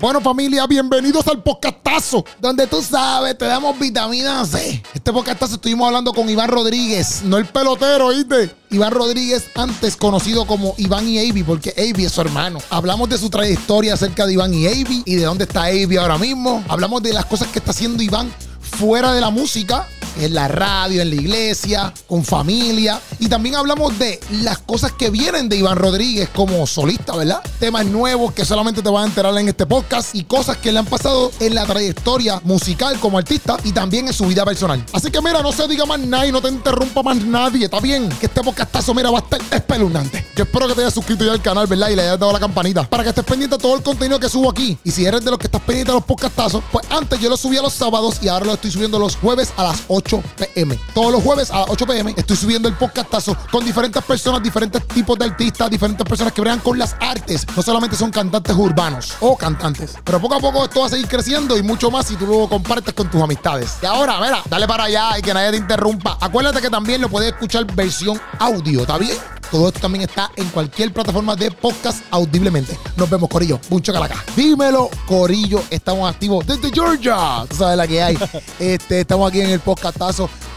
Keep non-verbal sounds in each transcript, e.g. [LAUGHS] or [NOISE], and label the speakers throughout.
Speaker 1: Bueno, familia, bienvenidos al podcastazo, donde tú sabes, te damos vitamina C. Este podcastazo estuvimos hablando con Iván Rodríguez, no el pelotero, ¿viste? Iván Rodríguez, antes conocido como Iván y Avi, porque Avi es su hermano. Hablamos de su trayectoria acerca de Iván y Avi y de dónde está Avi ahora mismo. Hablamos de las cosas que está haciendo Iván fuera de la música en la radio, en la iglesia, con familia. Y también hablamos de las cosas que vienen de Iván Rodríguez como solista, ¿verdad? Temas nuevos que solamente te vas a enterar en este podcast y cosas que le han pasado en la trayectoria musical como artista y también en su vida personal. Así que mira, no se diga más nada y no te interrumpa más nadie. Está bien que este podcastazo, mira, va a estar espeluznante. Yo espero que te hayas suscrito ya al canal, ¿verdad? Y le hayas dado la campanita para que estés pendiente de todo el contenido que subo aquí. Y si eres de los que estás pendiente de los podcastazos, pues antes yo lo subía los sábados y ahora lo estoy subiendo los jueves a las 8 pm. Todos los jueves a las 8 pm estoy subiendo el podcastazo con diferentes personas, diferentes tipos de artistas, diferentes personas que bregan con las artes. No solamente son cantantes urbanos o cantantes, pero poco a poco esto va a seguir creciendo y mucho más si tú lo compartes con tus amistades. Y ahora, mira, dale para allá y que nadie te interrumpa. Acuérdate que también lo puedes escuchar versión audio, ¿está bien? Todo esto también está en cualquier plataforma de podcast audiblemente. Nos vemos, Corillo. Mucho calaca. Dímelo, Corillo. Estamos activos desde Georgia. Tú sabes la que hay. [LAUGHS] Este, estamos aquí en el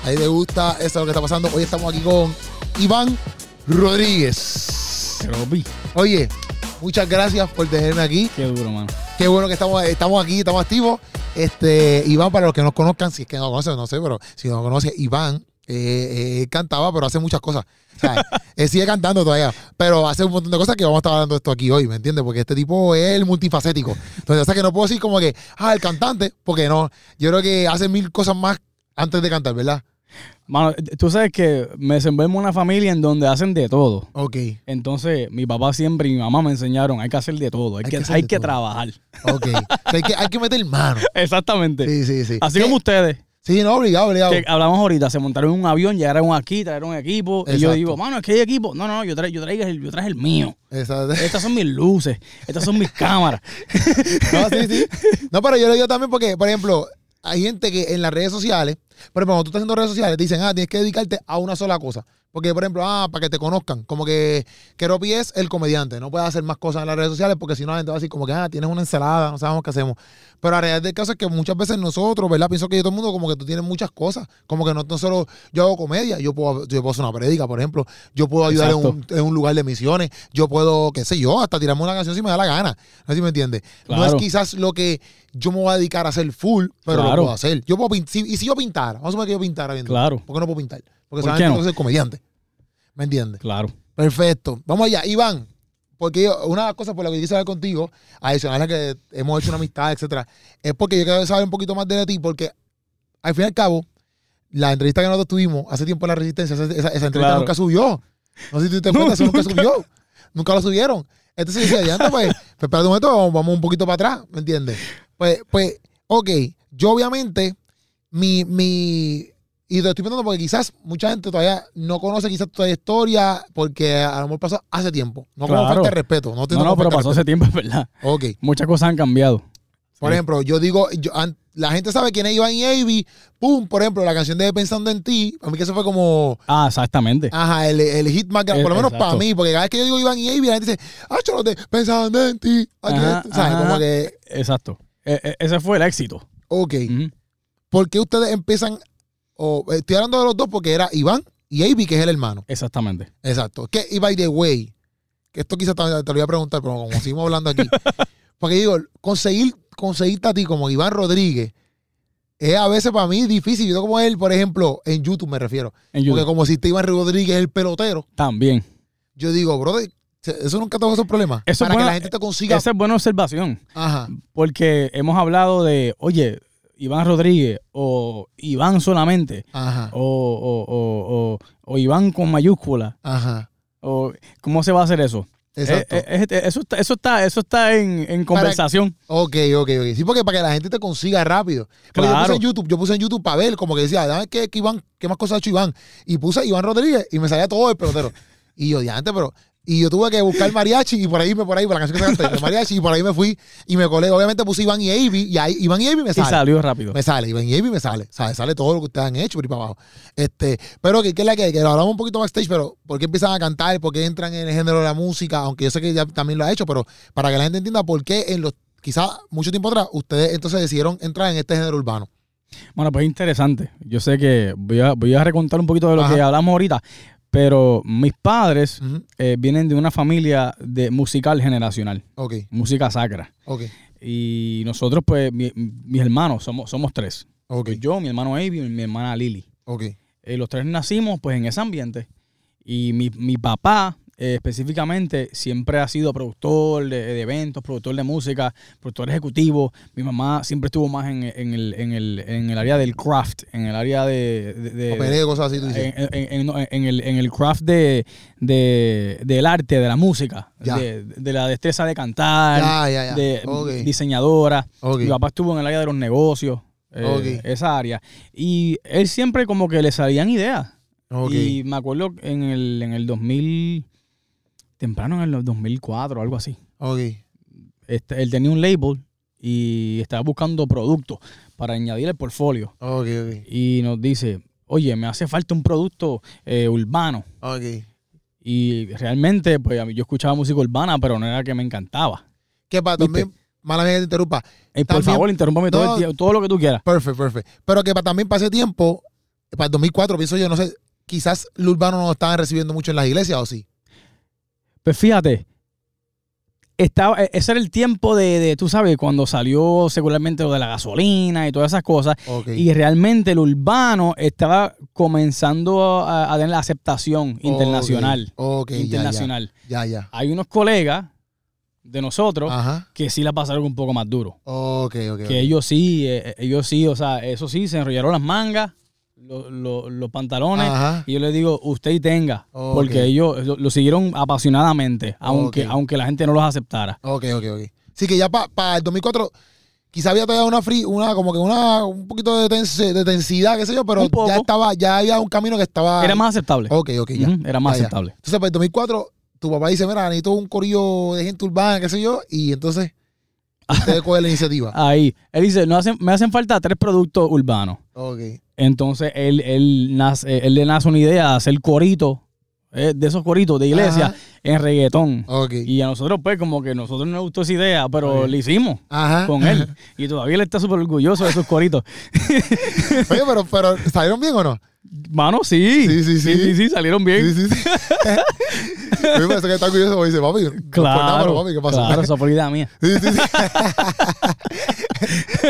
Speaker 1: Ahí te gusta, eso es lo que está pasando. Hoy estamos aquí con Iván Rodríguez. Oye, muchas gracias por tenerme aquí.
Speaker 2: Qué duro, mano.
Speaker 1: Qué bueno que estamos, estamos aquí, estamos activos. Este, Iván, para los que nos conozcan, si es que no lo conocen, no sé, pero si no lo conoce, Iván eh, eh, cantaba, pero hace muchas cosas. O sea, [LAUGHS] él sigue cantando todavía, pero hace un montón de cosas que vamos a estar hablando de esto aquí hoy, ¿me entiendes? Porque este tipo es el multifacético. Entonces, o sea, que no puedo decir como que, ah, el cantante, porque no. Yo creo que hace mil cosas más antes de cantar, ¿verdad?
Speaker 2: Mano, tú sabes que me desenvuelvo en una familia en donde hacen de todo.
Speaker 1: Ok.
Speaker 2: Entonces, mi papá siempre y mi mamá me enseñaron, hay que hacer de todo, hay,
Speaker 1: Hay
Speaker 2: que, hay que
Speaker 1: todo.
Speaker 2: trabajar.
Speaker 1: Ok. [LAUGHS] Hay, que, hay que meter mano.
Speaker 2: Exactamente.
Speaker 1: Sí, sí, sí.
Speaker 2: Así
Speaker 1: ¿Qué?
Speaker 2: como ustedes,
Speaker 1: Sí, no, obligado, obligado.
Speaker 2: que hablamos ahorita, se montaron en un avión, llegaron aquí, trajeron equipo. Y yo digo, mano, es que hay equipo. No, no, no, yo, tra yo, traigo el, yo traje el mío.
Speaker 1: Exacto.
Speaker 2: Estas son mis luces, estas son mis [LAUGHS] cámaras.
Speaker 1: No, sí, sí. [LAUGHS] No, pero yo lo digo también porque, por ejemplo, hay gente que en las redes sociales, por ejemplo, cuando tú estás haciendo redes sociales, te dicen, ah, tienes que dedicarte a una sola cosa. Porque, por ejemplo, ah, para que te conozcan, como que Keropi es el comediante, no puedes hacer más cosas en las redes sociales porque si no la gente va a decir como que, ah, tienes una ensalada, no sabemos qué hacemos. Pero la realidad del caso es que muchas veces nosotros, ¿verdad? Pienso que todo el mundo como que tú tienes muchas cosas, como que no, no solo yo hago comedia, yo puedo, yo puedo hacer una prédica, por ejemplo, yo puedo ayudar en un, en un lugar de misiones, yo puedo, qué sé yo, hasta tirarme una canción si me da la gana, no sé si me entiendes. No es
Speaker 2: Claro.
Speaker 1: quizás lo que yo me voy a dedicar a hacer full, pero lo
Speaker 2: Claro.
Speaker 1: puedo hacer. Yo puedo pintar, y si yo pintara, vamos a suponer que yo pintara bien. duro,
Speaker 2: Claro.
Speaker 1: ¿Por qué no puedo pintar? Porque
Speaker 2: ¿Por
Speaker 1: solamente
Speaker 2: no?
Speaker 1: ser comediante. ¿Me entiendes?
Speaker 2: Claro.
Speaker 1: Perfecto. Vamos allá, Iván. Porque yo- una de las cosas por las que quise hablar contigo, adicional a que hemos hecho una amistad, etcétera, es porque yo quiero saber un poquito más de ti, porque al fin y al cabo, la entrevista que nosotros tuvimos hace tiempo en la Resistencia, esa, entrevista
Speaker 2: Claro.
Speaker 1: nunca subió. No sé si tú te cuenta, eso [LAUGHS] nunca subió. Nunca lo subieron. Entonces yo decía, "Diantre, pues, pues espérate un momento, vamos, vamos un poquito para atrás, ¿me entiendes? Pues, pues, ok, yo obviamente, mi, mi, y te estoy preguntando porque quizás mucha gente todavía no conoce quizás tu trayectoria porque a lo mejor pasó hace tiempo. No como falta de respeto. No, te-
Speaker 2: No, pero
Speaker 1: de
Speaker 2: pasó hace tiempo, es verdad.
Speaker 1: Ok.
Speaker 2: Muchas cosas han cambiado.
Speaker 1: Por
Speaker 2: Sí.
Speaker 1: ejemplo, yo digo, yo, la gente sabe quién es Iván y Avi. Pum, por ejemplo, la canción de Pensando en ti. A mí que eso fue como,
Speaker 2: Ah, exactamente.
Speaker 1: ajá, el, el hit más grande,
Speaker 2: Eh,
Speaker 1: por lo menos para mí, porque cada vez que yo digo Iván y Avi, la gente dice, ah, cholote, Pensando en ti.
Speaker 2: Ajá,
Speaker 1: esto", ¿Sabes?
Speaker 2: ajá.
Speaker 1: Como que,
Speaker 2: Exacto. E- e- ese fue el éxito.
Speaker 1: ok. ¿Por qué ustedes empiezan, o estoy hablando de los dos porque era Iván y Avi, que es el hermano?
Speaker 2: Exactamente.
Speaker 1: Exacto. Que, y by the way, que esto quizás te, te lo voy a preguntar, pero como seguimos hablando aquí, [LAUGHS] porque digo, conseguir, conseguirte a ti como Iván Rodríguez es a veces para mí difícil. Yo como él, por ejemplo, en YouTube me refiero.
Speaker 2: En
Speaker 1: Porque como si te Iván Rodríguez el pelotero,
Speaker 2: también.
Speaker 1: yo digo, brother, eso nunca te va a ser problema.
Speaker 2: Eso es
Speaker 1: para que la gente te consiga.
Speaker 2: Esa es buena observación.
Speaker 1: Ajá.
Speaker 2: Porque hemos hablado de, oye, Iván Rodríguez o Iván solamente
Speaker 1: Ajá.
Speaker 2: o, o, o, o, o Iván con mayúscula.
Speaker 1: Ajá.
Speaker 2: O, ¿Cómo se va a hacer eso?
Speaker 1: Exacto.
Speaker 2: Eh, eh, eh, eso, está, eso está, eso está en, en conversación.
Speaker 1: Ok, ok, ok. Sí, porque para que la gente te consiga rápido. Porque yo
Speaker 2: Claro.
Speaker 1: puse en YouTube, yo puse en YouTube para ver, como que decía, dame qué, qué Iván, qué más cosas ha hecho Iván. Y puse Iván Rodríguez y me salía todo el pelotero. [LAUGHS] y yo, diante, pero. Y yo tuve que buscar mariachi y por ahí me por ahí, por la canción que mariachi, y por ahí me fui y me colé. Obviamente puse Iván y Avi, y ahí Iván y Avi me
Speaker 2: Y
Speaker 1: sale.
Speaker 2: salió rápido.
Speaker 1: Me sale, Iván y Avi me sale. Sale, sale todo lo que ustedes han hecho por ahí para abajo. Este, pero que, que es la que, que lo hablamos un poquito backstage, pero ¿por qué empiezan a cantar? ¿Por qué entran en el género de la música? Aunque yo sé que ya también lo ha hecho, pero para que la gente entienda por qué en los quizás mucho tiempo atrás, ustedes entonces decidieron entrar en este género urbano.
Speaker 2: Bueno, pues interesante. Yo sé que voy a, voy a recontar un poquito de lo
Speaker 1: Ajá.
Speaker 2: que hablamos ahorita, pero mis padres eh, vienen de una familia de musical generacional,
Speaker 1: Ok,
Speaker 2: música sacra.
Speaker 1: ok,
Speaker 2: Y nosotros, pues, mi- mis hermanos, somos, somos tres. Pues yo, mi hermano Avi y mi hermana Lily.
Speaker 1: ok.
Speaker 2: Eh, los tres nacimos, pues, en ese ambiente. Y mi, mi papá, eh, específicamente, siempre ha sido productor de, de eventos, productor de música, productor ejecutivo. Mi mamá siempre estuvo más en, en el, en, el, en el área del craft, en el área de... de-
Speaker 1: cosas así, tú
Speaker 2: en,
Speaker 1: dices.
Speaker 2: en- el, en el craft de, de- del arte, de la música, de, la destreza de cantar,
Speaker 1: Ya, ya, ya.
Speaker 2: de diseñadora. Mi papá estuvo en el área de los negocios, eh, esa área. Y él siempre como que le salían ideas. Y me acuerdo en el, en el 2000, temprano en el 2004, algo así.
Speaker 1: Ok,
Speaker 2: Este, él tenía un label y estaba buscando productos para añadir el portfolio.
Speaker 1: ok, ok.
Speaker 2: Y nos dice, oye, me hace falta un producto eh, urbano.
Speaker 1: Ok.
Speaker 2: Y realmente, pues a mí- yo escuchaba música urbana, pero no era que me encantaba.
Speaker 1: Que para
Speaker 2: ¿Viste?
Speaker 1: también, mala mía que te interrumpa.
Speaker 2: Eh, por favor, interrúmpame todo,
Speaker 1: No.
Speaker 2: el tie- todo lo que tú quieras.
Speaker 1: Perfect, perfect. Pero que para también para ese tiempo, para el 2004, pienso yo, no sé, quizás lo urbano no lo estaban recibiendo mucho en las iglesias o sí.
Speaker 2: Pues fíjate, estaba, e- ese era el tiempo de, de, tú sabes, cuando salió secularmente lo de la gasolina y todas esas cosas. Y realmente el urbano estaba comenzando a, a tener la aceptación internacional.
Speaker 1: Ok, ya, ya.
Speaker 2: internacional.
Speaker 1: Ya, ya.
Speaker 2: Hay unos colegas de nosotros
Speaker 1: Ajá.
Speaker 2: que sí la pasaron un poco más duro.
Speaker 1: Ok, ok.
Speaker 2: Que ellos sí, eh, ellos sí, o sea, eso sí, se enrollaron las mangas, lo- lo- los pantalones.
Speaker 1: Ajá.
Speaker 2: Y yo le digo, usted y tenga, porque ellos lo, lo siguieron apasionadamente, aunque, aunque la gente no los aceptara.
Speaker 1: Ok, ok, ok. Sí que ya para el 2004 quizá había todavía una free, una como que una un poquito de, tense- de tensidad, qué sé yo, pero ya estaba, ya había un camino que estaba.
Speaker 2: Era más aceptable.
Speaker 1: Ok, ok, ya.
Speaker 2: Era más
Speaker 1: Ya, ya.
Speaker 2: aceptable.
Speaker 1: Entonces, para el 2004, tu papá dice, mira, necesito un corillo de gente urbana, qué sé yo, y entonces [LAUGHS] usted coge la iniciativa.
Speaker 2: Ahí. Él dice, no hacen, me hacen falta tres productos urbanos.
Speaker 1: Ok.
Speaker 2: Entonces él, él, nace, él le nace una idea de hacer corito, eh, de esos coritos de iglesia,
Speaker 1: Ajá.
Speaker 2: en reggaetón. Y a nosotros, pues, como que nosotros no nos gustó esa idea, pero le hicimos
Speaker 1: Ajá.
Speaker 2: con él. Y todavía él está súper orgulloso de esos coritos. [LAUGHS]
Speaker 1: Oye, pero, pero ¿salieron bien o no?
Speaker 2: Mano, sí.
Speaker 1: Sí, sí, sí.
Speaker 2: Sí, sí, sí, salieron bien.
Speaker 1: Sí, sí, sí. [LAUGHS] Me parece que está porque dice, papi,
Speaker 2: Claro,
Speaker 1: pero, papi, ¿qué pasó?
Speaker 2: claro, esa fue idea mía.
Speaker 1: Sí, sí, sí. [LAUGHS]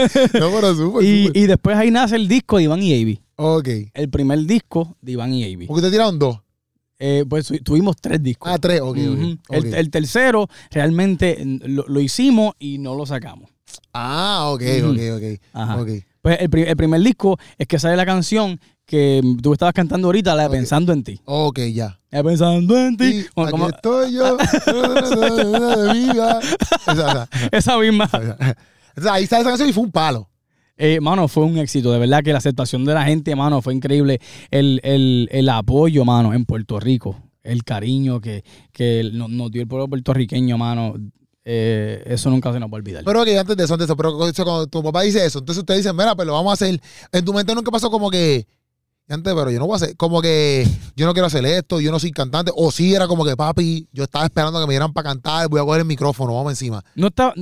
Speaker 1: [LAUGHS] no, pero súper,
Speaker 2: Y, y después ahí nace el disco de Iván y Avi.
Speaker 1: Ok.
Speaker 2: El primer disco de Iván y Avi.
Speaker 1: Porque te tiraron dos.
Speaker 2: Eh, pues tu- tuvimos tres discos.
Speaker 1: Ah, tres, ok, ok.
Speaker 2: Ujú. el, el tercero realmente lo, lo hicimos y no lo sacamos.
Speaker 1: Ah, ok,
Speaker 2: Ujú.
Speaker 1: ok, ok.
Speaker 2: Ajá.
Speaker 1: Ok.
Speaker 2: Pues el, el primer disco es que sale la canción que tú estabas cantando ahorita, la de. Pensando en ti.
Speaker 1: Ok, ya.
Speaker 2: La de Pensando en ti. Como-
Speaker 1: aquí
Speaker 2: como-
Speaker 1: estoy yo. [LAUGHS] [LAUGHS] de. Esa, esa,
Speaker 2: esa misma.
Speaker 1: Entonces, ahí está esa canción y fue un palo.
Speaker 2: Eh, mano, fue un éxito. De verdad que la aceptación de la gente, mano, fue increíble. El, el- el apoyo, mano, en Puerto Rico. El cariño que, que nos, nos dio el pueblo puertorriqueño, mano. eh, eso nunca se nos va a olvidar.
Speaker 1: Pero que antes de eso, antes de eso, pero cuando tu papá dice eso, entonces ustedes dicen, mira, pues lo vamos a hacer. En tu mente nunca pasó como que, antes, pero yo no voy a hacer, como que yo no quiero hacer esto, yo no soy cantante. O sí era como que, papi, yo estaba esperando que me dieran para cantar, voy a coger el micrófono, vamos encima.
Speaker 2: No estaba.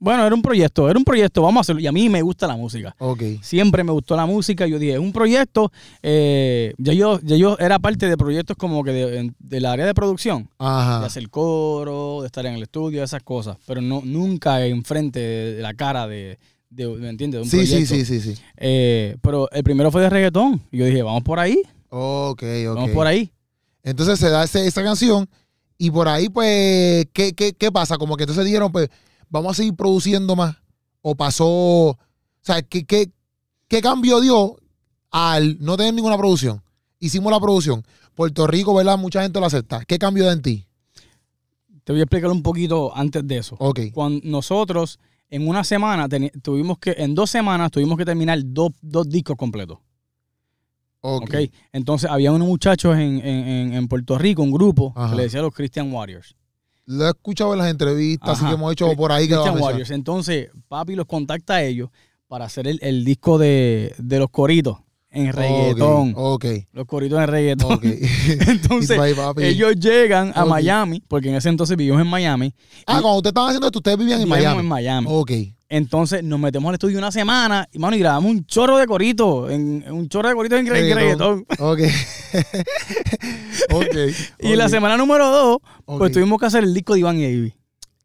Speaker 2: Bueno, era un proyecto, era un proyecto, vamos a hacerlo. Y a mí me gusta la música.
Speaker 1: Ok.
Speaker 2: Siempre me gustó la música. Yo dije, es un proyecto. eh, ya, yo, ya yo era parte de proyectos como que de- del área de producción. De
Speaker 1: Ajá.
Speaker 2: hacer coro, de estar en el estudio, esas cosas. Pero no, nunca enfrente de, de la cara de, de- ¿me entiendes? De un
Speaker 1: Sí, sí,
Speaker 2: proyecto.
Speaker 1: sí, sí, sí.
Speaker 2: Eh, pero el primero fue de reggaetón. Y yo dije, vamos por ahí,
Speaker 1: Ok, ok.
Speaker 2: vamos por ahí.
Speaker 1: Entonces se da ese- esa canción y por ahí, pues, ¿qué, qué, qué pasa? Como que entonces dijeron, pues, vamos a seguir produciendo más. O pasó, o sea, ¿qué, qué, qué cambio dio al no tener ninguna producción? Hicimos la producción. Puerto Rico, ¿verdad? Mucha gente lo acepta. ¿Qué cambió de en ti?
Speaker 2: Te voy a explicar un poquito antes de eso.
Speaker 1: Ok.
Speaker 2: Cuando nosotros en una semana tuvimos que, en dos semanas tuvimos que terminar dos, dos discos completos.
Speaker 1: Ok.
Speaker 2: ¿ok? Entonces había unos muchachos en, en- en- en Puerto Rico, un grupo,
Speaker 1: Ajá.
Speaker 2: que le decía los Christian Warriors.
Speaker 1: Lo he escuchado en las entrevistas así
Speaker 2: Ajá.
Speaker 1: que hemos hecho por ahí. que
Speaker 2: Christian
Speaker 1: a
Speaker 2: Warriors. Entonces, papi los contacta a ellos para hacer el, el disco de, de los coritos. en reggaetón.
Speaker 1: Ok,
Speaker 2: Los coritos en reggaetón.
Speaker 1: ok. [LAUGHS] [LAUGHS]
Speaker 2: Entonces, ellos llegan a. Miami, porque en ese entonces vivimos en Miami.
Speaker 1: ah, cuando ustedes estaban haciendo esto, ustedes vivían en Miami.
Speaker 2: en Miami.
Speaker 1: Ok.
Speaker 2: Entonces nos metemos al estudio una semana y, mano, y grabamos un chorro de en, en un chorro de coritos en reggaetón.
Speaker 1: Ok. [LAUGHS] ok.
Speaker 2: Y la semana número dos, pues tuvimos que hacer el disco de Iván y Avi.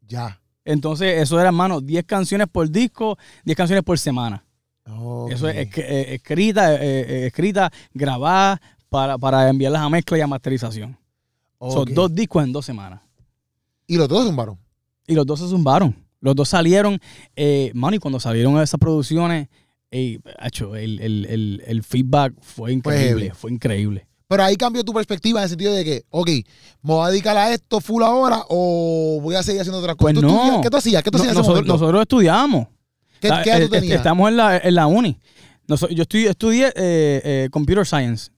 Speaker 1: Ya.
Speaker 2: Entonces, eso era, hermano, 10 canciones por disco, 10 canciones por semana.
Speaker 1: Ok.
Speaker 2: Eso es eh, escrita, eh, eh, escrita, grabada para, para enviarlas a mezcla y a masterización. Son dos discos en dos semanas.
Speaker 1: Y los dos zumbaron.
Speaker 2: Y los dos se zumbaron. Los dos salieron, eh, mano, y cuando salieron esas producciones, ey, acho, el, el- el- el feedback fue increíble, fue increíble.
Speaker 1: Pero ahí cambió tu perspectiva en el sentido de que, ok, ¿me voy a dedicar a esto full ahora o voy a seguir haciendo otras cosas?
Speaker 2: Pues
Speaker 1: ¿Tú
Speaker 2: no.
Speaker 1: estudias? ¿Qué tú hacías? ¿Qué tú hacías
Speaker 2: nosotros,
Speaker 1: momento?
Speaker 2: nosotros estudiamos.
Speaker 1: ¿Qué,
Speaker 2: Ta-
Speaker 1: qué edad
Speaker 2: eh,
Speaker 1: tú
Speaker 2: eh,
Speaker 1: tenías?
Speaker 2: Estamos en la, en la uni. Yo estudié, estudié eh, eh, Computer Science,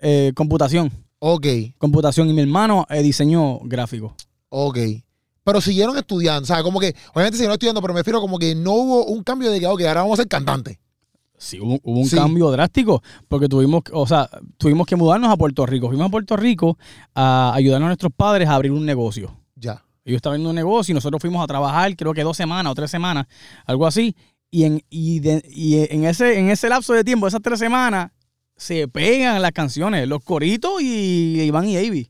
Speaker 2: eh, computación.
Speaker 1: Ok,
Speaker 2: Computación y mi hermano eh, diseño gráfico.
Speaker 1: ok. Pero siguieron estudiando. O sea, como que, obviamente siguieron estudiando, pero me refiero como que no hubo un cambio de que, ok, ahora vamos a ser cantantes.
Speaker 2: Sí, hubo, hubo un
Speaker 1: Sí.
Speaker 2: cambio drástico porque tuvimos, que- o sea, tuvimos que mudarnos a Puerto Rico. Fuimos a Puerto Rico a ayudar a nuestros padres a abrir un negocio.
Speaker 1: Ya.
Speaker 2: Ellos estaban viendo un negocio y nosotros fuimos a trabajar, creo que dos semanas o tres semanas, algo así. Y en, y de- y en, ese, en ese lapso de tiempo, esas tres semanas, se pegan las canciones, los coritos y Iván y Avi.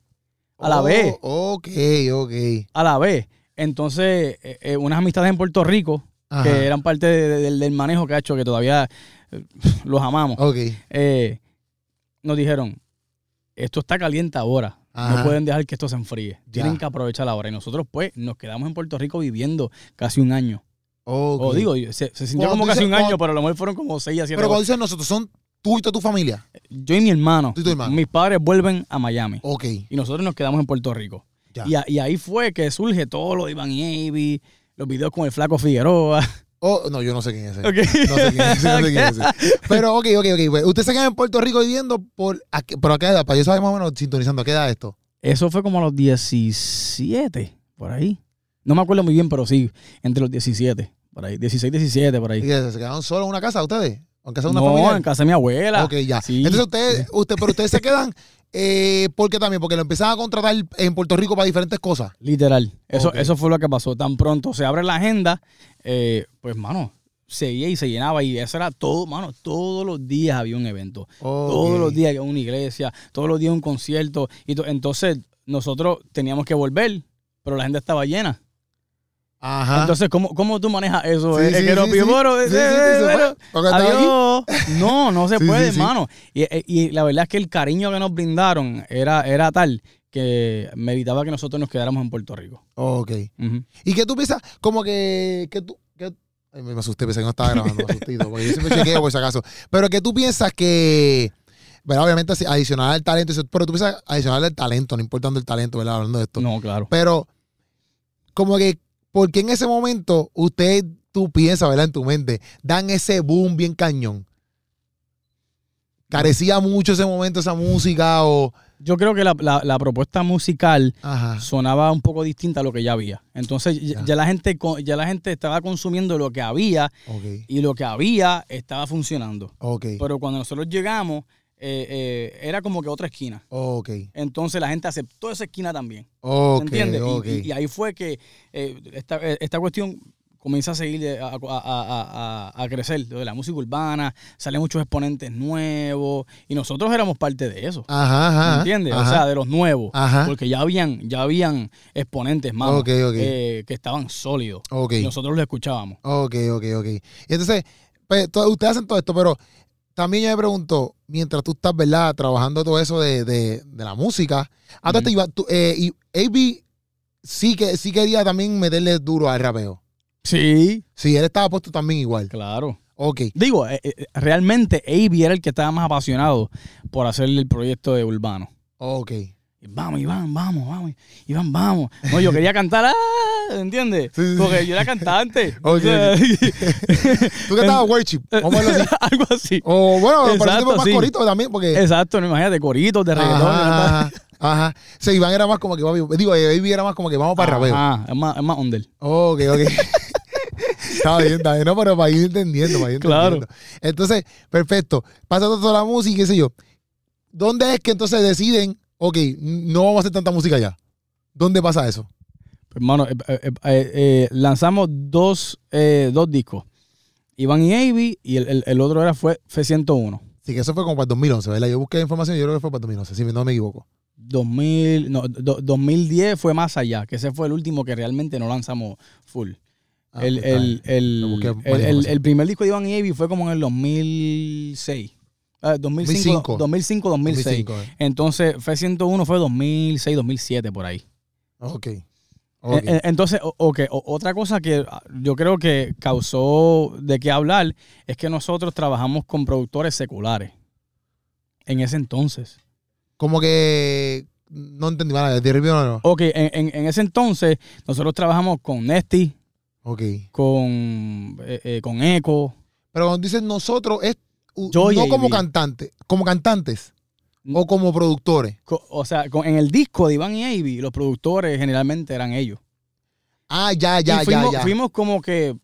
Speaker 2: A la
Speaker 1: Oh,
Speaker 2: vez.
Speaker 1: Ok, ok.
Speaker 2: A la vez. Entonces, eh, eh, unas amistades en Puerto Rico,
Speaker 1: Ajá.
Speaker 2: que eran parte de- de- del, del manejo que ha hecho, que todavía eh, los amamos,
Speaker 1: Ok.
Speaker 2: eh, nos dijeron, esto está caliente ahora.
Speaker 1: Ajá.
Speaker 2: No pueden dejar que esto se enfríe. Tienen que aprovechar ahora. Y nosotros, pues, nos quedamos en Puerto Rico viviendo casi un año.
Speaker 1: ok.
Speaker 2: O digo, se, se sintió
Speaker 1: Cuando
Speaker 2: como casi
Speaker 1: dices-
Speaker 2: un año,
Speaker 1: cuando-
Speaker 2: pero a lo mejor fueron como seis a siete
Speaker 1: Pero cuando dicen nosotros, son tú y toda tu familia.
Speaker 2: Yo y mi hermano,
Speaker 1: Tú y tu hermano.
Speaker 2: mis padres vuelven a Miami.
Speaker 1: Ok.
Speaker 2: Y nosotros nos quedamos en Puerto Rico.
Speaker 1: Ya.
Speaker 2: Y, a- y ahí fue que surge todo lo de Iván y Avi, los videos con el flaco Figueroa.
Speaker 1: Oh, no, yo no sé quién es ese.
Speaker 2: Ok.
Speaker 1: No sé quién es ese, no sé quién es ese. [LAUGHS] Pero, ok, ok, ok. pues, Usted se queda en Puerto Rico viviendo por. ¿a ¿Pero a qué edad? Para yo saber más o menos sintonizando. ¿A qué edad esto?
Speaker 2: Eso fue como a los 17, por ahí. No me acuerdo muy bien, pero sí, entre los 17, por ahí. 16, 17, por
Speaker 1: ¿Y
Speaker 2: ahí.
Speaker 1: que ¿Se quedaron solos en una casa ustedes? Aunque sea una
Speaker 2: no,
Speaker 1: familia.
Speaker 2: en casa de mi abuela.
Speaker 1: Ok, ya.
Speaker 2: Sí.
Speaker 1: Entonces ustedes, [LAUGHS] usted, pero ustedes se quedan, eh, ¿por qué también? Porque lo empezaban a contratar en Puerto Rico para diferentes cosas.
Speaker 2: Literal. Eso, eso fue lo que pasó. Tan pronto se abre la agenda, eh, pues, mano, seguía y se llenaba. Y eso era todo, mano, todos los días había un evento. Todos los días había una iglesia, todos los días un concierto. Y to- entonces nosotros teníamos que volver, pero la agenda estaba llena.
Speaker 1: Ajá.
Speaker 2: Entonces, ¿cómo, ¿cómo tú manejas eso?
Speaker 1: Sí,
Speaker 2: Es
Speaker 1: sí,
Speaker 2: que no
Speaker 1: sí,
Speaker 2: eh, pero. No, no se [LAUGHS] puede, hermano. Y, eh, y la verdad es que el cariño que nos brindaron era, era tal que meritaba que nosotros nos quedáramos en Puerto Rico.
Speaker 1: Ok. ¿Y qué tú piensas? Como que, que tú... que- Ay, me asusté, pensé que no estaba grabando, me asustito, porque yo siempre chequeo por si acaso. Pero que tú piensas que... ¿verdad? Obviamente adicional al talento, pero tú piensas adicional al talento, no importando el talento, ¿verdad? Hablando de esto.
Speaker 2: No, claro.
Speaker 1: Pero, como que, ¿por qué en ese momento usted, tú piensas, ¿verdad? En tu mente, dan ese boom bien cañón? ¿Carecía mucho ese momento esa música o...?
Speaker 2: Yo creo que la, la- la propuesta musical
Speaker 1: Ajá.
Speaker 2: sonaba un poco distinta a lo que ya había. Entonces, ya,
Speaker 1: Ya.
Speaker 2: ya la gente ya la gente estaba consumiendo lo que había y lo que había estaba funcionando.
Speaker 1: ok,
Speaker 2: Pero cuando nosotros llegamos, eh, eh, era como que otra esquina.
Speaker 1: ok,
Speaker 2: Entonces la gente aceptó esa esquina también.
Speaker 1: ok,
Speaker 2: ¿Entiendes? Y-
Speaker 1: ok.
Speaker 2: Y, y ahí fue que eh, esta, esta cuestión comienza a seguir, a, a- a- a- a crecer. De la música urbana, salen muchos exponentes nuevos y nosotros éramos parte de eso.
Speaker 1: Ajá, ajá.
Speaker 2: ¿Entiendes?
Speaker 1: ajá.
Speaker 2: O sea, de los nuevos.
Speaker 1: Ajá.
Speaker 2: Porque ya habían, ya habían exponentes más que estaban sólidos.
Speaker 1: Ok,
Speaker 2: Y nosotros los escuchábamos.
Speaker 1: ok, ok, ok. Y entonces, pues, ustedes hacen todo esto, pero también yo me pregunto, mientras tú estás, ¿verdad? Trabajando todo eso de, de, de la música, a todo esto
Speaker 2: Ujú.
Speaker 1: iba- tú, eh, y AB sí, que, sí quería también meterle duro al rapeo.
Speaker 2: Sí,
Speaker 1: Sí, él estaba puesto también igual.
Speaker 2: claro.
Speaker 1: Ok.
Speaker 2: Digo, eh, eh, realmente Avi era el que estaba más apasionado por hacer el proyecto de Urbano.
Speaker 1: Ok.
Speaker 2: Vamos, Iván, vamos, vamos. Iván, vamos. No, yo quería cantar, ¡ah! ¿entiendes?
Speaker 1: Sí, sí,
Speaker 2: Porque yo [LAUGHS] [LAUGHS] era cantante.
Speaker 1: Ok,
Speaker 2: O sea,
Speaker 1: Tú que estabas worship, vamos a verlo así. [LAUGHS]
Speaker 2: Algo así.
Speaker 1: O bueno,
Speaker 2: Exacto,
Speaker 1: tipo más
Speaker 2: sí.
Speaker 1: corito también, porque.
Speaker 2: Exacto, no, imagínate, coritos de reggaetón.
Speaker 1: Ajá, ajá, ajá. Sí, Iván era más como que, papi, digo, eh, Baby era más como que vamos para el rapeo.
Speaker 2: Ajá, es más, es más under.
Speaker 1: Ok, ok. Está bien, está bien, no, pero para ir entendiendo, para ir
Speaker 2: Claro.
Speaker 1: entendiendo. Entonces, perfecto. Pasa toda la música y qué sé yo. ¿Dónde es que entonces deciden, ok, no vamos a hacer tanta música ya? ¿Dónde pasa eso?
Speaker 2: Hermano, eh, eh, eh, lanzamos dos, dos discos. Iván y Avi y el, el- el otro era fue F101.
Speaker 1: Sí, que eso fue como para el 2011, ¿verdad? Yo busqué información y yo creo que fue para el 2011, si no me equivoco.
Speaker 2: 2000, no, do- 2010 fue más allá, que ese fue el último que realmente no lanzamos full.
Speaker 1: Ah,
Speaker 2: el, el, el, el primer disco de Iván y Avi fue como en el 2006. Ah, 2005,
Speaker 1: 2005.
Speaker 2: 2005, 2006.
Speaker 1: 2005, eh.
Speaker 2: Entonces, F101 fue 2006, 2007, por ahí.
Speaker 1: Ok. Ok.
Speaker 2: Eh, Entonces, o- ok, o- otra cosa que ah, yo creo que causó de qué hablar es que nosotros trabajamos con productores seculares en ese entonces.
Speaker 1: Como que no entendí nada, review no, no.
Speaker 2: Ok, en, en- en ese entonces nosotros trabajamos con Nesty,
Speaker 1: Ok.
Speaker 2: con, eh, eh, con Echo.
Speaker 1: Pero cuando dices nosotros, es
Speaker 2: Yo
Speaker 1: no como
Speaker 2: AB.
Speaker 1: cantantes, como cantantes o como productores.
Speaker 2: O sea, en el disco de Iván y Avi, los productores generalmente eran ellos.
Speaker 1: Ah, ya, ya,
Speaker 2: y fuimos,
Speaker 1: ya, ya.
Speaker 2: fuimos como que,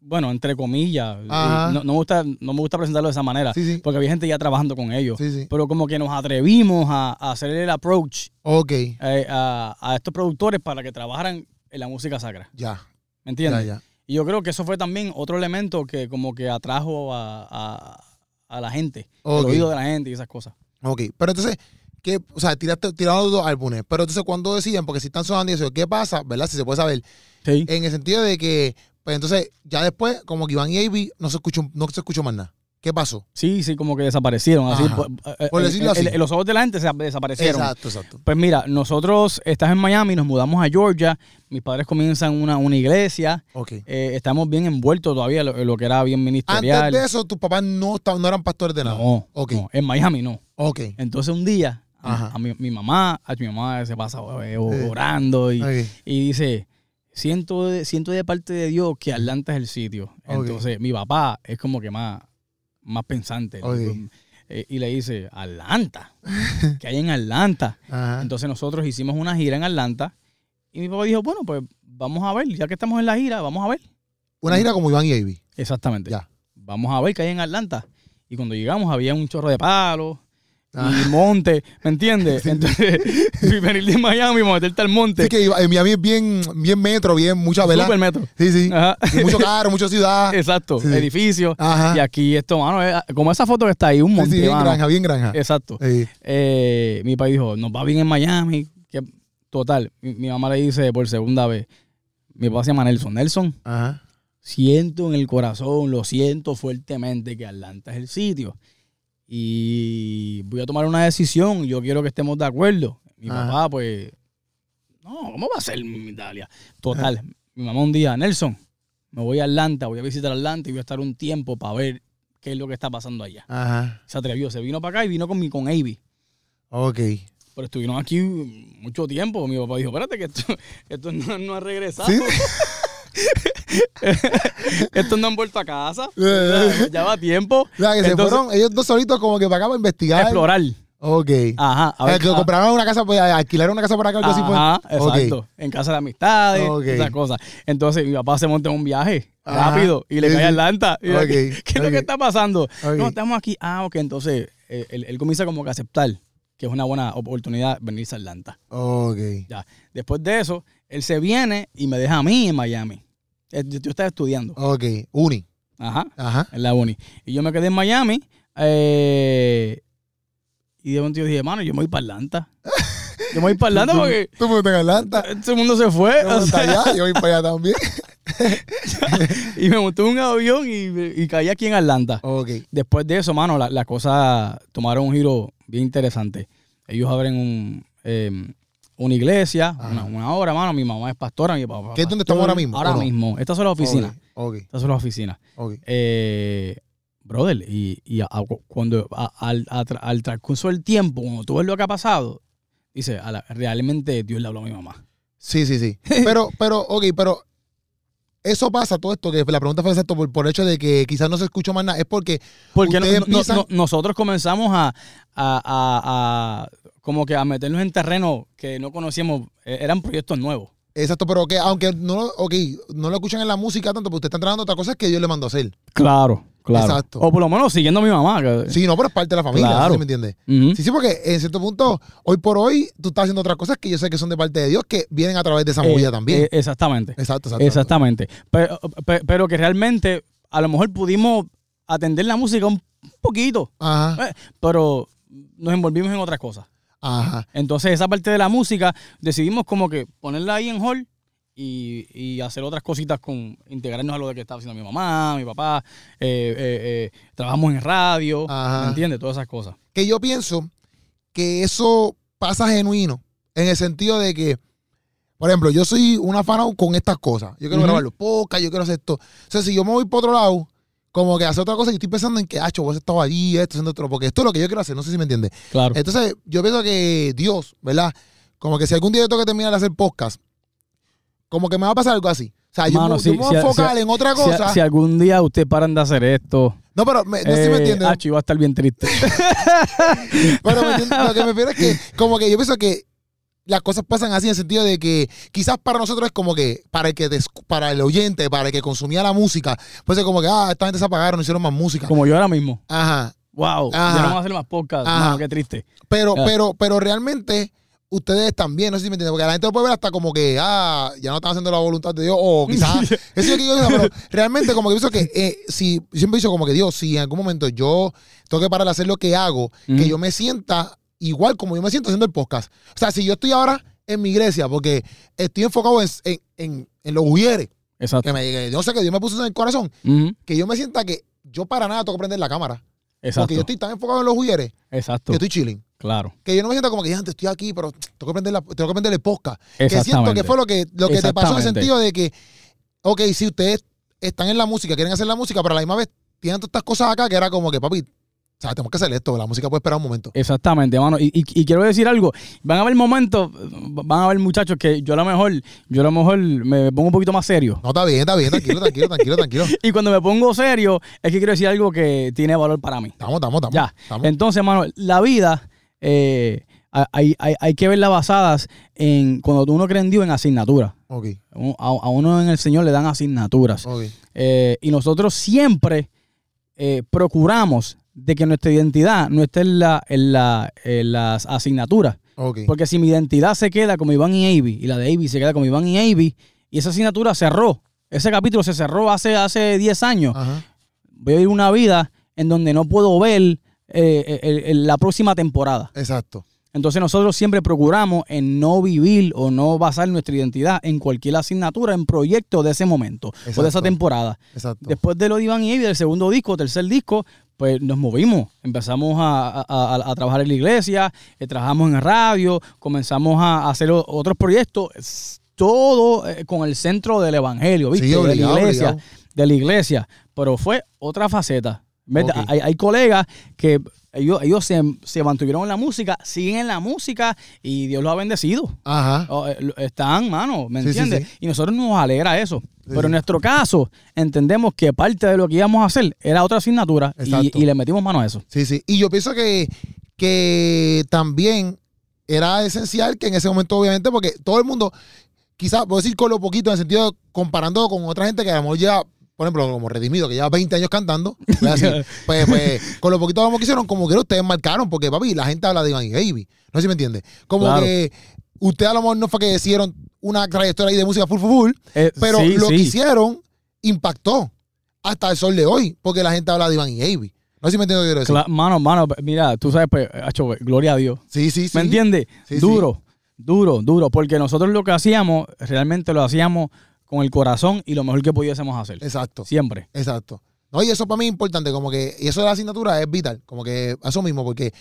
Speaker 2: bueno, entre comillas, no, no me gusta, no me gusta presentarlo de esa manera,
Speaker 1: Sí, sí.
Speaker 2: porque había gente ya trabajando con ellos.
Speaker 1: Sí, sí.
Speaker 2: pero como que nos atrevimos a, a hacer el approach
Speaker 1: Ok,
Speaker 2: eh, a, a estos productores para que trabajaran en la música sacra.
Speaker 1: ya.
Speaker 2: ¿Me entiendes?
Speaker 1: Ya, ya.
Speaker 2: Y yo creo que eso fue también otro elemento que como que atrajo a, a- a la gente,
Speaker 1: Ok.
Speaker 2: el oído de la gente y esas cosas.
Speaker 1: Ok, pero entonces, ¿qué, o sea, tiraste, tiraron dos álbumes, pero entonces cuando deciden, porque si están sonando y eso, ¿qué pasa? ¿Verdad? Si se puede saber.
Speaker 2: Sí.
Speaker 1: En el sentido de que, pues entonces, ya después, como que Iván y Avi no se escuchó, no se escuchó más nada. ¿Qué pasó?
Speaker 2: Sí, sí, como que desaparecieron. Así,
Speaker 1: Ajá.
Speaker 2: por, eh,
Speaker 1: Por decirlo así.
Speaker 2: en los ojos de la gente se desaparecieron.
Speaker 1: Exacto, exacto.
Speaker 2: Pues mira, nosotros estamos en Miami, nos mudamos a Georgia, mis padres comienzan una, una iglesia,
Speaker 1: Ok.
Speaker 2: eh, estamos bien envueltos todavía en lo, que era bien ministerial.
Speaker 1: Antes de eso, tus papás no, no eran pastores de nada.
Speaker 2: No,
Speaker 1: Ok.
Speaker 2: no, en Miami no.
Speaker 1: Ok.
Speaker 2: Entonces un día, a- mi, mi mamá, a mi mamá se pasa eh, orando y, y dice, siento de, siento de parte de Dios que Atlanta es el sitio. Entonces mi papá es como que más, más pensante. Eh, y le dice, Atlanta, [LAUGHS] que hay en Atlanta.
Speaker 1: Ajá.
Speaker 2: Entonces nosotros hicimos una gira en Atlanta y mi papá dijo, bueno, pues vamos a ver, ya que estamos en la gira, vamos a ver.
Speaker 1: Una gira como Iván y Avi.
Speaker 2: Exactamente.
Speaker 1: Ya.
Speaker 2: Vamos a ver qué hay en Atlanta. Y cuando llegamos había un chorro de palos
Speaker 1: Ah.
Speaker 2: y monte, ¿me entiendes? [LAUGHS] Entonces, [LAUGHS] venir de Miami meterte al monte.
Speaker 1: Sí, que en Miami es bien, bien metro, bien mucha vela.
Speaker 2: Super metro.
Speaker 1: Sí, sí.
Speaker 2: Ajá.
Speaker 1: Mucho carro, mucha ciudad. [LAUGHS]
Speaker 2: Exacto,
Speaker 1: Sí.
Speaker 2: edificio.
Speaker 1: Ajá.
Speaker 2: Y aquí esto, mano, es- como esa foto que está ahí, un monte,
Speaker 1: sí, bien
Speaker 2: mano.
Speaker 1: granja, bien granja.
Speaker 2: Exacto. Eh, mi papá dijo, nos va bien en Miami. Que, total, mi, mi mamá le dice por segunda vez, mi papá se llama Nelson. Nelson,
Speaker 1: Ajá.
Speaker 2: siento en el corazón, lo siento fuertemente que Atlanta es el sitio. Y voy a tomar una decisión, yo quiero que estemos de acuerdo. Mi
Speaker 1: Ajá.
Speaker 2: papá, pues, no, ¿cómo va a ser mi Italia? Total, mi mamá un día, Nelson, me voy a Atlanta, voy a visitar Atlanta y voy a estar un tiempo para ver qué es lo que está pasando allá.
Speaker 1: Ajá.
Speaker 2: Se atrevió, se vino para acá y vino con mi con Avi.
Speaker 1: Ok.
Speaker 2: Pero estuvieron aquí mucho tiempo. Mi papá dijo, espérate que esto, [LAUGHS] esto no, no ha regresado.
Speaker 1: ¿Sí? [LAUGHS] [LAUGHS]
Speaker 2: Estos no han vuelto a casa.
Speaker 1: Eh. [LAUGHS]
Speaker 2: ya, va tiempo.
Speaker 1: O sea, que se
Speaker 2: Entonces,
Speaker 1: fueron ellos dos solitos como que para acá para investigar.
Speaker 2: explorar.
Speaker 1: Ok.
Speaker 2: Ajá. A
Speaker 1: O sea,
Speaker 2: ver,
Speaker 1: que
Speaker 2: a-
Speaker 1: compraron una casa, pues alquilaron una casa por acá, algo así fue.
Speaker 2: Ajá, exacto. En casa de amistades,
Speaker 1: Ok.
Speaker 2: esas cosas. Entonces mi papá se monta en un viaje
Speaker 1: Ajá.
Speaker 2: rápido y le
Speaker 1: Sí,
Speaker 2: cae a. Atlanta. Y yo,
Speaker 1: Ok,
Speaker 2: ¿Qué, [LAUGHS] qué es lo que está pasando? No, estamos aquí. Ah, ok. Entonces eh, él, él comienza como que a aceptar que es una buena oportunidad venirse a Atlanta.
Speaker 1: Ok.
Speaker 2: Ya. Después de eso, él se viene y me deja a mí en Miami. Eh, Yo, yo estaba estudiando.
Speaker 1: Ok. Uni.
Speaker 2: Ajá.
Speaker 1: Ajá.
Speaker 2: En la uni. Y yo me quedé en Miami. eh, y de momento yo dije, mano, yo me voy para Atlanta. [LAUGHS] Yo me voy para Atlanta porque
Speaker 1: Tú me en Atlanta.
Speaker 2: todo el mundo se fue.
Speaker 1: Yo
Speaker 2: o
Speaker 1: voy
Speaker 2: sea,
Speaker 1: para allá, yo voy para allá también. [LAUGHS]
Speaker 2: y me monté un avión y, y caí aquí en Atlanta.
Speaker 1: Ok.
Speaker 2: Después de eso, mano, la- las cosas tomaron un giro bien interesante. Ellos abren un, eh, una iglesia, una, una hora, mano. Mi mamá es pastora, mi papá.
Speaker 1: ¿Qué es donde estamos ahora mismo,
Speaker 2: Ahora
Speaker 1: no?
Speaker 2: mismo. Estas son las oficinas.
Speaker 1: Ok.
Speaker 2: Estas son las oficinas.
Speaker 1: Ok.
Speaker 2: Eh, brother, y, y a- a- cuando a- al, al transcurso del tiempo, cuando tú ves lo que ha pasado, dice, la- realmente Dios le habló a mi mamá.
Speaker 1: Sí, sí, sí. [LAUGHS] Pero, pero, ok, pero eso pasa, todo esto, que la pregunta fue exacto por, por el hecho de que quizás no se escuchó más nada, es porque
Speaker 2: Porque no-
Speaker 1: Ustedes
Speaker 2: no- no-
Speaker 1: piensan-
Speaker 2: no- nosotros comenzamos a, a- a- a- como que a meternos en terreno que no conocíamos, eh, eran proyectos nuevos.
Speaker 1: Exacto, pero que aunque no, lo- ok, no lo escuchan en la música tanto, porque usted está entrenando otra cosa que Dios le mandó a hacer.
Speaker 2: Claro, claro.
Speaker 1: Exacto.
Speaker 2: O por lo menos siguiendo a mi mamá. que-
Speaker 1: Sí, no, pero es parte de la familia,
Speaker 2: Claro.
Speaker 1: ¿sí me entiendes? Sí, sí, porque en cierto punto, hoy por hoy, tú estás haciendo otras cosas que yo sé que son de parte de Dios, que vienen a través de esa
Speaker 2: Eh,
Speaker 1: bulla también.
Speaker 2: eh, exactamente.
Speaker 1: exacto, exacto.
Speaker 2: Exactamente. Pero, pe- pero que realmente a lo mejor pudimos atender la música un poquito,
Speaker 1: Ajá,
Speaker 2: eh, pero nos envolvimos en otras cosas.
Speaker 1: Ajá.
Speaker 2: Entonces esa parte de la música decidimos como que ponerla ahí en hall y, y hacer otras cositas con integrarnos a lo de que estaba haciendo mi mamá, mi papá, eh, eh, eh, trabajamos en radio,
Speaker 1: Ajá.
Speaker 2: ¿me entiendes? Todas esas cosas.
Speaker 1: Que yo pienso que eso pasa genuino, en el sentido de que, por ejemplo, yo soy una fan con estas cosas. Yo quiero
Speaker 2: Ujú.
Speaker 1: grabar los podcasts, yo quiero hacer esto. O sea, si yo me voy por otro lado, como que hacer otra cosa, y estoy pensando en que, ah, vos estado allí, esto, haciendo otro, porque esto es lo que yo quiero hacer, no sé si me entiendes.
Speaker 2: Claro.
Speaker 1: Entonces, yo pienso que Dios, ¿verdad? Como que si algún día yo tengo que terminar de hacer podcast, como que me va a pasar algo así. O sea, yo,
Speaker 2: Mano,
Speaker 1: me-
Speaker 2: sí,
Speaker 1: yo me voy
Speaker 2: si-
Speaker 1: a enfocar
Speaker 2: si-
Speaker 1: en otra
Speaker 2: Si,
Speaker 1: cosa.
Speaker 2: si algún día ustedes paran de hacer esto,
Speaker 1: no, pero me- no sé si me
Speaker 2: eh,
Speaker 1: entiendes.
Speaker 2: Acho, iba a estar bien triste. [LAUGHS]
Speaker 1: Pero me entiendes, lo que me [LAUGHS] refiero es que, como que yo pienso que las cosas pasan así en el sentido de que quizás para nosotros es como que para el que des- para el oyente, para el que consumía la música, pues es como que, ah, esta gente se apagaron, no hicieron más música.
Speaker 2: Como yo ahora mismo.
Speaker 1: Ajá.
Speaker 2: Wow,
Speaker 1: Ajá.
Speaker 2: ya no vamos a hacer más podcast.
Speaker 1: Ajá.
Speaker 2: Qué triste.
Speaker 1: Pero, pero, pero realmente ustedes también, no sé si me entienden, porque la gente lo puede ver hasta como que, ah, ya no están haciendo la voluntad de Dios, o [LAUGHS] quizás, eso es lo que yo digo, pero [LAUGHS] realmente como que pienso que, eh, si, siempre he dicho como que Dios, si en algún momento yo tengo que parar de hacer lo que hago, que yo me sienta igual como yo me siento haciendo el podcast. O sea, si yo estoy ahora en mi iglesia, porque estoy enfocado en, en, en, en los ujieres,
Speaker 2: Exacto.
Speaker 1: que me que yo sé que Dios me puso eso en el corazón, que yo me sienta que yo para nada tengo que prender la cámara.
Speaker 2: Exacto.
Speaker 1: Porque yo estoy tan enfocado en los ujieres
Speaker 2: Exacto.
Speaker 1: que estoy chilling.
Speaker 2: Claro.
Speaker 1: Que yo no me siento como que antes estoy aquí, pero tengo que prender, la, tengo que prender el podcast. Que siento que fue lo que, lo que te pasó en el sentido de que, ok, si ustedes están en la música, quieren hacer la música, pero a la misma vez tienen todas estas cosas acá que era como que, papi, o sea, tenemos que hacer esto, la música puede esperar un momento.
Speaker 2: Exactamente, hermano. Y, y- y quiero decir algo. Van a haber momentos, van a haber muchachos que yo a lo mejor, yo a lo mejor me pongo un poquito más serio.
Speaker 1: No, está bien, está bien, tranquilo, tranquilo, tranquilo, tranquilo. [LAUGHS]
Speaker 2: Y cuando me pongo serio, es que quiero decir algo que tiene valor para mí.
Speaker 1: Estamos, estamos, estamos.
Speaker 2: Ya.
Speaker 1: estamos.
Speaker 2: Entonces, hermano, la vida eh, hay, hay- hay que verla basadas en cuando uno cree en Dios en asignaturas.
Speaker 1: Ok,
Speaker 2: A, a uno en el Señor le dan asignaturas. Eh, y nosotros siempre eh, procuramos de que nuestra identidad no esté en, la, en, la, en las asignaturas. Porque si mi identidad se queda como Iván y Avi y la de Avi se queda como Iván y Avi y esa asignatura cerró, ese capítulo se cerró hace, hace 10 años,
Speaker 1: Ajá.
Speaker 2: voy a vivir una vida en donde no puedo ver eh, el- el- la próxima temporada.
Speaker 1: Exacto.
Speaker 2: Entonces nosotros siempre procuramos en no vivir o no basar nuestra identidad en cualquier asignatura, en proyecto de ese momento o de esa temporada.
Speaker 1: Exacto.
Speaker 2: Después de lo de Iván y Avi, del segundo disco, tercer disco, pues nos movimos. Empezamos a, a- a- trabajar en la iglesia, eh, trabajamos en radio, comenzamos a hacer otros proyectos, todo eh, con el centro del evangelio, ¿viste?
Speaker 1: Sí, obligado,
Speaker 2: de la iglesia.
Speaker 1: obligado.
Speaker 2: De la iglesia. Pero fue otra faceta. ¿verdad?
Speaker 1: Ok.
Speaker 2: Hay, hay colegas que ellos, ellos se, se mantuvieron en la música, siguen en la música y Dios los ha bendecido.
Speaker 1: Ajá.
Speaker 2: Oh, eh, están, mano, ¿me
Speaker 1: Sí, sí,
Speaker 2: entiendes?
Speaker 1: sí.
Speaker 2: Y nosotros nos alegra eso. Pero en nuestro caso, entendemos que parte de lo que íbamos a hacer era otra asignatura y, le metimos mano a eso.
Speaker 1: Sí, sí. Y yo pienso que, que también era esencial que en ese momento, obviamente, porque todo el mundo, quizás, puedo decir con lo poquito, en el sentido, comparando con otra gente que a lo mejor lleva, por ejemplo, como Redimido, que lleva 20 años cantando, [LAUGHS] pues, pues, con lo poquito que hicieron, como que ustedes marcaron, porque, papi, la gente habla de Iván y Baby. No sé si me entiende. Como
Speaker 2: Claro.
Speaker 1: que ustedes a lo mejor no fue que hicieron una trayectoria ahí de música full, full, full,
Speaker 2: Eh,
Speaker 1: pero
Speaker 2: sí,
Speaker 1: lo
Speaker 2: sí.
Speaker 1: que hicieron impactó hasta el sol de hoy, porque la gente habla de Iván y Baby. No sé si me entiende lo que quiero decir.
Speaker 2: Cla- mano, mano, mira, tú sabes, pues, acho, gloria a Dios.
Speaker 1: Sí, sí, sí.
Speaker 2: ¿Me entiendes?
Speaker 1: Sí,
Speaker 2: duro, duro, duro. Porque nosotros lo que hacíamos, realmente lo hacíamos con el corazón y lo mejor que pudiésemos hacer.
Speaker 1: Exacto,
Speaker 2: Siempre.
Speaker 1: exacto. No, y eso para mí es importante, como que, y eso de la asignatura es vital, como que eso mismo, porque,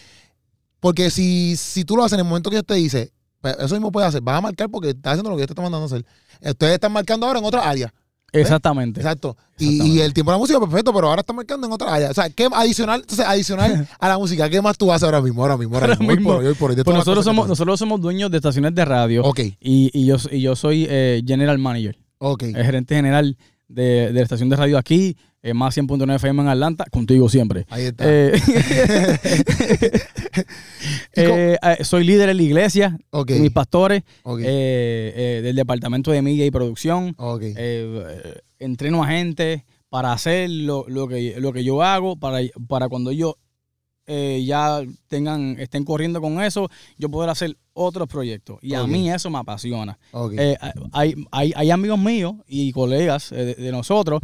Speaker 1: porque si, si tú lo haces en el momento que yo te dice, eso mismo puede hacer, vas a marcar porque estás haciendo lo que yo te estoy mandando a hacer. Ustedes están marcando ahora en otra área.
Speaker 2: Exactamente.
Speaker 1: Exacto. Y,
Speaker 2: Exactamente.
Speaker 1: y el tiempo de la música, perfecto, pero ahora están marcando en otra área. O sea, ¿qué adicional, entonces, adicional [LAUGHS] a la música, ¿qué más tú haces ahora mismo? Ahora mismo, ahora,
Speaker 2: Ahora
Speaker 1: mismo. Hoy por hoy, hoy por hoy,
Speaker 2: Pues nosotros somos, nosotros somos dueños de estaciones de radio.
Speaker 1: Ok,
Speaker 2: y, y yo, y yo soy eh, general manager.
Speaker 1: ok.
Speaker 2: el gerente general de, de la estación de radio aquí, eh, más 100.9 FM en Atlanta, contigo siempre.
Speaker 1: Ahí está.
Speaker 2: Eh, [LAUGHS]
Speaker 1: ¿Y cómo-
Speaker 2: eh, eh, soy líder en la iglesia, mis pastores, del departamento de media y producción. entreno a gente para hacer lo, lo que, lo que yo hago, para, para cuando ellos eh, ya tengan, estén corriendo con eso, yo poder hacer otros proyectos. Y a mí eso me apasiona. Eh, hay, hay, hay amigos míos y colegas eh, de, de nosotros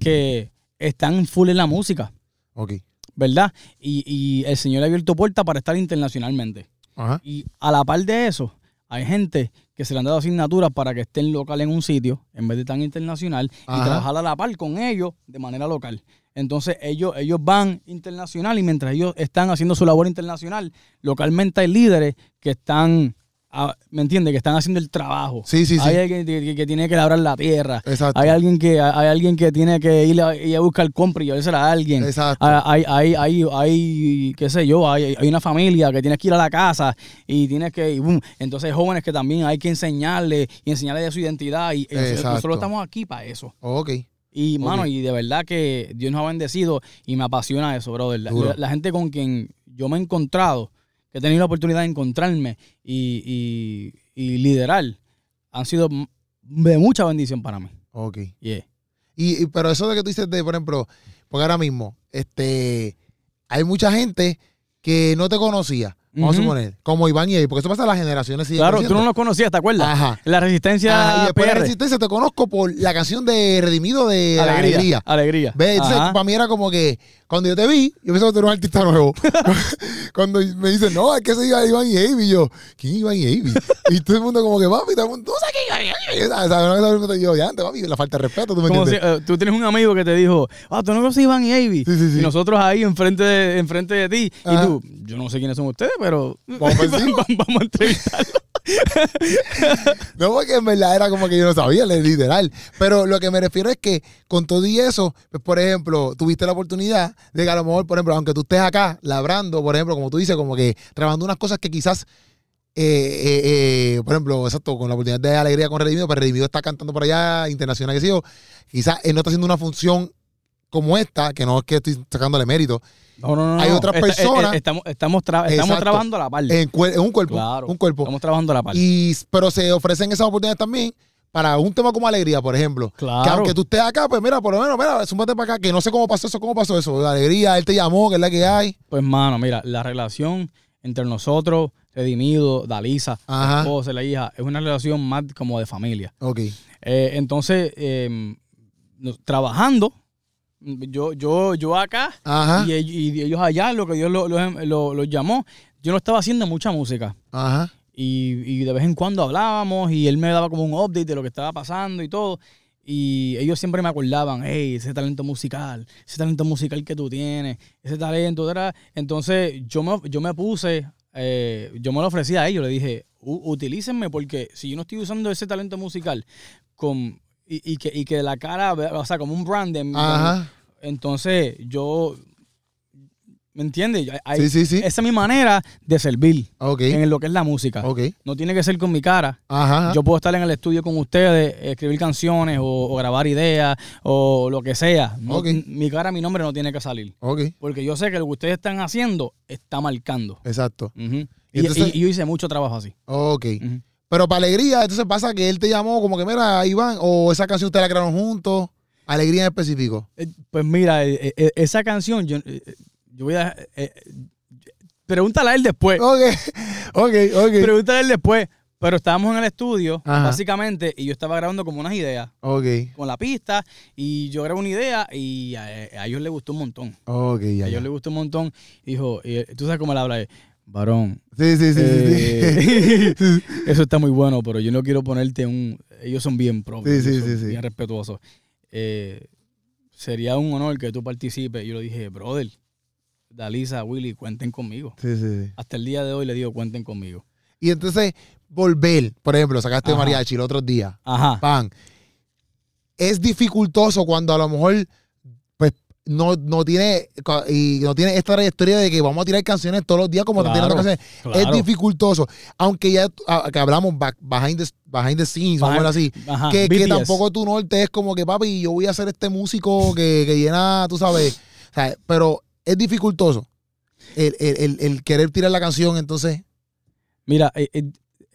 Speaker 2: que están full en la música,
Speaker 1: ok.
Speaker 2: ¿verdad? Y, y el Señor ha abierto puertas para estar internacionalmente.
Speaker 1: Ajá.
Speaker 2: Y a la par de eso, hay gente que se le han dado asignaturas para que estén local en un sitio en vez de tan internacional y trabajar a la par con ellos de manera local. Entonces ellos, ellos van internacional y mientras ellos están haciendo su labor internacional, localmente hay líderes que están, ah, ¿me entiendes? Que están haciendo el trabajo.
Speaker 1: Sí, sí, sí.
Speaker 2: Hay alguien que, tiene que labrar la tierra.
Speaker 1: Exacto.
Speaker 2: Hay alguien que, hay alguien que tiene que ir a, ir a buscar compra y llevársela a alguien.
Speaker 1: Exacto.
Speaker 2: Ah, Hay, hay, hay, hay, qué sé yo, hay, hay una familia que tienes que ir a la casa y tienes que, y boom. entonces hay jóvenes que también hay que enseñarle y enseñarles de su identidad y
Speaker 1: Exacto.
Speaker 2: nosotros estamos aquí para eso.
Speaker 1: ok.
Speaker 2: Y, mano, y de verdad que Dios nos ha bendecido y me apasiona eso, brother. La, gente con quien yo me he encontrado, que he tenido la oportunidad de encontrarme y, y, y liderar, han sido de mucha bendición para mí.
Speaker 1: Ok.
Speaker 2: Yeah.
Speaker 1: Y, y- pero eso de que tú dices de, por ejemplo, porque ahora mismo, este, hay mucha gente que no te conocía, vamos a suponer, como Iván y él, porque eso pasa a las generaciones.
Speaker 2: Claro, tú no los conocías, ¿te acuerdas?
Speaker 1: Ajá.
Speaker 2: La resistencia
Speaker 1: Ajá, y después de
Speaker 2: PR.
Speaker 1: Resistencia te conozco por la canción de Redimido de La Alegría.
Speaker 2: Alegría.
Speaker 1: ¿Ves? Entonces, para mí era como que cuando yo te vi, yo pensaba que tú eras un artista nuevo. [LAUGHS] cuando me dicen, no, es que se iba Iván y Avi. Yo, ¿quién es Iván y Avi? y todo el mundo como que, papi, todo el mundo, ¿tú sabes quién es Iván y yo, ya, antes, papi, la falta de respeto, ¿tú me
Speaker 2: Como si,
Speaker 1: entiendes?
Speaker 2: eh, tú tienes un amigo que te dijo, ah, tú no conoces Iván y Avi.
Speaker 1: Sí, sí, sí.
Speaker 2: Y nosotros ahí enfrente de, enfrente de ti.
Speaker 1: Ajá.
Speaker 2: Y tú, yo no sé quiénes son ustedes, pero
Speaker 1: Vamos por [LAUGHS] encima.
Speaker 2: vamos a entrevistarlo. [LAUGHS]
Speaker 1: No, porque en verdad era como que yo no sabía, literal. Pero lo que me refiero es que con todo y eso, pues, por ejemplo, tuviste la oportunidad de que a lo mejor, por ejemplo, aunque tú estés acá labrando, por ejemplo, como tú dices, como que trabajando unas cosas que quizás, eh, eh, eh, por ejemplo, exacto, con la oportunidad de alegría con Redimido, pero Redimido está cantando por allá, internacional, que sé yo, quizás él no está haciendo una función como esta, que no es que estoy sacándole mérito,
Speaker 2: No, no, no.
Speaker 1: Hay otras
Speaker 2: Esta- eh,
Speaker 1: personas-
Speaker 2: eh, estamos, estamos, tra- estamos trabajando a la par.
Speaker 1: en, un cuerpo,
Speaker 2: Claro.
Speaker 1: un cuerpo.
Speaker 2: Estamos trabajando a la par.
Speaker 1: Y, pero se ofrecen esas oportunidades también para un tema como alegría, por ejemplo. Que
Speaker 2: Claro.
Speaker 1: aunque tú estés acá, pues mira, por lo menos, mira, súmate para acá, que no sé cómo pasó eso, cómo pasó eso. La alegría, él te llamó, que es la que hay.
Speaker 2: Pues, mano, mira, la relación entre nosotros, Redimido, Dalisa, la esposa, la hija, es una relación más como de familia.
Speaker 1: Ok.
Speaker 2: Eh, entonces, eh, trabajando, yo, yo, yo acá y, ell- y ellos allá, lo que Dios los lo, llamó, yo no estaba haciendo mucha música.
Speaker 1: Ajá.
Speaker 2: Y, y de vez en cuando hablábamos y él me daba como un update de lo que estaba pasando y todo. Y ellos siempre me acordaban, hey, ese talento musical, ese talento musical que tú tienes, ese talento. Entonces yo me, yo me puse, eh, yo me lo ofrecí a ellos, le dije, "U- utilícenme porque si yo no estoy usando ese talento musical con, y, y que, y que la cara, o sea, como un brand, de-
Speaker 1: Ajá.
Speaker 2: entonces yo, ¿me entiendes?
Speaker 1: Sí, sí, sí.
Speaker 2: Esa es mi manera de servir
Speaker 1: Ok.
Speaker 2: en lo que es la música.
Speaker 1: Ok.
Speaker 2: No tiene que ser con mi cara.
Speaker 1: Ajá.
Speaker 2: Yo puedo estar en el estudio con ustedes, escribir canciones o, o grabar ideas o lo que sea. No-. Mi cara, mi nombre no tiene que salir. Porque yo sé que lo que ustedes están haciendo está marcando.
Speaker 1: Exacto.
Speaker 2: Ujú.
Speaker 1: Y
Speaker 2: Y,
Speaker 1: entonces-
Speaker 2: y- y yo hice mucho trabajo así.
Speaker 1: Ok. Pero para alegría, entonces pasa que él te llamó como que, mira, Iván, o esa canción ustedes la crearon juntos. Alegría en específico.
Speaker 2: Eh, Pues mira, eh, eh, esa canción, yo, yo voy a... pregúntale a él después.
Speaker 1: Ok. Ok, ok.
Speaker 2: Pregúntale a él después. Pero estábamos en el estudio,
Speaker 1: Ajá.
Speaker 2: básicamente, y yo estaba grabando como unas ideas.
Speaker 1: Ok.
Speaker 2: con la pista y yo grabé una idea y a, a ellos les gustó un montón.
Speaker 1: Ok,
Speaker 2: A ellos les gustó un montón. Y dijo, y, tú sabes cómo él habla, varón.
Speaker 1: Sí, sí, sí, sí, sí.
Speaker 2: eh, [LAUGHS] eso está muy bueno, pero yo no quiero ponerte un... Ellos son bien propios,
Speaker 1: Sí, sí, sí, sí.
Speaker 2: bien respetuosos. Eh, sería un honor que tú participes. Yo le dije, brother, Dalisa, Willy, cuenten conmigo.
Speaker 1: Sí, sí, sí.
Speaker 2: Hasta el día de hoy le digo, cuenten conmigo.
Speaker 1: Y entonces, volver, por ejemplo, sacaste
Speaker 2: Ajá.
Speaker 1: mariachi el otro día,
Speaker 2: Ajá.
Speaker 1: pan. Es dificultoso cuando a lo mejor, no, no tiene y no tiene esta trayectoria de que vamos a tirar canciones todos los días como están tirando
Speaker 2: Claro,
Speaker 1: canciones. Es
Speaker 2: claro.
Speaker 1: dificultoso. Aunque ya ah, que hablamos back- behind, the, behind the scenes, vamos a así.
Speaker 2: Ajá,
Speaker 1: que, que tampoco tu norte es como que, papi, yo voy a ser este músico que, que llena, tú sabes. O sea, pero es dificultoso el, el- el- el querer tirar la canción, entonces.
Speaker 2: Mira, eh, eh,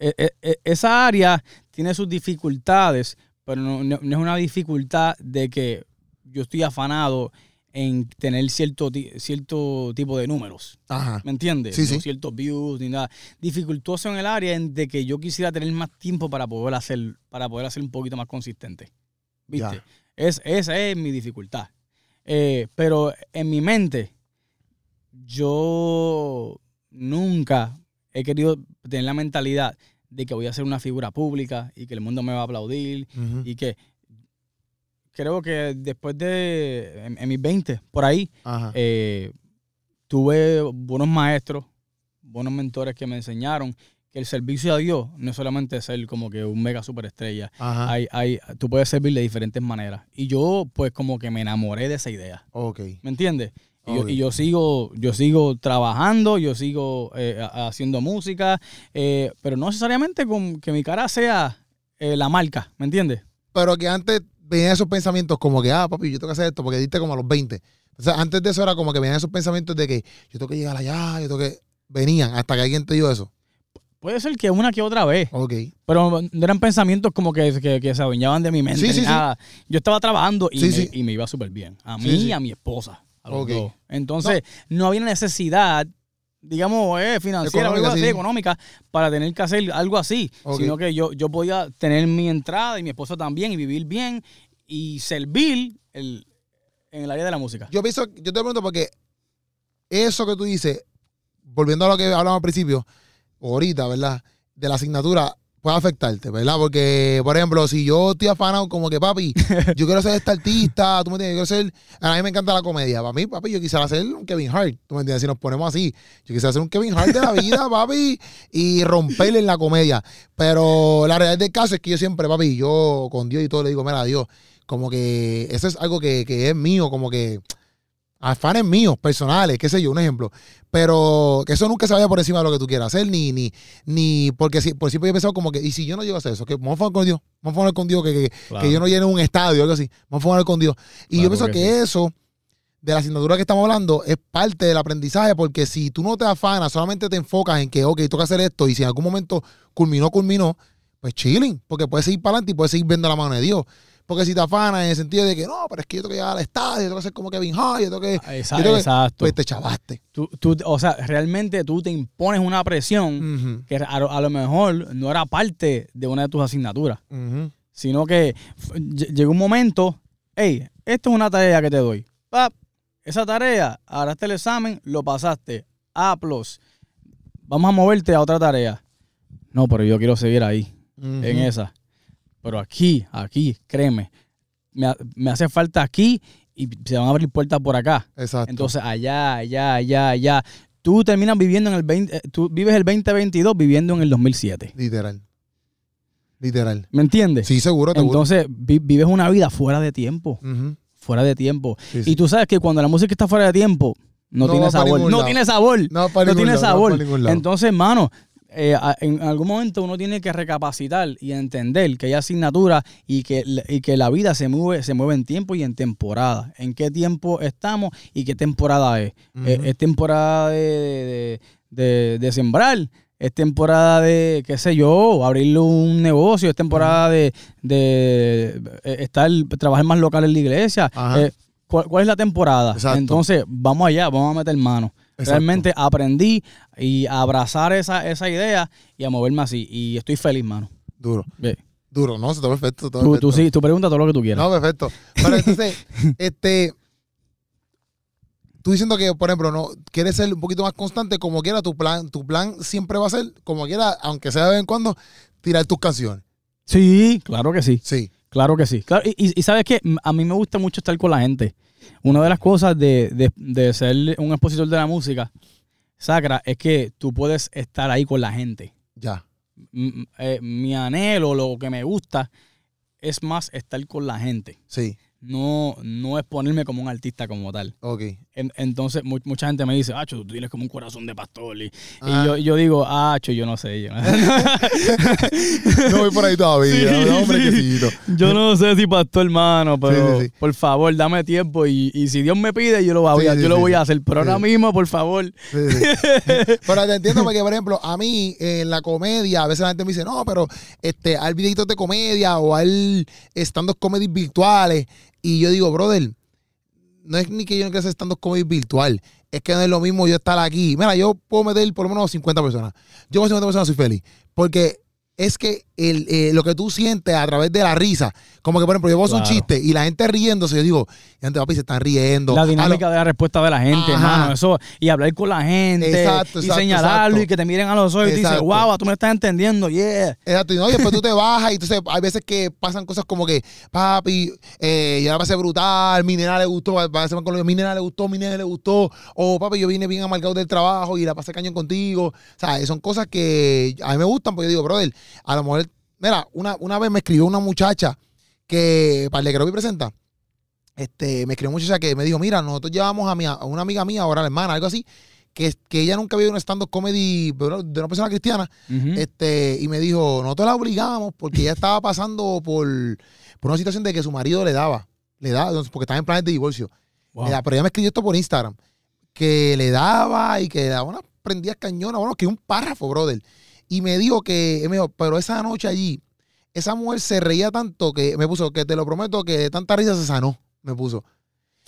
Speaker 2: eh, eh, eh, esa área tiene sus dificultades, pero no, no- no es una dificultad de que yo estoy afanado en tener cierto, cierto tipo de números.
Speaker 1: Ajá.
Speaker 2: ¿Me entiendes?
Speaker 1: Sí,
Speaker 2: no
Speaker 1: sí.
Speaker 2: ciertos views ni nada. Dificultoso en el área de que yo quisiera tener más tiempo para poder hacer, para poder hacer un poquito más consistente. ¿Viste?
Speaker 1: Ya.
Speaker 2: Es, esa es mi dificultad. Eh, pero en mi mente, yo nunca he querido tener la mentalidad de que voy a ser una figura pública y que el mundo me va a aplaudir y que creo que después de, en, en mis 20, por ahí, eh, tuve buenos maestros, buenos mentores que me enseñaron que el servicio a Dios no es solamente ser como que un mega superestrella.
Speaker 1: Ajá.
Speaker 2: Hay, hay, tú puedes servir de diferentes maneras. Y yo, pues, como que me enamoré de esa idea.
Speaker 1: Ok.
Speaker 2: ¿Me entiendes? Y, yo,
Speaker 1: Ok.
Speaker 2: y yo sigo, yo sigo trabajando, yo sigo eh, ha- haciendo música, eh, pero no necesariamente con que mi cara sea eh, la marca, ¿me entiendes?
Speaker 1: Pero que antes venían esos pensamientos como que, ah, papi, yo tengo que hacer esto porque diste como a los 20. O sea, antes de eso era como que venían esos pensamientos de que yo tengo que llegar allá, yo tengo que. Venían hasta que alguien te dio eso.
Speaker 2: Puede ser que una que otra vez,
Speaker 1: Ok.
Speaker 2: pero no eran pensamientos como que, que, que se adueñaban de mi mente.
Speaker 1: Sí, sí, sí.
Speaker 2: nada. Yo estaba trabajando y, me, y me iba súper bien. A mí y a mi esposa. A los
Speaker 1: Ok.
Speaker 2: dos. Entonces, no. había necesidad, digamos, eh, financiera o algo
Speaker 1: Económica,
Speaker 2: así,
Speaker 1: sí.
Speaker 2: económica, para tener que hacer algo así. Sino que yo, yo podía tener mi entrada y mi esposa también y vivir bien y servir el- en el área de la música.
Speaker 1: Yo pienso, yo te pregunto porque eso que tú dices, volviendo a lo que hablamos al principio, ahorita, ¿verdad? De la asignatura puede afectarte, ¿verdad? Porque, por ejemplo, si yo estoy afanado como que, papi, [LAUGHS] yo quiero ser este artista, tú me entiendes, yo quiero ser, a mí me encanta la comedia, para mí, papi, yo quisiera ser un Kevin Hart, tú me entiendes, si nos ponemos así, yo quisiera ser un Kevin Hart de la vida, [LAUGHS] papi, y romperle en la comedia, pero la realidad del caso es que yo siempre, papi, yo con Dios y todo le digo, mira, Dios, como que eso es algo que, que es mío, como que afanes míos, personales, qué sé yo, un ejemplo. Pero que eso nunca se vaya por encima de lo que tú quieras hacer, ni, ni, ni, porque si, por siempre yo he pensado como que, y si yo no llego a hacer eso, que vamos a poner con Dios, vamos a poner con Dios, que, que,
Speaker 2: Claro.
Speaker 1: que yo no llene un estadio, algo así, vamos a poner con Dios. Y yo
Speaker 2: Claro
Speaker 1: pienso
Speaker 2: que
Speaker 1: que,
Speaker 2: sí.
Speaker 1: eso, de la asignatura que estamos hablando, es parte del aprendizaje, porque si tú no te afanas, solamente te enfocas en que, ok, toca hacer esto, y si en algún momento culminó, culminó, pues chilling, porque puedes seguir para adelante y puedes seguir viendo la mano de Dios. Porque si te afanas en el sentido de que no, pero es que yo tengo que llegar al estadio, yo tengo que ser como Kevin Hart, yo tengo que. Yo tengo que-
Speaker 2: exacto.
Speaker 1: pues te chavaste.
Speaker 2: Tú- tú- o sea, realmente tú te impones una presión que a, lo- a lo mejor no era parte de una de tus asignaturas, sino que llegó un momento, hey, esta es una tarea que te doy. Pap, esa tarea, harás el examen, lo pasaste. A plus, vamos a moverte a otra tarea. No, pero yo quiero seguir ahí, en esa. Pero aquí, aquí, créeme, me, me hace falta aquí y se van a abrir puertas por acá.
Speaker 1: Exacto.
Speaker 2: Entonces, allá, allá, allá, allá. Tú terminas viviendo en el 20, eh, tú vives el 2022 viviendo en el 2007.
Speaker 1: Literal. Literal.
Speaker 2: ¿Me entiendes?
Speaker 1: Sí, seguro, seguro.
Speaker 2: Entonces, vi- vives una vida fuera de tiempo. Fuera de tiempo.
Speaker 1: Sí, sí.
Speaker 2: Y tú sabes que cuando la música está fuera de tiempo, no,
Speaker 1: No
Speaker 2: tiene sabor. No
Speaker 1: lado.
Speaker 2: tiene sabor.
Speaker 1: No,
Speaker 2: no tiene
Speaker 1: lado,
Speaker 2: sabor. Entonces, hermano, eh, en algún momento uno tiene que recapacitar y entender que hay asignatura y que, la- y que la vida se mueve, se mueve en tiempo y en temporada. En qué tiempo estamos y qué temporada es. Eh, es temporada de, de- de- de sembrar. Es temporada de, qué sé yo, abrir un negocio. Es temporada de, de, eh, estar, trabajar más local en la iglesia. Eh, ¿cuál, cuál es la temporada?
Speaker 1: Exacto.
Speaker 2: Entonces, vamos allá, vamos a meter mano.
Speaker 1: Exacto.
Speaker 2: Realmente aprendí y a abrazar esa, esa idea y a moverme así. Y estoy feliz, mano.
Speaker 1: Duro. Duro. No, está perfecto. está
Speaker 2: Tú, tú,
Speaker 1: perfecto.
Speaker 2: sí, tú pregunta todo lo que tú quieras.
Speaker 1: No, perfecto. Pero entonces, [LAUGHS] este. Tú diciendo que, por ejemplo, no quieres ser un poquito más constante, como quiera, tu plan, tu plan siempre va a ser, como quiera, aunque sea de vez en cuando, tirar tus canciones.
Speaker 2: Sí, claro que sí.
Speaker 1: Sí.
Speaker 2: Claro que sí. Claro, y- y sabes que a mí me gusta mucho estar con la gente. Una de las cosas de, de- de ser un expositor de la música sacra es que tú puedes estar ahí con la gente.
Speaker 1: Ya.
Speaker 2: M- eh, mi anhelo, lo que me gusta, es más estar con la gente.
Speaker 1: Sí.
Speaker 2: no, no es ponerme como un artista como tal.
Speaker 1: Ok.
Speaker 2: En- entonces, mu- mucha gente me dice, Acho, tú tienes como un corazón de pastor. Y, y
Speaker 1: Ah.
Speaker 2: yo, yo digo, Acho, yo no sé. Yo,
Speaker 1: No [LAUGHS] voy por ahí todavía. [LAUGHS]
Speaker 2: Sí,
Speaker 1: no, hombre,
Speaker 2: sí. yo no sé si pastor, hermano, pero
Speaker 1: Sí,
Speaker 2: por favor, dame tiempo. Y, y si Dios me pide, yo lo voy a, yo lo voy a hacer. Pero ahora mismo, por favor. [LAUGHS]
Speaker 1: Pero te entiendo porque, por ejemplo, a mí en la comedia, a veces la gente me dice, no, pero este, hay videitos de comedia o hay stand-up comedy virtuales. Y yo digo, brother, no es ni que yo no quiera hacer stand-up comedy virtual. Es que no es lo mismo yo estar aquí. Mira, yo puedo meter por lo menos 50 personas. Yo con 50 personas soy feliz. Porque es que el, eh, lo que tú sientes a través de la risa, como que, por ejemplo, yo voy a hacer un
Speaker 2: Claro.
Speaker 1: chiste y la gente riéndose, yo digo, y antes, papi, se están riendo.
Speaker 2: La
Speaker 1: A lo-
Speaker 2: dinámica de la respuesta de la gente, hermano. Eso, y hablar con la gente.
Speaker 1: Exacto,
Speaker 2: y señalarlo
Speaker 1: exacto.
Speaker 2: y que te miren a los ojos y te dices,
Speaker 1: Exacto.
Speaker 2: wow, tú me estás entendiendo, yeah.
Speaker 1: Exacto, y no, y después tú te [LAUGHS] bajas y entonces hay veces que pasan cosas como que, papi, eh, yo la pasé brutal, mi nena le gustó, mi nena le gustó, mi nena le gustó, o papi, yo vine bien amargado del trabajo y la pasé cañón contigo. O sea, son cosas que a mí me gustan porque yo digo, brother, a lo mejor, mira, una, una vez me escribió una muchacha que, para el Keropi presenta, este, me escribió una muchacha que me dijo, mira, nosotros llevamos a, mi, a una amiga mía, ahora la hermana, algo así, que, que ella nunca había visto un stand-up comedy de una- de una persona cristiana, este, y me dijo, nosotros la obligamos porque ella estaba pasando por, por una situación de que su marido le daba, le daba, porque estaba en planes de divorcio.
Speaker 2: Wow.
Speaker 1: Pero ella me escribió esto por Instagram, que le daba y que le daba unas prendidas cañonas, bueno, que un párrafo, brother. Y me dijo que, me dijo, pero esa noche allí, esa mujer se reía tanto que me puso, que te lo prometo, que de tanta risa se sanó, me puso.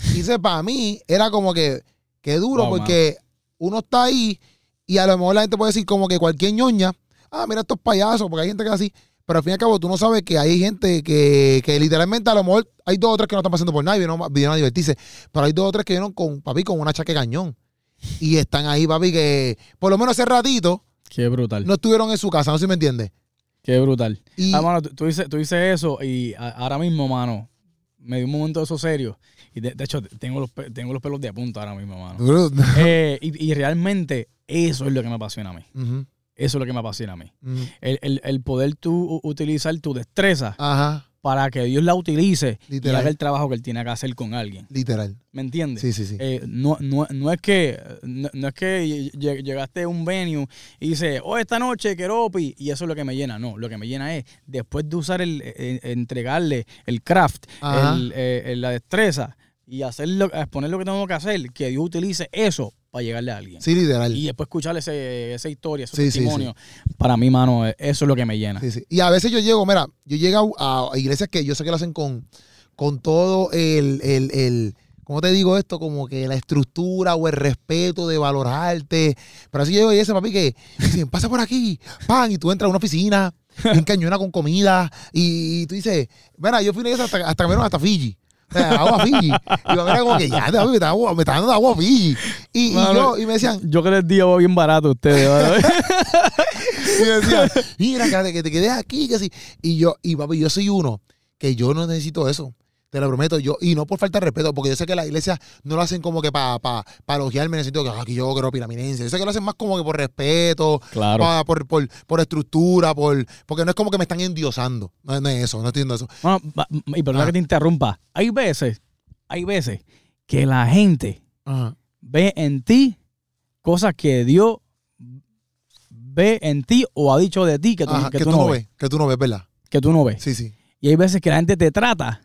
Speaker 1: Y dice, para mí era como que, que duro, porque uno está ahí y a lo mejor la gente puede decir como que cualquier ñoña, ah, mira estos payasos, porque hay gente que es así. Pero al fin y al cabo, tú no sabes que hay gente que, que literalmente a lo mejor hay dos o tres que no están pasando por nada y vinieron, vinieron a divertirse. Pero hay dos o tres que vinieron con, papi, con una chaque cañón. Y están ahí, papi, que por lo menos ese ratito
Speaker 2: Qué brutal.
Speaker 1: no estuvieron en su casa, no sé si me entiendes.
Speaker 2: Qué brutal.
Speaker 1: Y,
Speaker 2: Ah, mano, tú, tú dices, tú dices eso y a- ahora mismo, mano, me dio un momento de eso serio. Y de, de hecho, tengo los, tengo los pelos de punta ahora mismo, mano. [LAUGHS] Eh, y, y realmente eso es lo que me apasiona a mí. Eso es lo que me apasiona a mí. El, el- el poder tú utilizar tu destreza
Speaker 1: Ajá,
Speaker 2: para que Dios la utilice y
Speaker 1: Literal.
Speaker 2: haga el trabajo que él tiene que hacer con alguien.
Speaker 1: literal.
Speaker 2: ¿Me entiendes?
Speaker 1: Sí, sí, sí.
Speaker 2: Eh, no, no, no es que no, no es que lle- llegaste a un venue y dices, oh, esta noche Keropi, y eso es lo que me llena. No, lo que me llena es después de usar el, eh, entregarle el craft, el, eh, el- la destreza y hacerlo, exponer lo que tengo que hacer, que Dios utilice eso para llegarle a alguien.
Speaker 1: Sí, literal.
Speaker 2: Y después escuchar ese, esa historia,
Speaker 1: Sí, sí,
Speaker 2: testimonios. Para mí, mano, eh, eso es lo que me llena.
Speaker 1: Sí, sí. Y a veces yo llego, mira, yo llego a, a iglesias que yo sé que lo hacen con, con todo el, el, el, ¿cómo te digo esto? Como que la estructura o el respeto de valorarte. Pero así llego y ese papi que dicen, pasa por aquí, pan, y tú entras a una oficina, bien [LAUGHS] cañona con comida, y, tú dices, mira, yo fui a hasta, hasta que hasta Fiji. Agua Fiji. Y yo, mira, como que ya, me está, agua- me está dando agua Fiji. Y, y yo, y me decían,
Speaker 2: Yo que les di agua bien barato a ustedes. [LAUGHS]
Speaker 1: y me decía, mira, que te, que te quedes aquí, que sí. Y yo, y papi, yo soy uno que yo no necesito eso. Te lo prometo, yo, y no por falta de respeto, porque yo sé que las iglesias no lo hacen como que para pa, pa elogiarme en el sentido que "Ah, aquí yo quiero piraminencia. Yo sé que lo hacen más como que por respeto,
Speaker 2: claro.
Speaker 1: pa- por, por, por estructura, por, porque no es como que me están endiosando. No, no es eso, no entiendo eso.
Speaker 2: Y perdona
Speaker 1: Ah.
Speaker 2: que te interrumpa. Hay veces, hay veces que la gente
Speaker 1: Ajá.
Speaker 2: ve en ti cosas que Dios ve en ti o ha dicho de ti que tú,
Speaker 1: Ajá,
Speaker 2: que tú no ves.
Speaker 1: que tú no ves, ¿verdad?
Speaker 2: Que tú no ves.
Speaker 1: Sí, sí,
Speaker 2: Y hay veces que la gente te trata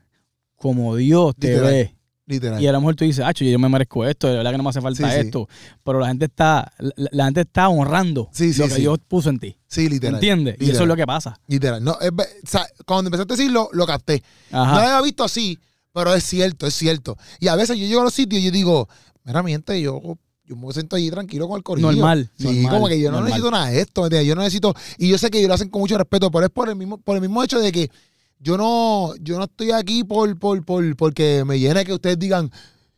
Speaker 2: como Dios te
Speaker 1: Literal.
Speaker 2: ve.
Speaker 1: literal.
Speaker 2: Y a lo mejor tú dices, ah, yo me merezco esto, de verdad que no me hace falta
Speaker 1: Sí, sí.
Speaker 2: esto. Pero la gente está, la, la gente está honrando
Speaker 1: Sí, sí,
Speaker 2: lo que. Dios puso en ti.
Speaker 1: sí, literal.
Speaker 2: ¿Entiendes? Y eso es lo que pasa.
Speaker 1: Literal. No, es ve- o sea, cuando empezaste a decirlo, lo capté. No lo
Speaker 2: Ajá.
Speaker 1: había visto así, pero es cierto, es cierto. Y a veces yo llego a los sitios y yo digo, mira, mi gente, yo, yo me siento ahí tranquilo con el corillo.
Speaker 2: Normal,
Speaker 1: Sí,
Speaker 2: normal,
Speaker 1: como que yo no
Speaker 2: normal.
Speaker 1: necesito nada de esto. Yo no necesito, y yo sé que ellos lo hacen con mucho respeto, pero es por el mismo, por el mismo hecho de que yo no, yo no estoy aquí por, por, por, porque me llene que ustedes digan,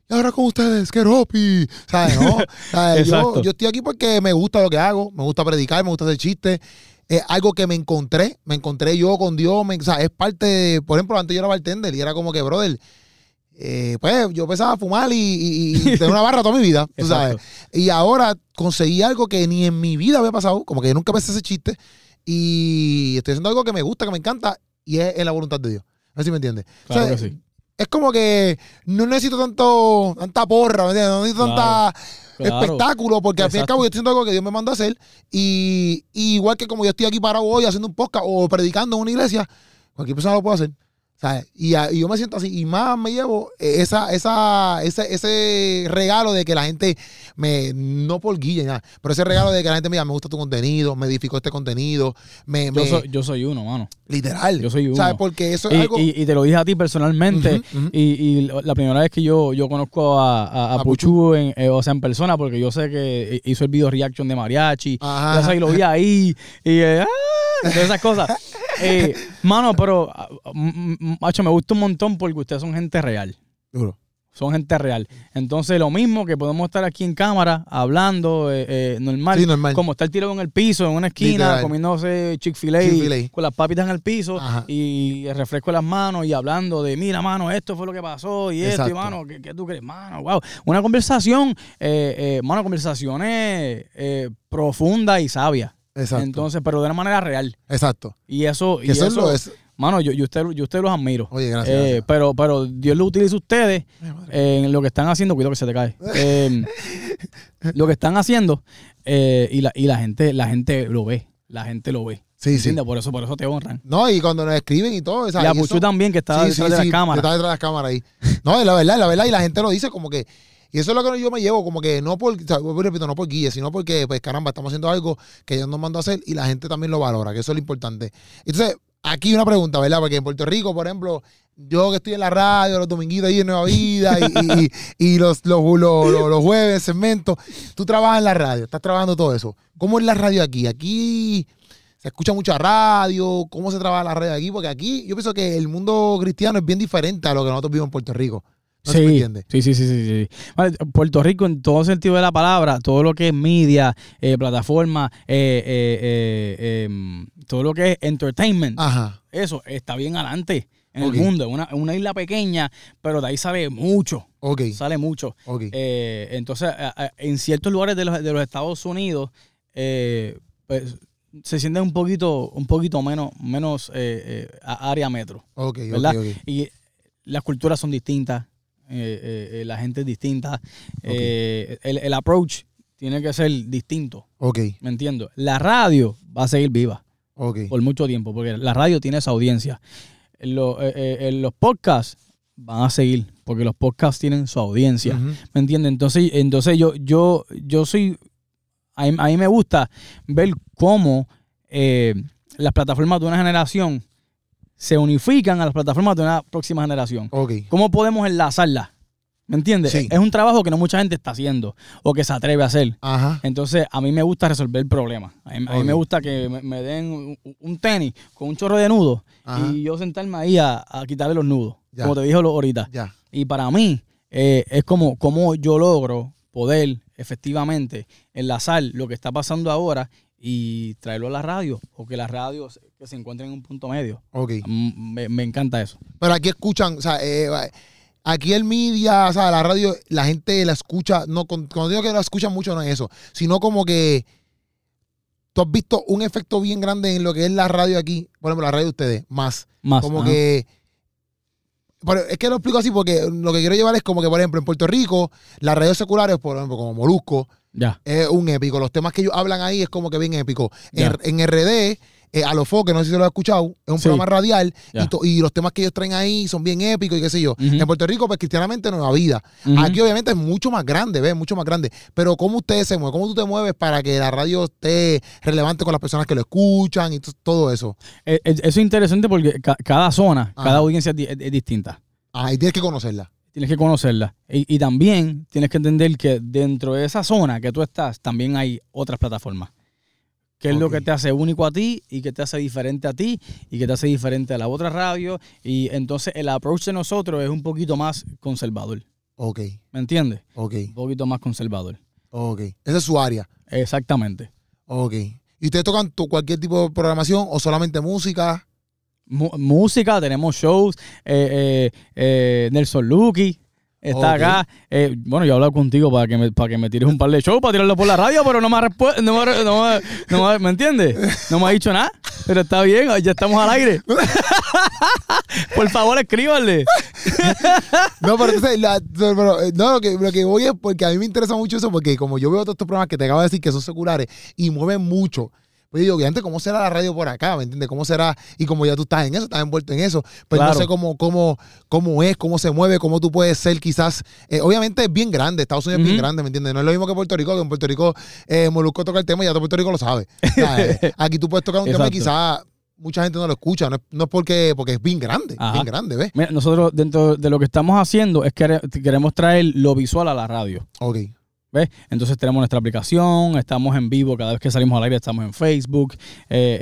Speaker 1: y ahora con ustedes, que ropi. ¿Sabes? No. [LAUGHS] ¿Sabes? Yo, estoy aquí porque me gusta lo que hago, me gusta predicar, me gusta hacer chistes. Es algo que me encontré, me encontré yo con Dios. me- o sea, es parte de, por ejemplo, antes yo era bartender y era como que, brother, eh, pues yo empezaba a fumar y, y- y [LAUGHS] tener una barra toda mi vida, tú sabes. Y ahora conseguí algo que ni en mi vida había pasado, como que yo nunca pensé ese chiste. Y estoy haciendo algo que me gusta, que me encanta, y es en la voluntad de Dios. A ver si me entiendes.
Speaker 2: Claro
Speaker 1: O sea,
Speaker 2: que sí.
Speaker 1: Es como que no necesito tanto, tanta porra, ¿me entiendes? No necesito
Speaker 2: Claro,
Speaker 1: tanta
Speaker 2: Claro.
Speaker 1: espectáculo, porque al fin y al cabo yo estoy haciendo algo que Dios me mandó a hacer. Y, y igual que como yo estoy aquí parado hoy haciendo un podcast o predicando en una iglesia, cualquier persona lo puede hacer. ¿Sabes? Y, y yo me siento así, y más me llevo eh, esa, esa, ese, ese regalo de que la gente me, no por guille, nada, pero ese regalo de que la gente me diga, me gusta tu contenido, me edificó este contenido, me,
Speaker 2: Yo
Speaker 1: me-
Speaker 2: soy, yo soy uno, mano.
Speaker 1: literal.
Speaker 2: yo soy uno.
Speaker 1: ¿Sabes? Porque eso es
Speaker 2: Y,
Speaker 1: algo.
Speaker 2: y- y te lo dije a ti personalmente.
Speaker 1: Ujú.
Speaker 2: Y, y la primera vez que yo, yo conozco a, a, a
Speaker 1: A
Speaker 2: Puchu, en, eh, o sea, en persona, porque yo sé que hizo el video reaction de mariachi.
Speaker 1: Ajá,
Speaker 2: y lo vi ahí. Y, eh, ¡ah! todas esas cosas. [LAUGHS] Eh, [LAUGHS] mano, pero, ah, m- m- macho, me gusta un montón porque ustedes son gente real.
Speaker 1: Duro.
Speaker 2: Son gente real. Entonces, lo mismo que podemos estar aquí en cámara, hablando, eh, eh, normal.
Speaker 1: Sí, normal.
Speaker 2: Como estar tirado en el piso, en una esquina,
Speaker 1: Literal.
Speaker 2: comiéndose Chick-fil-A, con las papitas en el piso
Speaker 1: Ajá.
Speaker 2: y el refresco en las manos y hablando de, mira, mano, esto fue lo que pasó y esto, y mano, ¿qué, qué tú crees? Mano, wow. Una conversación, eh, eh, mano, conversaciones eh, profunda y sabia.
Speaker 1: Exacto.
Speaker 2: Entonces, pero de una manera real.
Speaker 1: Exacto.
Speaker 2: Y eso, y
Speaker 1: eso
Speaker 2: eso,
Speaker 1: es lo es.
Speaker 2: mano, yo, yo, usted, yo usted los admiro.
Speaker 1: Oye, gracias.
Speaker 2: Eh,
Speaker 1: gracias.
Speaker 2: pero, pero Dios lo utiliza a ustedes
Speaker 1: Ay,
Speaker 2: en lo que están haciendo, cuidado que se te cae. Eh, [LAUGHS] lo que están haciendo eh, y, la, y la gente, la gente lo ve. La gente lo ve.
Speaker 1: Sí, sí.
Speaker 2: Por eso, por eso te honran.
Speaker 1: No, y cuando nos escriben y todo,
Speaker 2: Y
Speaker 1: ¿sabes?
Speaker 2: a
Speaker 1: Y
Speaker 2: Puchu
Speaker 1: eso-
Speaker 2: también, que está
Speaker 1: Sí,
Speaker 2: detrás
Speaker 1: sí,
Speaker 2: de
Speaker 1: sí,
Speaker 2: la cámara.
Speaker 1: Está detrás de las cámaras ahí. No, es la verdad, es la verdad. Y la gente lo dice como que. Y eso es lo que yo me llevo, como que no por, repito, no por guía, sino porque, pues caramba, estamos haciendo algo que Dios nos mandó a hacer y la gente también lo valora, que eso es lo importante. Entonces, aquí una pregunta, ¿verdad? Porque en Puerto Rico, por ejemplo, yo que estoy en la radio, los dominguitos ahí en Nueva Vida y, los, los, los- los jueves, segmentos, tú trabajas en la radio, estás trabajando todo eso. ¿Cómo es la radio aquí? Aquí se escucha mucha radio, cómo se trabaja la radio aquí, porque aquí yo pienso que el mundo cristiano es bien diferente a lo que nosotros vivimos en Puerto Rico. No
Speaker 2: Sí, sí, sí, sí, sí, sí. Vale, Puerto Rico, en todo sentido de la palabra, todo lo que es media, eh, plataforma, eh, eh, em, todo lo que es entertainment,
Speaker 1: Ajá.
Speaker 2: eso está bien adelante en el mundo. Es una, una isla pequeña, pero de ahí sale mucho,
Speaker 1: Ok.
Speaker 2: sale mucho.
Speaker 1: Ok.
Speaker 2: Eh, entonces, en ciertos lugares de los, de los Estados Unidos, pues, se siente un poquito, un poquito menos, menos área metro. ¿verdad? Y las culturas son distintas, eh, la gente es distinta, eh, el, el approach tiene que ser distinto,
Speaker 1: Ok.
Speaker 2: ¿me entiendo? La radio va a seguir viva por mucho tiempo, porque la radio tiene esa audiencia. Lo- eh, eh, eh, los podcasts van a seguir, porque los podcasts tienen su audiencia. ¿Me entiendes? Entonces, entonces yo, yo, yo soy. A mí, a mí me gusta ver cómo eh, las plataformas de una generación se unifican a las plataformas de una próxima generación. ¿Cómo podemos enlazarlas? ¿Me entiendes?
Speaker 1: Sí.
Speaker 2: Es un trabajo que no mucha gente está haciendo o que se atreve a hacer.
Speaker 1: Ajá.
Speaker 2: Entonces, a mí me gusta resolver problemas. A mí, a mí me gusta que me, me den un, un tenis con un chorro de nudos
Speaker 1: Ajá.
Speaker 2: y yo sentarme ahí a, a quitarle los nudos,
Speaker 1: Ya.
Speaker 2: como te dije ahorita.
Speaker 1: Ya.
Speaker 2: Y para mí eh, es como, como yo logro poder efectivamente enlazar lo que está pasando ahora y traerlo a la radio o que las radios que se encuentren en un punto medio.
Speaker 1: Ok.
Speaker 2: Me, me encanta eso.
Speaker 1: Pero aquí escuchan, o sea, eh, aquí el media, o sea, la radio, la gente la escucha, no, cuando digo que la escuchan mucho no es eso, sino como que tú has visto un efecto bien grande en lo que es la radio aquí, por ejemplo, la radio de ustedes, más.
Speaker 2: Más.
Speaker 1: Como
Speaker 2: ajá.
Speaker 1: que. pero es que lo explico así porque lo que quiero llevar es como que, por ejemplo, en Puerto Rico, las radios seculares, por ejemplo, como Molusco,
Speaker 2: Ya.
Speaker 1: es un épico. Los temas que ellos hablan ahí es como que bien épico. En RD, eh, a los foques, no sé si lo has escuchado, es un
Speaker 2: Sí.
Speaker 1: programa radial y, to- y los temas que ellos traen ahí son bien épicos y qué sé yo. En Puerto Rico, pues cristianamente Nueva Vida. Aquí obviamente es mucho más grande, ¿ves? Mucho más grande. Pero ¿cómo ustedes se mueven? ¿Cómo tú te mueves para que la radio esté relevante con las personas que lo escuchan y todo eso?
Speaker 2: Eh, eh, Eso es interesante porque ca- cada zona,
Speaker 1: Ajá.
Speaker 2: cada audiencia es, di- es- es distinta.
Speaker 1: Ah, y tienes que conocerla.
Speaker 2: Tienes que conocerla. Y, y también tienes que entender que dentro de esa zona que tú estás, también hay otras plataformas. ¿Qué es lo que te hace único a ti y que te hace diferente a ti y que te hace diferente a la otra radio? Y entonces el approach de nosotros es un poquito más conservador.
Speaker 1: Ok,
Speaker 2: ¿Me entiendes?
Speaker 1: ok,
Speaker 2: Un poquito más conservador.
Speaker 1: ok. Esa es su área.
Speaker 2: Exactamente.
Speaker 1: Ok. ¿Y ustedes tocan cualquier tipo de programación o solamente música?
Speaker 2: Música, tenemos shows, eh, eh, eh, Nelson Lucky, Está acá. Eh, bueno, yo he hablado contigo para que, me, para que me tires un par de shows, para tirarlo por la radio, pero no me ha respu- no me, no me- no me- ¿me entiendes? No me ha dicho nada, pero está bien, ya estamos al aire. [LAUGHS] por favor, escríbanle.
Speaker 1: No, pero entonces, la- pero, eh, no, lo que, lo que voy es porque a mí me interesa mucho eso, porque como yo veo todos estos programas que te acabo de decir que son seculares y mueven mucho. Pues yo digo, antes, ¿cómo será la radio por acá? ¿Me entiendes? ¿Cómo será? Y como ya tú estás en eso, estás envuelto en eso, pues
Speaker 2: Claro.
Speaker 1: no sé cómo, cómo, cómo es, cómo se mueve, cómo tú puedes ser quizás. eh, obviamente es bien grande, Estados Unidos es bien grande, ¿me entiendes? No es lo mismo que Puerto Rico, que en Puerto Rico eh, Molusco toca el tema y ya todo Puerto Rico lo sabe. [LAUGHS] O sea, eh, aquí tú puedes tocar un tema y quizás mucha gente no lo escucha, no es, no es porque, porque es bien grande,
Speaker 2: Ajá.
Speaker 1: bien grande, ¿ves?
Speaker 2: Mira, nosotros dentro de lo que estamos haciendo es que queremos traer lo visual a la radio.
Speaker 1: Ok,
Speaker 2: ¿Ves? Entonces tenemos nuestra aplicación, estamos en vivo, cada vez que salimos al aire estamos en Facebook, eh,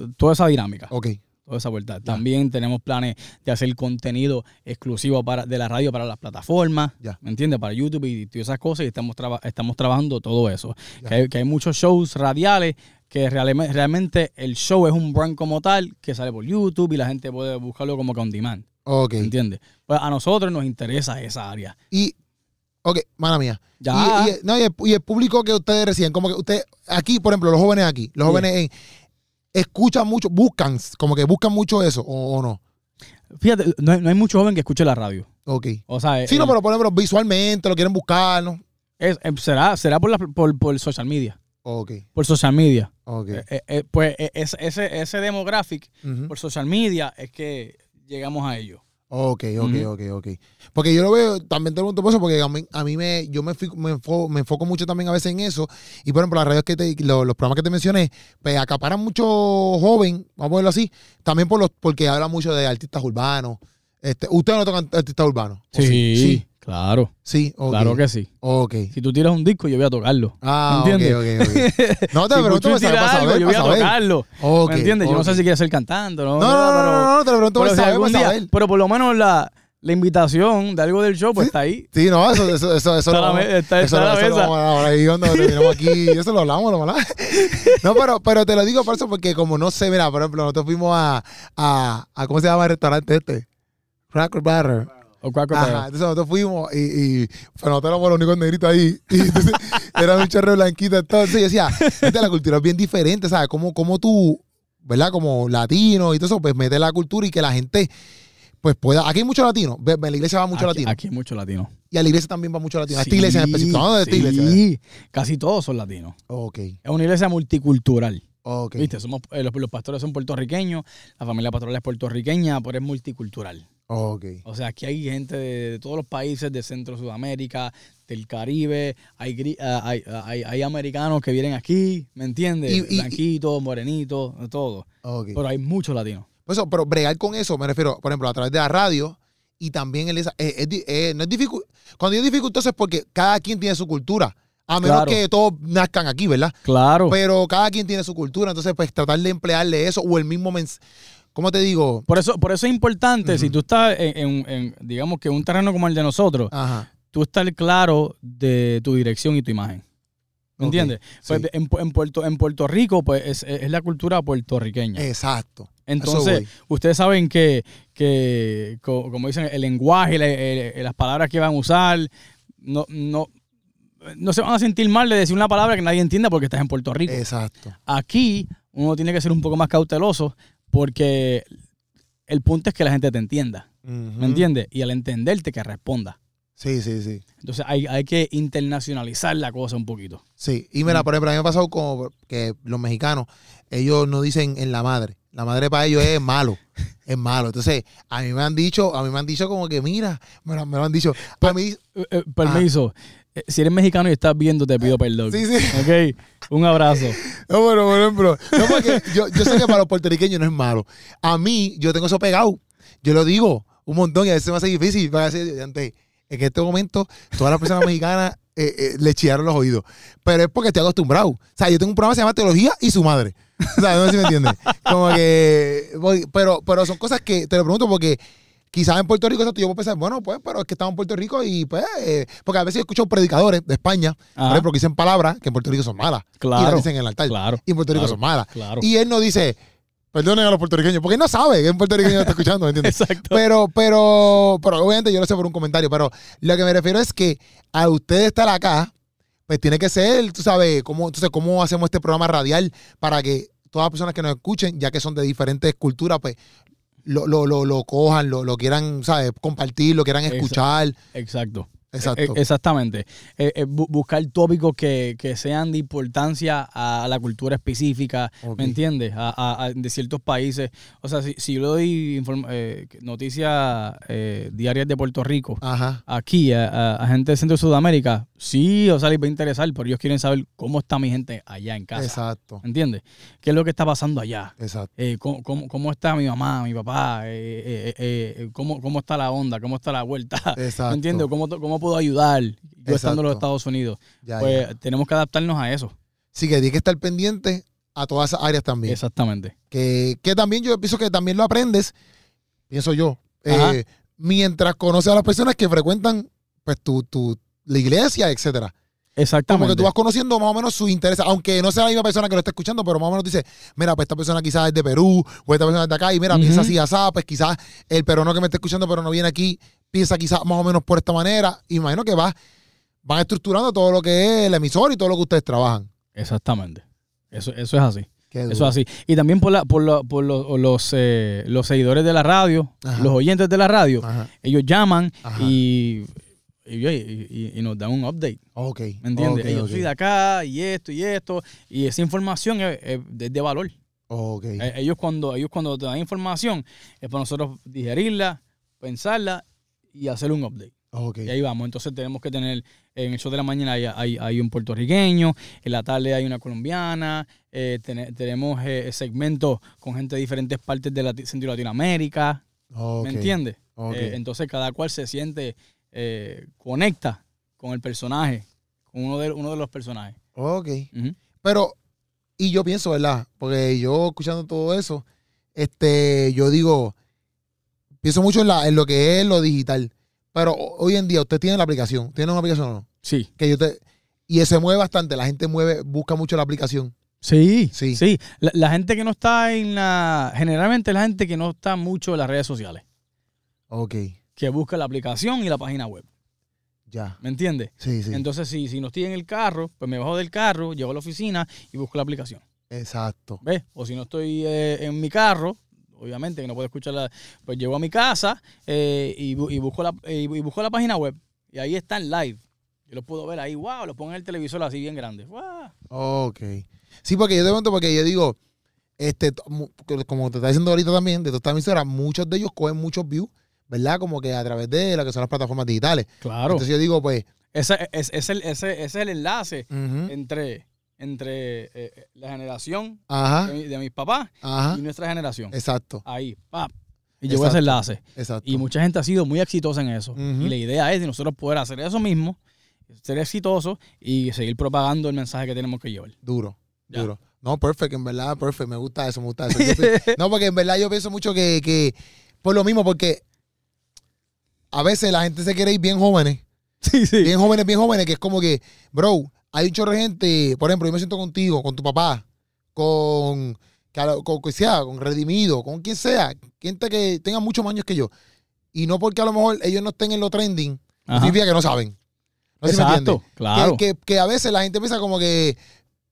Speaker 2: eh, toda esa dinámica,
Speaker 1: ok.
Speaker 2: toda esa vuelta. También tenemos planes de hacer contenido exclusivo para, de la radio para las plataformas,
Speaker 1: Ya.
Speaker 2: ¿me entiendes? Para YouTube y todas esas cosas y estamos, traba- estamos trabajando todo eso. Que hay, que hay muchos shows radiales que realmente, realmente el show es un brand como tal que sale por YouTube y la gente puede buscarlo como que on demand,
Speaker 1: Ok.
Speaker 2: ¿entiendes? Pues a nosotros nos interesa esa área.
Speaker 1: Y, ok, mala mía.
Speaker 2: Ya.
Speaker 1: Y, y- no, y, el, y el público que ustedes reciben, como que usted, aquí, por ejemplo, los jóvenes aquí, los jóvenes en- escuchan mucho, buscan, como que buscan mucho eso, o, o no.
Speaker 2: Fíjate, no hay, no hay mucho joven que escuche la radio.
Speaker 1: Ok.
Speaker 2: O sea,
Speaker 1: Sí, no,
Speaker 2: el-
Speaker 1: pero por ejemplo, visualmente lo quieren buscar, ¿no?
Speaker 2: es- eh, será, será por, la, por, por social media.
Speaker 1: Ok,
Speaker 2: Por social media.
Speaker 1: ok.
Speaker 2: Eh, eh, eh, pues eh, es- ese, ese demographic por social media es que llegamos a ello.
Speaker 1: Ok, ok,
Speaker 2: Ujú.
Speaker 1: ok, ok. Porque yo lo veo, también te pregunto por eso, porque a mí, a mí me, yo me, fico- me, enfoco, me enfoco mucho también a veces en eso. Y por ejemplo, las radios que te, lo- los programas que te mencioné, pues acaparan mucho joven, vamos a verlo así, también por los, porque habla mucho de artistas urbanos. Este, Ustedes no tocan artistas urbanos. ¿O sí,
Speaker 2: claro.
Speaker 1: sí, ok.
Speaker 2: Claro que sí.
Speaker 1: Ok.
Speaker 2: Si tú tiras un disco, yo voy a tocarlo.
Speaker 1: Ah,
Speaker 2: ¿Me entiendes?
Speaker 1: ok, ok. [LAUGHS] No te
Speaker 2: si
Speaker 1: pregunto
Speaker 2: Puchu
Speaker 1: para
Speaker 2: tira
Speaker 1: saber, para
Speaker 2: algo,
Speaker 1: saber,
Speaker 2: yo voy a
Speaker 1: saber.
Speaker 2: tocarlo. ¿Me entiendes? Yo no sé si quiere ser cantante, ¿no?
Speaker 1: No, no, no, no, no, no, te pregunto
Speaker 2: Pero,
Speaker 1: para
Speaker 2: si
Speaker 1: saber, para
Speaker 2: día- pero por lo menos la, la invitación de algo del show, pues está ahí.
Speaker 1: Sí, no, eso, eso, eso, eso
Speaker 2: Está
Speaker 1: lo
Speaker 2: la
Speaker 1: vamos-
Speaker 2: está-
Speaker 1: eso
Speaker 2: está
Speaker 1: lo-
Speaker 2: la
Speaker 1: eso lo
Speaker 2: mesa.
Speaker 1: vamos a hablar ahí cuando terminemos aquí. [LAUGHS] Eso lo hablamos, lo hablamos. No, pero, pero te lo digo por eso, porque como no sé, mira, por ejemplo, nosotros fuimos a, a, a ¿cómo se llama el restaurante este? Cracker Barrel.
Speaker 2: O Cracker
Speaker 1: Ajá, entonces nosotros fuimos y, y nosotros éramos los únicos negritos ahí. [LAUGHS] Y entonces era un chorro blanquito. Entonces yo decía, "Viste, la cultura es bien diferente, ¿sabes? Como, como tú, ¿verdad? Como latino y todo eso, pues mete la cultura y que la gente pues pueda. Aquí hay. Ve- ve, En la iglesia va mucho
Speaker 2: aquí,
Speaker 1: latino.
Speaker 2: aquí hay mucho latino.
Speaker 1: Y a la iglesia también va mucho latino. A esta iglesia en
Speaker 2: Sí,
Speaker 1: específico. No, de esta iglesia.
Speaker 2: Sí, casi todos son latinos.
Speaker 1: Ok,
Speaker 2: Es una iglesia multicultural.
Speaker 1: ok.
Speaker 2: ¿Viste? Somos, eh, los, los pastores son puertorriqueños, la familia pastoral es puertorriqueña, pero es multicultural.
Speaker 1: Ok.
Speaker 2: O sea, aquí hay gente de, de todos los países de Centro Sudamérica, del Caribe, hay, ah, hay, ah, hay, hay americanos que vienen aquí, ¿me entiendes? Blanquitos, morenitos, de todo.
Speaker 1: ok.
Speaker 2: Pero hay muchos latinos.
Speaker 1: Por eso, pero bregar con eso, me refiero, por ejemplo, a través de la radio y también el esa, eh, es di- eh, no es dificu- Cuando yo dificultoso es porque cada quien tiene su cultura. A menos
Speaker 2: Claro.
Speaker 1: que todos nazcan aquí, ¿verdad?
Speaker 2: Claro.
Speaker 1: Pero cada quien tiene su cultura, entonces pues tratar de emplearle eso o el mismo mensaje. ¿Cómo te digo?
Speaker 2: Por eso, por eso es importante, si tú estás en, en- en, digamos que un terreno como el de nosotros,
Speaker 1: Ajá.
Speaker 2: tú estar claro de tu dirección y tu imagen. ¿Me entiendes? Pues en, Pu- en Puerto, en Puerto Rico, pues es, es la cultura puertorriqueña.
Speaker 1: Exacto.
Speaker 2: Entonces, ustedes saben que, que co- como dicen, el lenguaje, el- las palabras que van a usar, no, no, no se van a sentir mal de decir una palabra que nadie entienda porque estás en Puerto Rico.
Speaker 1: Exacto.
Speaker 2: Aquí uno tiene que ser un poco más cauteloso porque el punto es que la gente te entienda. ¿Me entiendes? Y al entenderte que responda.
Speaker 1: Sí, sí, sí.
Speaker 2: Entonces hay, hay que internacionalizar la cosa un poquito.
Speaker 1: Sí, y mira, por ejemplo, a mí me ha pasado como que los mexicanos, ellos no dicen en la madre. La madre para ellos es malo, [LAUGHS] es malo. Entonces, a mí me han dicho, a mí me han dicho como que, mira, me lo, me lo han dicho. A mí,
Speaker 2: Eh, eh, permiso. Si eres mexicano y estás viendo, te pido perdón.
Speaker 1: Ah. sí, sí.
Speaker 2: Ok, un abrazo. [LAUGHS]
Speaker 1: No, pero por ejemplo, no porque yo, yo sé que para los puertorriqueños no es malo. A mí, yo tengo eso pegado. Yo lo digo un montón y a veces me hace difícil. Para decir, antes, en este momento, todas las personas mexicanas eh, eh, le chillaron los oídos. Pero es porque estoy acostumbrado. O sea, yo tengo un programa que se llama Teología y su madre. O sea, no sé si me entiendes. Como que. voy- Pero, pero son cosas que te lo pregunto porque. Quizás en Puerto Rico, exacto, yo puedo pensar, bueno, pues, pero es que estamos en Puerto Rico y pues, eh, porque a veces yo escucho predicadores de España, por
Speaker 2: Ajá.
Speaker 1: ejemplo, que dicen palabras que en Puerto Rico son malas. Y las
Speaker 2: Claro.
Speaker 1: dicen en el altar.
Speaker 2: Claro.
Speaker 1: Y en Puerto Rico
Speaker 2: claro,
Speaker 1: son malas.
Speaker 2: Claro.
Speaker 1: Y él no dice, Perdonen a los puertorriqueños, porque no sabe que un puertorriqueño que está escuchando, ¿me entiendes?
Speaker 2: Exacto.
Speaker 1: Pero, pero, pero obviamente yo lo sé por un comentario, pero lo que me refiero es que a usted estar acá, pues tiene que ser, tú sabes, cómo, entonces, cómo hacemos este programa radial para que todas las personas que nos escuchen, ya que son de diferentes culturas, pues lo, lo, lo, lo cojan, lo, lo quieran, ¿sabes? Compartir, lo quieran escuchar.
Speaker 2: Exacto.
Speaker 1: Exacto.
Speaker 2: Eh, exactamente. Eh, eh, bu- buscar tópicos que, que sean de importancia a la cultura específica. ¿me entiendes? A, a- a- de ciertos países. O sea, si, si yo le doy eh, noticias eh, diarias de Puerto Rico,
Speaker 1: Ajá.
Speaker 2: aquí a, gente de Centro y Sudamérica, sí, o sea, les va a interesar, pero ellos quieren saber cómo está mi gente allá en casa.
Speaker 1: Exacto.
Speaker 2: ¿Me entiendes? ¿Qué es lo que está pasando allá?
Speaker 1: Exacto.
Speaker 2: Eh, ¿cómo, cómo, cómo está mi mamá, mi papá? Eh, eh, ¿cómo, ¿Cómo está la onda? ¿Cómo está la vuelta? [LAUGHS]
Speaker 1: Exacto.
Speaker 2: ¿Me entiendes? ¿Cómo, ¿Cómo puedo ayudar yo estando en los. Estados Unidos?
Speaker 1: Ya,
Speaker 2: pues
Speaker 1: ya.
Speaker 2: tenemos que adaptarnos a eso.
Speaker 1: Sí, que tiene que estar pendiente a todas esas áreas también.
Speaker 2: Exactamente.
Speaker 1: Que, que también yo pienso que también lo aprendes, pienso yo, mientras conoces a las personas que frecuentan pues tu, tu la iglesia, etcétera. Como
Speaker 2: Exactamente.
Speaker 1: que tú vas conociendo más o menos sus intereses, aunque no sea la misma persona que lo esté escuchando, pero más o menos dice, mira, pues esta persona quizás es de Perú, o esta persona es de acá, y mira,
Speaker 2: Ujú.
Speaker 1: piensa así, asá, pues quizás el peruano que me está escuchando, pero no viene aquí, piensa quizás más o menos por esta manera. Imagino que va, van estructurando todo lo que es el emisor y todo lo que ustedes trabajan.
Speaker 2: Exactamente. Eso, eso es así. Eso es así. Y también por, la, por, la- por los, los, eh, los seguidores de la radio,
Speaker 1: Ajá.
Speaker 2: los oyentes de la radio,
Speaker 1: Ajá.
Speaker 2: ellos llaman
Speaker 1: Ajá.
Speaker 2: y, y, y- y- y nos dan un update.
Speaker 1: Ok.
Speaker 2: ¿Me entiendes?
Speaker 1: ok,
Speaker 2: Ellos
Speaker 1: ok.
Speaker 2: soy de acá y esto y esto. Y esa información es, es de, valor.
Speaker 1: Ok.
Speaker 2: Eh, Ellos cuando, ellos cuando te dan información es para nosotros digerirla, pensarla y hacer un update.
Speaker 1: ok.
Speaker 2: Y ahí vamos. Entonces tenemos que tener, en el show de la mañana hay, hay, hay un puertorriqueño, en la tarde hay una colombiana, eh, tene- tenemos eh, segmentos con gente de diferentes partes de Latinoamérica.
Speaker 1: ok,
Speaker 2: ¿Me entiendes?
Speaker 1: ok.
Speaker 2: Eh, entonces cada cual se siente, eh, conecta con el personaje, con uno de, uno de los personajes.
Speaker 1: Ok. Pero, y yo pienso, ¿verdad? Porque yo escuchando todo eso, este, yo digo, pienso mucho en, la, en lo que es lo digital. Pero ho- hoy en día usted tiene la aplicación. ¿Tiene una aplicación o no?
Speaker 2: Sí.
Speaker 1: Que yo te, y se mueve bastante. La gente mueve, busca mucho la aplicación.
Speaker 2: Sí,
Speaker 1: Sí.
Speaker 2: sí. La, la gente que no está en la. Generalmente la gente que no está mucho en las redes sociales,
Speaker 1: Ok.
Speaker 2: Que busca la aplicación y la página web.
Speaker 1: Ya.
Speaker 2: ¿Me entiendes?
Speaker 1: Sí, sí.
Speaker 2: Entonces, si, si no estoy en el carro, pues me bajo del carro, llego a la oficina y busco la aplicación.
Speaker 1: Exacto.
Speaker 2: ¿Ves? O si no estoy eh, en mi carro, obviamente que no puedo escucharla, pues llego a mi casa eh, y, bu- y busco la, eh, y busco la página web. Y ahí está en live. Yo lo puedo ver ahí, wow, lo pongo en el televisor así bien grande. Wow.
Speaker 1: Ok. Sí, porque yo te pregunto, porque yo digo, este, como te está diciendo ahorita también, de todas estas emisoras, muchos de ellos cogen muchos views, ¿verdad? Como que a través de lo que son las plataformas digitales.
Speaker 2: Claro.
Speaker 1: Entonces yo digo, pues,
Speaker 2: ese, es, es el, ese, ese es el enlace entre, entre eh, eh, la generación de,
Speaker 1: ajá,
Speaker 2: de mis papás
Speaker 1: ajá,
Speaker 2: y nuestra generación.
Speaker 1: exacto,
Speaker 2: Ahí, pap. Y llegó ese enlace.
Speaker 1: exacto.
Speaker 2: Y mucha gente ha sido muy exitosa en eso. Y la idea es de nosotros poder hacer eso mismo, ser exitosos y seguir propagando el mensaje que tenemos que llevar.
Speaker 1: Duro,
Speaker 2: Ya.
Speaker 1: duro. No, perfecto, en verdad, perfecto, me gusta eso, me gusta eso. [LAUGHS] Yo no, porque en verdad yo pienso mucho que, que, por lo mismo, porque a veces la gente se quiere ir bien jóvenes, [LAUGHS]
Speaker 2: Sí, sí.
Speaker 1: bien jóvenes, bien jóvenes, que es como que, bro, hay un chorro de gente, por ejemplo, yo me siento contigo, con tu papá, con, con, que sea, con Redimido, con quien sea, gente que tenga muchos más años que yo. Y no porque a lo mejor ellos no estén en lo trending,
Speaker 2: Ajá.
Speaker 1: significa que no saben. No sé si me entiendes.
Speaker 2: claro.
Speaker 1: Que, que, que a veces la gente piensa como que,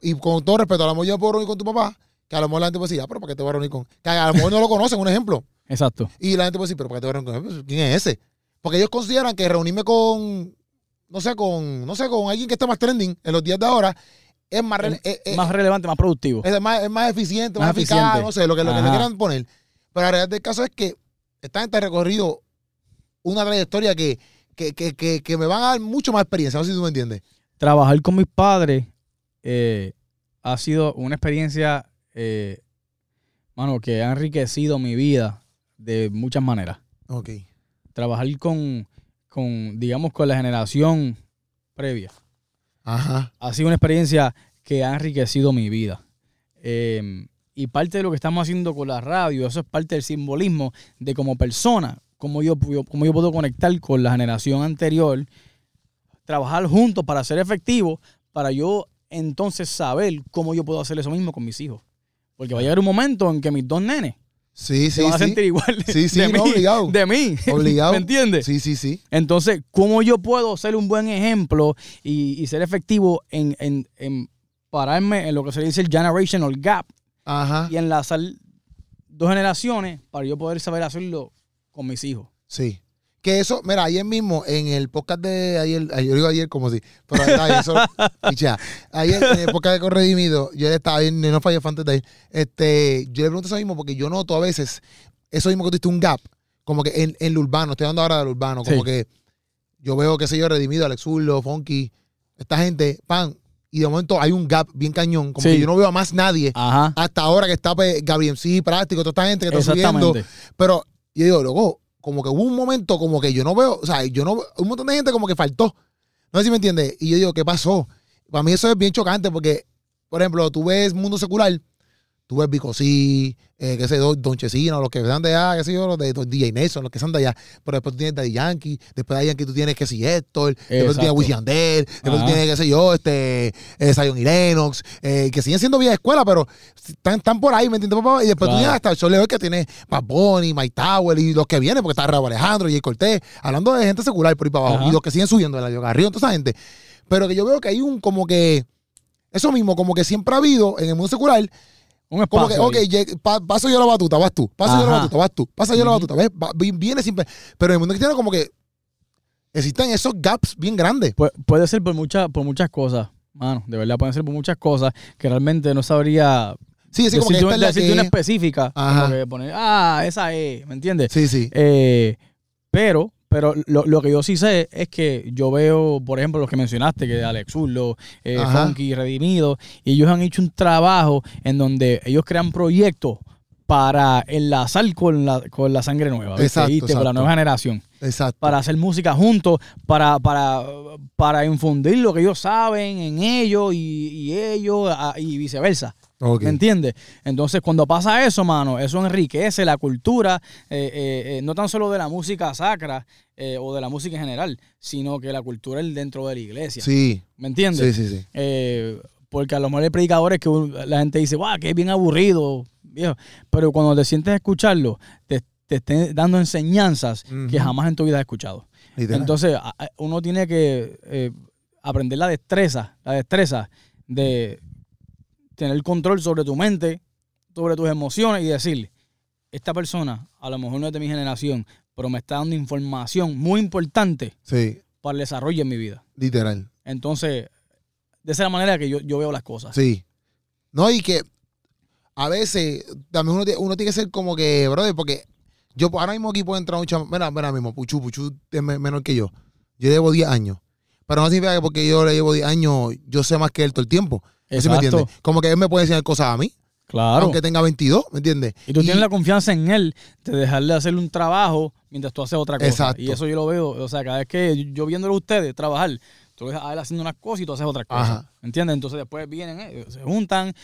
Speaker 1: y con todo respeto, a lo mejor yo puedo reunir con tu papá, que a lo mejor la gente puede decir, ah, pero ¿para qué te voy a reunir con? Que a lo mejor no lo conocen, un ejemplo.
Speaker 2: Exacto.
Speaker 1: Y la gente puede decir, pero ¿para qué te voy a reunir con él? Pues, ¿Quién es ese? Porque ellos consideran que reunirme con, no sé, con, no sé, con alguien que esté más trending en los días de ahora, es más,
Speaker 2: Es
Speaker 1: es, es-
Speaker 2: más relevante, más productivo.
Speaker 1: es más, es más eficiente, más,
Speaker 2: Más
Speaker 1: eficaz,
Speaker 2: eficiente.
Speaker 1: no sé, lo que, lo que le quieran poner. Pero la realidad del caso es que esta gente ha recorrido una trayectoria que, que, que, que, que me van a dar mucho más experiencia, no sé si tú me entiendes.
Speaker 2: Trabajar con mis padres eh, ha sido una experiencia, eh, mano, que ha enriquecido mi vida de muchas maneras.
Speaker 1: Ok.
Speaker 2: Trabajar con, con digamos, con la generación previa.
Speaker 1: Ajá.
Speaker 2: ha sido una experiencia que ha enriquecido mi vida. Eh, y parte de lo que estamos haciendo con la radio, eso es parte del simbolismo de como persona, cómo yo, yo- cómo yo puedo conectar con la generación anterior, trabajar juntos para ser efectivo, para yo entonces saber cómo yo puedo hacer eso mismo con mis hijos. Porque va a llegar un momento en que mis dos nenes
Speaker 1: Sí,
Speaker 2: se
Speaker 1: sí,
Speaker 2: van a
Speaker 1: sí.
Speaker 2: sentir igual
Speaker 1: Sí, sí,
Speaker 2: de,
Speaker 1: no,
Speaker 2: mí,
Speaker 1: obligado.
Speaker 2: de mí.
Speaker 1: Obligado.
Speaker 2: ¿Me entiendes?
Speaker 1: Sí, sí, sí.
Speaker 2: Entonces, ¿cómo yo puedo ser un buen ejemplo y, y ser efectivo en, en- en pararme en lo que se dice el generational gap
Speaker 1: Ajá.
Speaker 2: y enlazar dos generaciones para yo poder saber hacerlo con mis hijos?
Speaker 1: Sí. Que eso, mira, ayer mismo en el podcast de ayer, ayer- yo digo ayer como si, pero está, eso, [LAUGHS] pichea. Ayer en el podcast de Corredimido, yo estaba bien, no fallé antes de este, yo le pregunto eso mismo porque yo noto a veces eso mismo que tú diste un gap, como que en, en lo urbano, estoy hablando ahora del urbano, como
Speaker 2: Sí.
Speaker 1: que yo veo, qué sé yo, Redimido, Alex Urlo, Funky, esta gente, pan, y de momento hay un gap bien cañón, como
Speaker 2: Sí.
Speaker 1: que yo no veo a más nadie
Speaker 2: Ajá.
Speaker 1: hasta ahora que está pues, Gabriel sí, práctico, toda esta gente que está subiendo. Pero yo digo, luego, como que hubo un momento como que yo no veo, o sea, yo no un montón de gente como que faltó. No sé si me entiendes. Y yo digo, ¿qué pasó? Para mí eso es bien chocante porque, por ejemplo, tú ves mundo secular, tú ves Bicosí, eh, qué sé yo, Don Chesino, los que están de allá, qué sé yo, los de DJ Nelson, los que están de allá. Pero después tú tienes Daddy Yankee, después de Yankee tú tienes que si Héctor, después tú tienes. Wisin Yandel, después tú tienes, qué sé yo, este, eh, Zion y Lennox, eh, que siguen siendo vieja escuela, pero están, están por ahí, ¿me entiendes, papá? Y después tú tienes hasta el Sol de hoy que tiene Bad Bunny, Mike Tower y los que vienen, porque está Raúl Alejandro, Jay Cortés, hablando de gente secular por ahí para abajo,
Speaker 2: Ajá.
Speaker 1: y los que siguen subiendo, el Garrido, toda esa gente. Pero que yo veo que hay un como que, eso mismo, como que siempre ha habido en el mundo secular,
Speaker 2: Un
Speaker 1: como
Speaker 2: espacio.
Speaker 1: que, ok, pa- paso yo la batuta, vas tú, paso yo la batuta, vas tú, paso yo la batuta, ¿ves? Va- viene siempre. Pero en el mundo cristiano, como que existen esos gaps bien grandes.
Speaker 2: Pu- puede ser por, muchas por muchas cosas, mano. De verdad, pueden ser por muchas cosas que realmente no sabría
Speaker 1: Sí, sí, como que esta es la
Speaker 2: decirte una
Speaker 1: que.
Speaker 2: específica.
Speaker 1: Ajá.
Speaker 2: Como que poner, ah, esa es, ¿me entiendes?
Speaker 1: Sí, sí.
Speaker 2: Eh, pero, pero lo, lo que yo sí sé es que yo veo, por ejemplo, los que mencionaste, que Alex Urlo, eh. Funky, Redimido, y ellos han hecho un trabajo en donde ellos crean proyectos para enlazar con la, con la sangre nueva, ¿viste?
Speaker 1: Exacto,
Speaker 2: con la nueva generación,
Speaker 1: Exacto.
Speaker 2: para hacer música juntos, para, para, para infundir lo que ellos saben en ellos y, y ellos ah, y viceversa.
Speaker 1: Ok.
Speaker 2: ¿Me entiendes? Entonces, cuando pasa eso, mano, eso enriquece la cultura, eh, eh, eh, no tan solo de la música sacra o de la música en general, sino que la cultura es dentro de la iglesia.
Speaker 1: Sí,
Speaker 2: ¿Me entiendes?
Speaker 1: sí, sí, sí.
Speaker 2: Eh, porque a lo mejor hay predicadores que la gente dice, guau, que es bien aburrido, viejo. Pero cuando te sientes a escucharlo, te, te estén dando enseñanzas que jamás en tu vida has escuchado. Entonces, uno tiene que aprender la destreza, la destreza de tener control sobre tu mente, sobre tus emociones y decir, esta persona a lo mejor no es de mi generación, pero me está dando información muy importante
Speaker 1: sí,
Speaker 2: para el desarrollo en mi vida.
Speaker 1: literal.
Speaker 2: Entonces, de esa manera que yo, yo veo las cosas.
Speaker 1: Sí. No, y que a veces también uno, tiene- uno tiene que ser como que, brother, porque yo ahora mismo aquí puede entrar un chamo. Mira, mira mismo, Puchu, Puchu es me- menor que yo. Yo llevo 10 años. Pero no significa que porque yo le llevo 10 años, yo sé más que él todo el tiempo. ¿Sí me entiendes? Como que él me puede enseñar cosas a mí,
Speaker 2: Claro.
Speaker 1: aunque tenga 22, ¿me entiendes?
Speaker 2: y tú tienes la confianza en él de dejarle hacer un trabajo mientras tú haces otra cosa.
Speaker 1: Exacto.
Speaker 2: Y eso yo lo veo, o sea, cada vez que yo viéndolo a ustedes trabajar, tú ves a él haciendo unas cosas y tú haces otras cosas.
Speaker 1: Ajá.
Speaker 2: ¿Me entiendes? Entonces después vienen, eh, se juntan,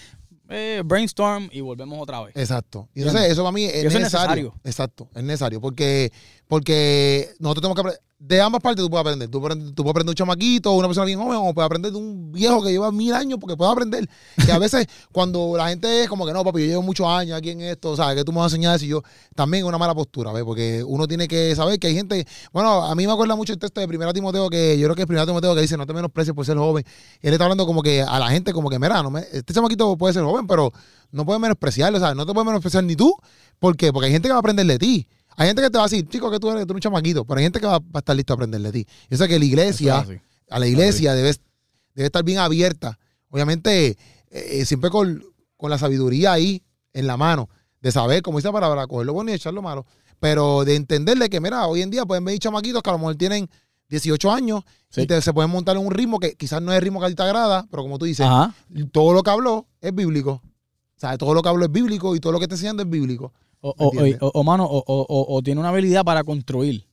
Speaker 2: eh, brainstorm y volvemos otra vez.
Speaker 1: Exacto. Y entonces eso para mí es
Speaker 2: eso es
Speaker 1: necesario.
Speaker 2: necesario.
Speaker 1: Exacto, es necesario. Porque, porque nosotros tenemos que aprender. De ambas partes tú puedes aprender. Tú tú puedes aprender de un chamaquito, una persona bien joven, o puedes aprender de un viejo que lleva mil años, porque puedes aprender. Que a veces [LAUGHS] cuando la gente es como que no, papi, yo llevo muchos años aquí en esto, ¿sabes? que tú me vas a enseñar eso? Y yo también es una mala postura, ¿ves? Porque uno tiene que saber que hay gente. Bueno, a mí me acuerda mucho el texto de Primera Timoteo, que yo creo que es Primera Timoteo que dice: No te menosprecies por ser joven. Él está hablando como que a la gente, como que, mira, no me, este chamaquito puede ser joven, pero no puedes menospreciarlo, ¿sabes? No te puedes menospreciar ni tú. ¿Por qué? Porque hay gente que va a aprender de ti. Hay gente que te va a decir, chico, que tú eres, tú eres un chamaquito, pero hay gente que va, va a estar listo a aprender de ti. Yo sé que la iglesia, a la iglesia debe, debe estar bien abierta. Obviamente, eh, siempre con, con la sabiduría ahí en la mano, de saber, como dice la palabra, coger lo bueno y echar lo malo. Pero de entenderle que, mira, hoy en día pueden venir chamaquitos que a lo mejor tienen 18 años
Speaker 2: Sí.
Speaker 1: y te- se pueden montar en un ritmo que quizás no es el ritmo que a ti te agrada, pero como tú dices,
Speaker 2: Ajá.
Speaker 1: todo lo que habló es bíblico. O sea, todo lo que habló es bíblico y todo lo que está enseñando es bíblico.
Speaker 2: O, o, o- o, mano, o, o- o- o tiene una habilidad para construir.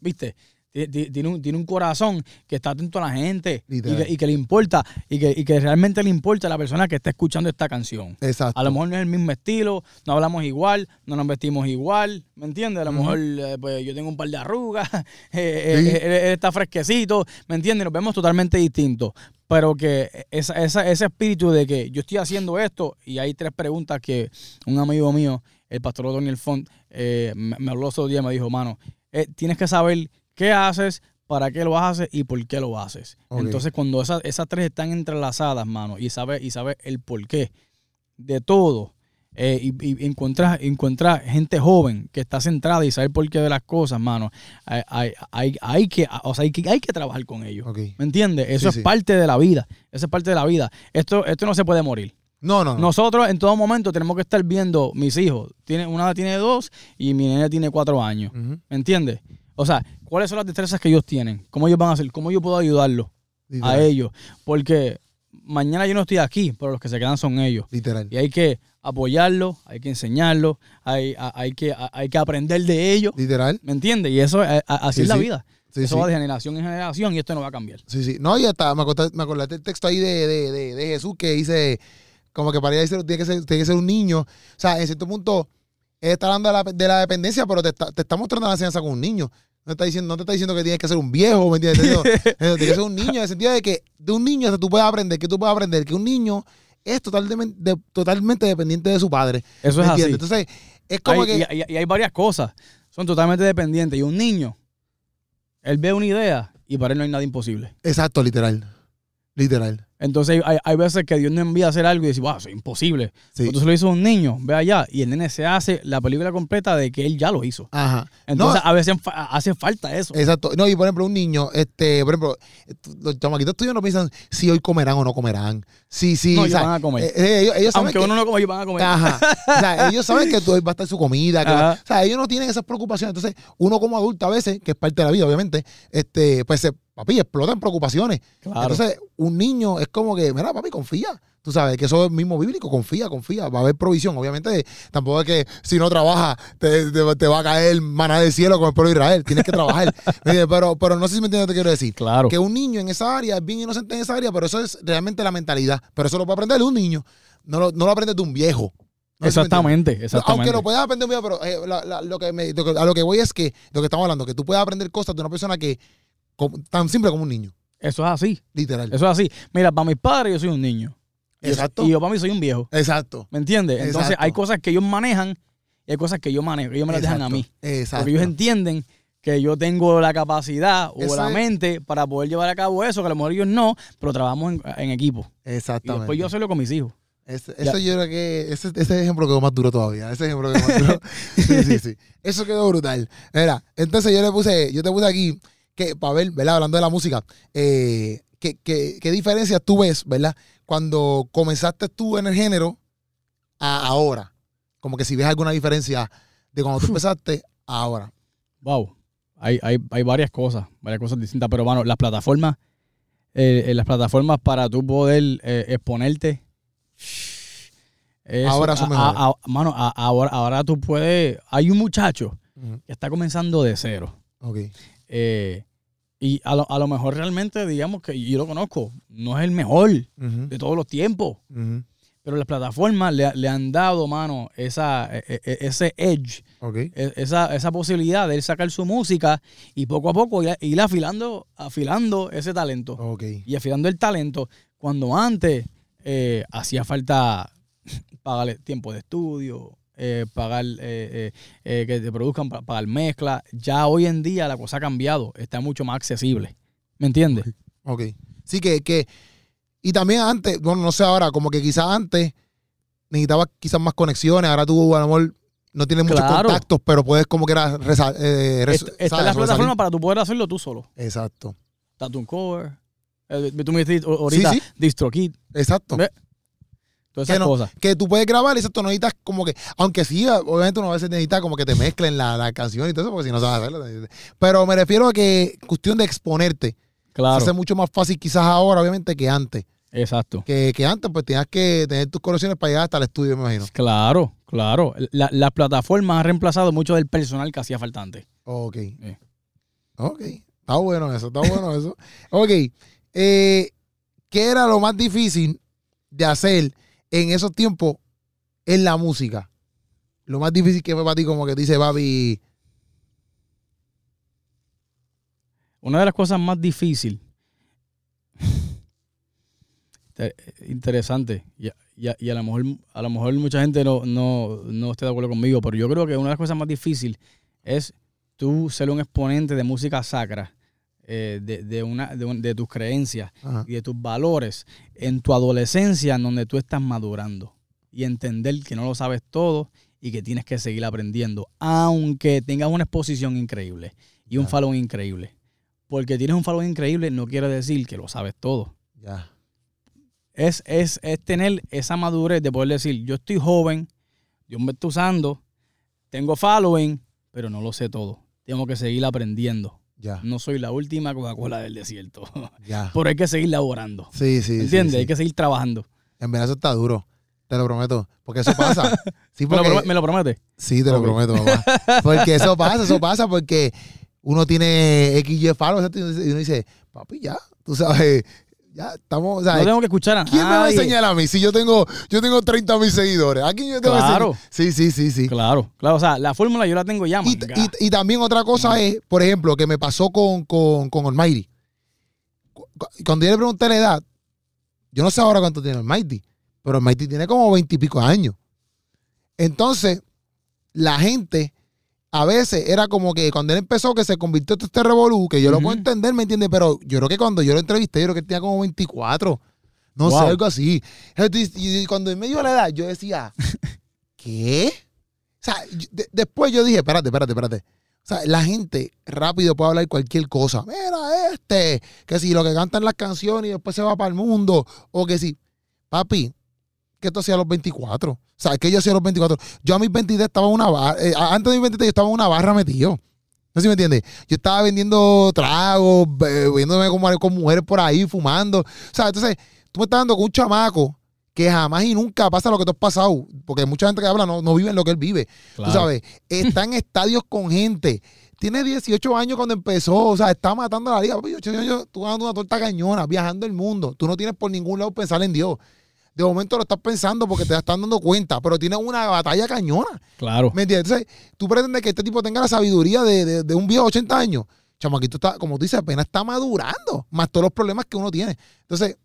Speaker 2: ¿viste? ti- ti- tiene un, tiene un corazón que está atento a la gente y que, y que le importa y que, y que realmente le importa a la persona que está escuchando esta canción.
Speaker 1: Exacto.
Speaker 2: A lo mejor no es el mismo estilo, no hablamos igual, no nos vestimos igual, ¿me entiendes? A lo mejor eh, pues, yo tengo un par de arrugas, [LAUGHS] eh,
Speaker 1: Sí.
Speaker 2: eh, él, él está fresquecito, ¿me entiendes? Nos vemos totalmente distintos. Pero que esa, esa- ese espíritu de que yo estoy haciendo esto y hay tres preguntas que un amigo mío, el pastor Daniel Font, eh, me, me habló otro día y me dijo, mano, eh, tienes que saber qué haces, para qué lo haces y por qué lo haces. Entonces, cuando esas, esas tres están entrelazadas, mano, y sabes y sabe el por qué de todo, eh, y, y encontrar, encontrar gente joven que está centrada y sabe el porqué de las cosas, mano, hay, hay, hay, hay que, o sea, hay, que, hay que trabajar con ellos. ¿Me entiendes? Eso
Speaker 1: Sí,
Speaker 2: es
Speaker 1: sí.
Speaker 2: parte de la vida. Eso es parte de la vida. Esto, esto no se puede morir.
Speaker 1: No, no, no.
Speaker 2: Nosotros en todo momento tenemos que estar viendo mis hijos. Tiene, una tiene dos y mi nena tiene cuatro años.
Speaker 1: Ujú.
Speaker 2: ¿Me entiendes? O sea, ¿cuáles son las destrezas que ellos tienen? ¿Cómo ellos van a hacer? ¿Cómo yo puedo ayudarlos a ellos? Porque mañana yo no estoy aquí, pero los que se quedan son ellos.
Speaker 1: Literal.
Speaker 2: Y hay que apoyarlos, hay que enseñarlos, hay, hay, que, hay que aprender de ellos.
Speaker 1: Literal.
Speaker 2: ¿Me entiendes? Y eso, a- así
Speaker 1: Sí,
Speaker 2: es la
Speaker 1: sí.
Speaker 2: vida.
Speaker 1: Sí,
Speaker 2: eso
Speaker 1: sí.
Speaker 2: va de generación en generación y esto no va a cambiar.
Speaker 1: Sí, sí. No, y hasta me acordé del texto ahí de, de, de, de Jesús que dice, como que para ir a decir, tiene que, ser, tiene que ser un niño. O sea, en cierto punto, él está hablando de la, de la dependencia, pero te está, te está mostrando la enseñanza con un niño. No, está diciendo, no te está diciendo que tienes que ser un viejo, ¿me entiendes? [LAUGHS] Tienes que ser un niño, en el sentido de que de un niño hasta tú puedes aprender, que tú puedes aprender que un niño es totalmente, de- totalmente dependiente de su padre.
Speaker 2: Eso
Speaker 1: ¿me
Speaker 2: es así.
Speaker 1: Entonces, es como
Speaker 2: Hay-
Speaker 1: que...
Speaker 2: y, y- y hay varias cosas. Son totalmente dependientes. Y un niño, él ve una idea y para él no hay nada imposible.
Speaker 1: Exacto, literal. Literal.
Speaker 2: Entonces hay, hay veces que Dios nos envía a hacer algo y dice, wow, eso es imposible.
Speaker 1: Sí.
Speaker 2: Entonces lo hizo un niño, ve allá, y el nene se hace la película completa de que él ya lo hizo.
Speaker 1: Ajá.
Speaker 2: Entonces
Speaker 1: No,
Speaker 2: a veces hace falta eso.
Speaker 1: Exacto. No, y por ejemplo, un niño, este, por ejemplo, los chamaquitos tuyos no piensan si hoy comerán o no comerán. Sí, sí.
Speaker 2: No, ellos van a comer.
Speaker 1: eh, eh, ellos, ellos saben
Speaker 2: Aunque
Speaker 1: que,
Speaker 2: uno no come, ellos van a comer.
Speaker 1: Ajá. O sea, [LAUGHS] ellos saben que hoy va a estar su comida. que va-
Speaker 2: Ajá.
Speaker 1: o sea, ellos no tienen esas preocupaciones. Entonces, uno como adulto a veces, que es parte de la vida, obviamente, este, pues se, papi, explotan preocupaciones.
Speaker 2: Claro.
Speaker 1: Entonces, un niño es como que, mira, papi, confía. Tú sabes que eso es mismo bíblico, confía, confía. Va a haber provisión. Obviamente, tampoco es que si no trabajas, te, te- te va a caer maná del cielo como el pueblo de Israel. Tienes que trabajar. [LAUGHS] Pero, pero no sé si me entiendes lo que quiero decir.
Speaker 2: claro.
Speaker 1: Que un niño en esa área es bien inocente en esa área, pero eso es realmente la mentalidad. Pero eso lo puede aprender de un niño. No lo, no lo aprende de un viejo. No
Speaker 2: exactamente, exactamente.
Speaker 1: Aunque lo puedas aprender un viejo, pero eh, la- la- lo que me- lo que- a lo que voy es que, lo que estamos hablando, que tú puedes aprender cosas de una persona que, como- tan simple como un niño.
Speaker 2: Eso es así.
Speaker 1: Literal.
Speaker 2: Eso es así. Mira, para mis padres yo soy un niño. Y
Speaker 1: Exacto.
Speaker 2: Y yo para mí soy un viejo.
Speaker 1: Exacto.
Speaker 2: ¿Me entiendes? Entonces
Speaker 1: Exacto.
Speaker 2: hay cosas que ellos manejan y hay cosas que yo manejo. Ellos me las dejan a mí.
Speaker 1: Exacto.
Speaker 2: Porque ellos entienden que yo tengo la capacidad o la mente para poder llevar a cabo eso, que a lo mejor ellos no, pero trabajamos en, en equipo. Y
Speaker 1: Exactamente.
Speaker 2: después yo hacerlo con mis hijos.
Speaker 1: Ese, eso yo creo que ese, ese ejemplo quedó más duro todavía. Ese ejemplo quedó más duro. [LAUGHS] sí, sí, sí. Eso quedó brutal. Mira, entonces yo le puse, yo te puse aquí que para ver, ¿verdad? Hablando de la música, eh, ¿qué, qué, qué diferencias tú ves, ¿verdad? Cuando comenzaste tú en el género a ahora. Como que si ves alguna diferencia de cuando tú [LAUGHS] empezaste a ahora.
Speaker 2: Wow. Hay, hay, hay varias cosas, varias cosas distintas, pero bueno, las plataformas, eh, eh, las plataformas para tú poder eh, exponerte. eso-
Speaker 1: Ahora son mejores.
Speaker 2: a- a- mano, a- ahora, ahora tú puedes. Hay un muchacho que está comenzando de cero.
Speaker 1: Ok.
Speaker 2: Eh, y a lo, a lo mejor realmente, digamos que yo lo conozco, no es el mejor de todos los tiempos. Pero las plataformas le, le han dado, mano, esa, e- e- ese edge, e- esa, esa posibilidad de él sacar su música y poco a poco ir, ir afilando, afilando ese talento. Y afilando el talento cuando antes eh, hacía falta [LAUGHS] pagarle tiempo de estudio, eh, pagar eh, eh, que te produzcan, pa- pagar mezcla. Ya hoy en día la cosa ha cambiado, está mucho más accesible. ¿Me entiendes?
Speaker 1: Ok. Sí, que, que. Y también antes, bueno, no sé ahora, como que quizás antes necesitabas quizás más conexiones. Ahora tú, a lo mejor, no tienes muchos contactos, pero puedes como que era.
Speaker 2: Est- Está la plataforma para tú poder hacerlo tú solo.
Speaker 1: Exacto.
Speaker 2: Tattoo Cover. tú me dijiste ahorita
Speaker 1: Sí,
Speaker 2: DistroKid.
Speaker 1: Exacto.
Speaker 2: Ve- Todas esas
Speaker 1: Que no-
Speaker 2: cosas.
Speaker 1: Que tú puedes grabar, exacto, no necesitas como que, aunque sí, obviamente uno a veces necesita como que te mezclen la, la canción y todo eso, porque si no sabes hacerlo. Pero me refiero a que cuestión de exponerte. Se
Speaker 2: Claro.
Speaker 1: hace mucho más fácil quizás ahora, obviamente, que antes.
Speaker 2: Exacto.
Speaker 1: Que, que antes, pues tenías que tener tus conexiones para llegar hasta el estudio, me imagino.
Speaker 2: Claro, claro. La- Las plataformas han reemplazado mucho del personal que hacía falta antes.
Speaker 1: Ok.
Speaker 2: Sí.
Speaker 1: Ok. Está bueno eso, está bueno eso. Ok. eh, ¿Qué era lo más difícil de hacer en esos tiempos en la música? Lo más difícil que fue para ti, como que dice papi.
Speaker 2: Una de las cosas más difíciles, [LAUGHS] interesante, y, a- lo mejor, a lo mejor mucha gente no, no, no esté de acuerdo conmigo, pero yo creo que una de las cosas más difíciles es tú ser un exponente de música sacra, eh, de, de una, de, un- de tus creencias
Speaker 1: Ajá.
Speaker 2: y de tus valores en tu adolescencia, en donde tú estás madurando y entender que no lo sabes todo y que tienes que seguir aprendiendo, aunque tengas una exposición increíble y un following increíble. Porque tienes un following increíble no quiere decir que lo sabes todo.
Speaker 1: Ya.
Speaker 2: Es, es, es tener esa madurez de poder decir, yo estoy joven, Dios me está usando, tengo following, pero no lo sé todo. Tengo que seguir aprendiendo.
Speaker 1: Ya.
Speaker 2: No soy la última Coca-Cola del desierto. [LAUGHS]
Speaker 1: Ya.
Speaker 2: pero hay que seguir laborando.
Speaker 1: Sí, sí.
Speaker 2: ¿Entiendes?
Speaker 1: sí.
Speaker 2: Hay que seguir trabajando.
Speaker 1: En verdad eso está duro. Te lo prometo. Porque eso pasa. [LAUGHS] Sí,
Speaker 2: ¿Me lo, me lo promete?
Speaker 1: Sí, te lo prometo, mamá. Porque eso [LAUGHS] pasa, eso pasa porque uno tiene XY followers y uno dice, papi, ya, tú sabes, ya estamos, o sea,
Speaker 2: No tengo que escuchar a
Speaker 1: ¿quién me va a
Speaker 2: nadie.
Speaker 1: enseñar a mí si yo tengo, yo tengo 30 mil seguidores? ¿A quién yo tengo que
Speaker 2: Claro.
Speaker 1: enseñar? Sí, sí, sí, sí.
Speaker 2: Claro, claro. O sea, la fórmula yo la tengo ya,
Speaker 1: Y, y- y también otra cosa es, por ejemplo, que me pasó con, con, con Almighty. Cu- cu- Cuando yo le pregunté la edad, yo no sé ahora cuánto tiene Almighty, pero Almighty tiene como veintipico años. Entonces, la gente, a veces era como que cuando él empezó, que se convirtió en este revolú, que yo lo puedo entender, ¿me entiendes? Pero yo creo que cuando yo lo entrevisté, yo creo que él tenía como 24. No sé, algo así. Y cuando él me dio la edad, yo decía, [LAUGHS] ¿qué? O sea, de- después yo dije, espérate, espérate, espérate. O sea, la gente rápido puede hablar cualquier cosa. Mira, este, que si lo que cantan las canciones y después se va para el mundo, o que si, papi, que esto hacía a los 24. O sea, que yo hacía a los 24. Yo a mis 23 estaba en una barra, eh, antes de mis 23 yo estaba en una barra metido. No sé si me entiendes. Yo estaba vendiendo tragos, viéndome con, con mujeres por ahí, fumando. O sea, entonces, tú me estás dando con un chamaco que jamás y nunca pasa lo que tú has pasado. Porque mucha gente que habla no, no vive en lo que él vive.
Speaker 2: Claro.
Speaker 1: Tú sabes, está en estadios con gente. Tiene 18 años cuando empezó, o sea, está matando la liga. Papi, 18 años, tú dando una torta cañona, viajando el mundo. Tú no tienes por ningún lado pensar en Dios. De momento lo estás pensando porque te están dando cuenta, pero tienes una batalla cañona.
Speaker 2: Claro.
Speaker 1: ¿Me entiendes? Entonces, tú pretendes que este tipo tenga la sabiduría de, de- de un viejo de 80 años. Chamaquito está, como tú dices, apenas está madurando, más todos los problemas que uno tiene. Entonces,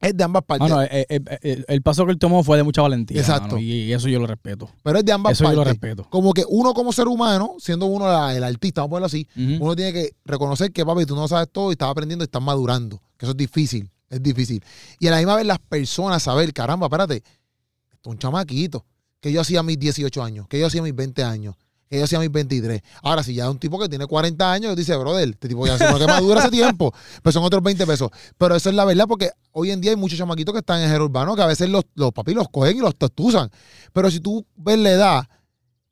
Speaker 1: es de ambas partes.
Speaker 2: Mano, eh, eh, eh, el, el paso que él tomó fue de mucha valentía.
Speaker 1: Exacto.
Speaker 2: mano, y eso yo lo respeto.
Speaker 1: pero es de ambas
Speaker 2: Eso yo lo
Speaker 1: partes.
Speaker 2: respeto.
Speaker 1: Como que uno como ser humano, siendo uno la- el artista, vamos a ponerlo así, uno tiene que reconocer que, papi, tú no sabes todo y estás aprendiendo y estás madurando. Que eso es difícil, es difícil. Y a la misma vez las personas saber, caramba, espérate, esto es un chamaquito, que yo hacía a mis 18 años, que yo hacía a mis 20 años, que yo hacía a mis 23. Ahora, si ya es un tipo que tiene 40 años, dice, brother, este tipo ya se que madura hace tiempo, pues son otros 20 pesos. Pero eso es la verdad porque hoy en día hay muchos chamaquitos que están en el urbano que a veces los, los papis los cogen y los tostuzan. Pero si tú ves la edad,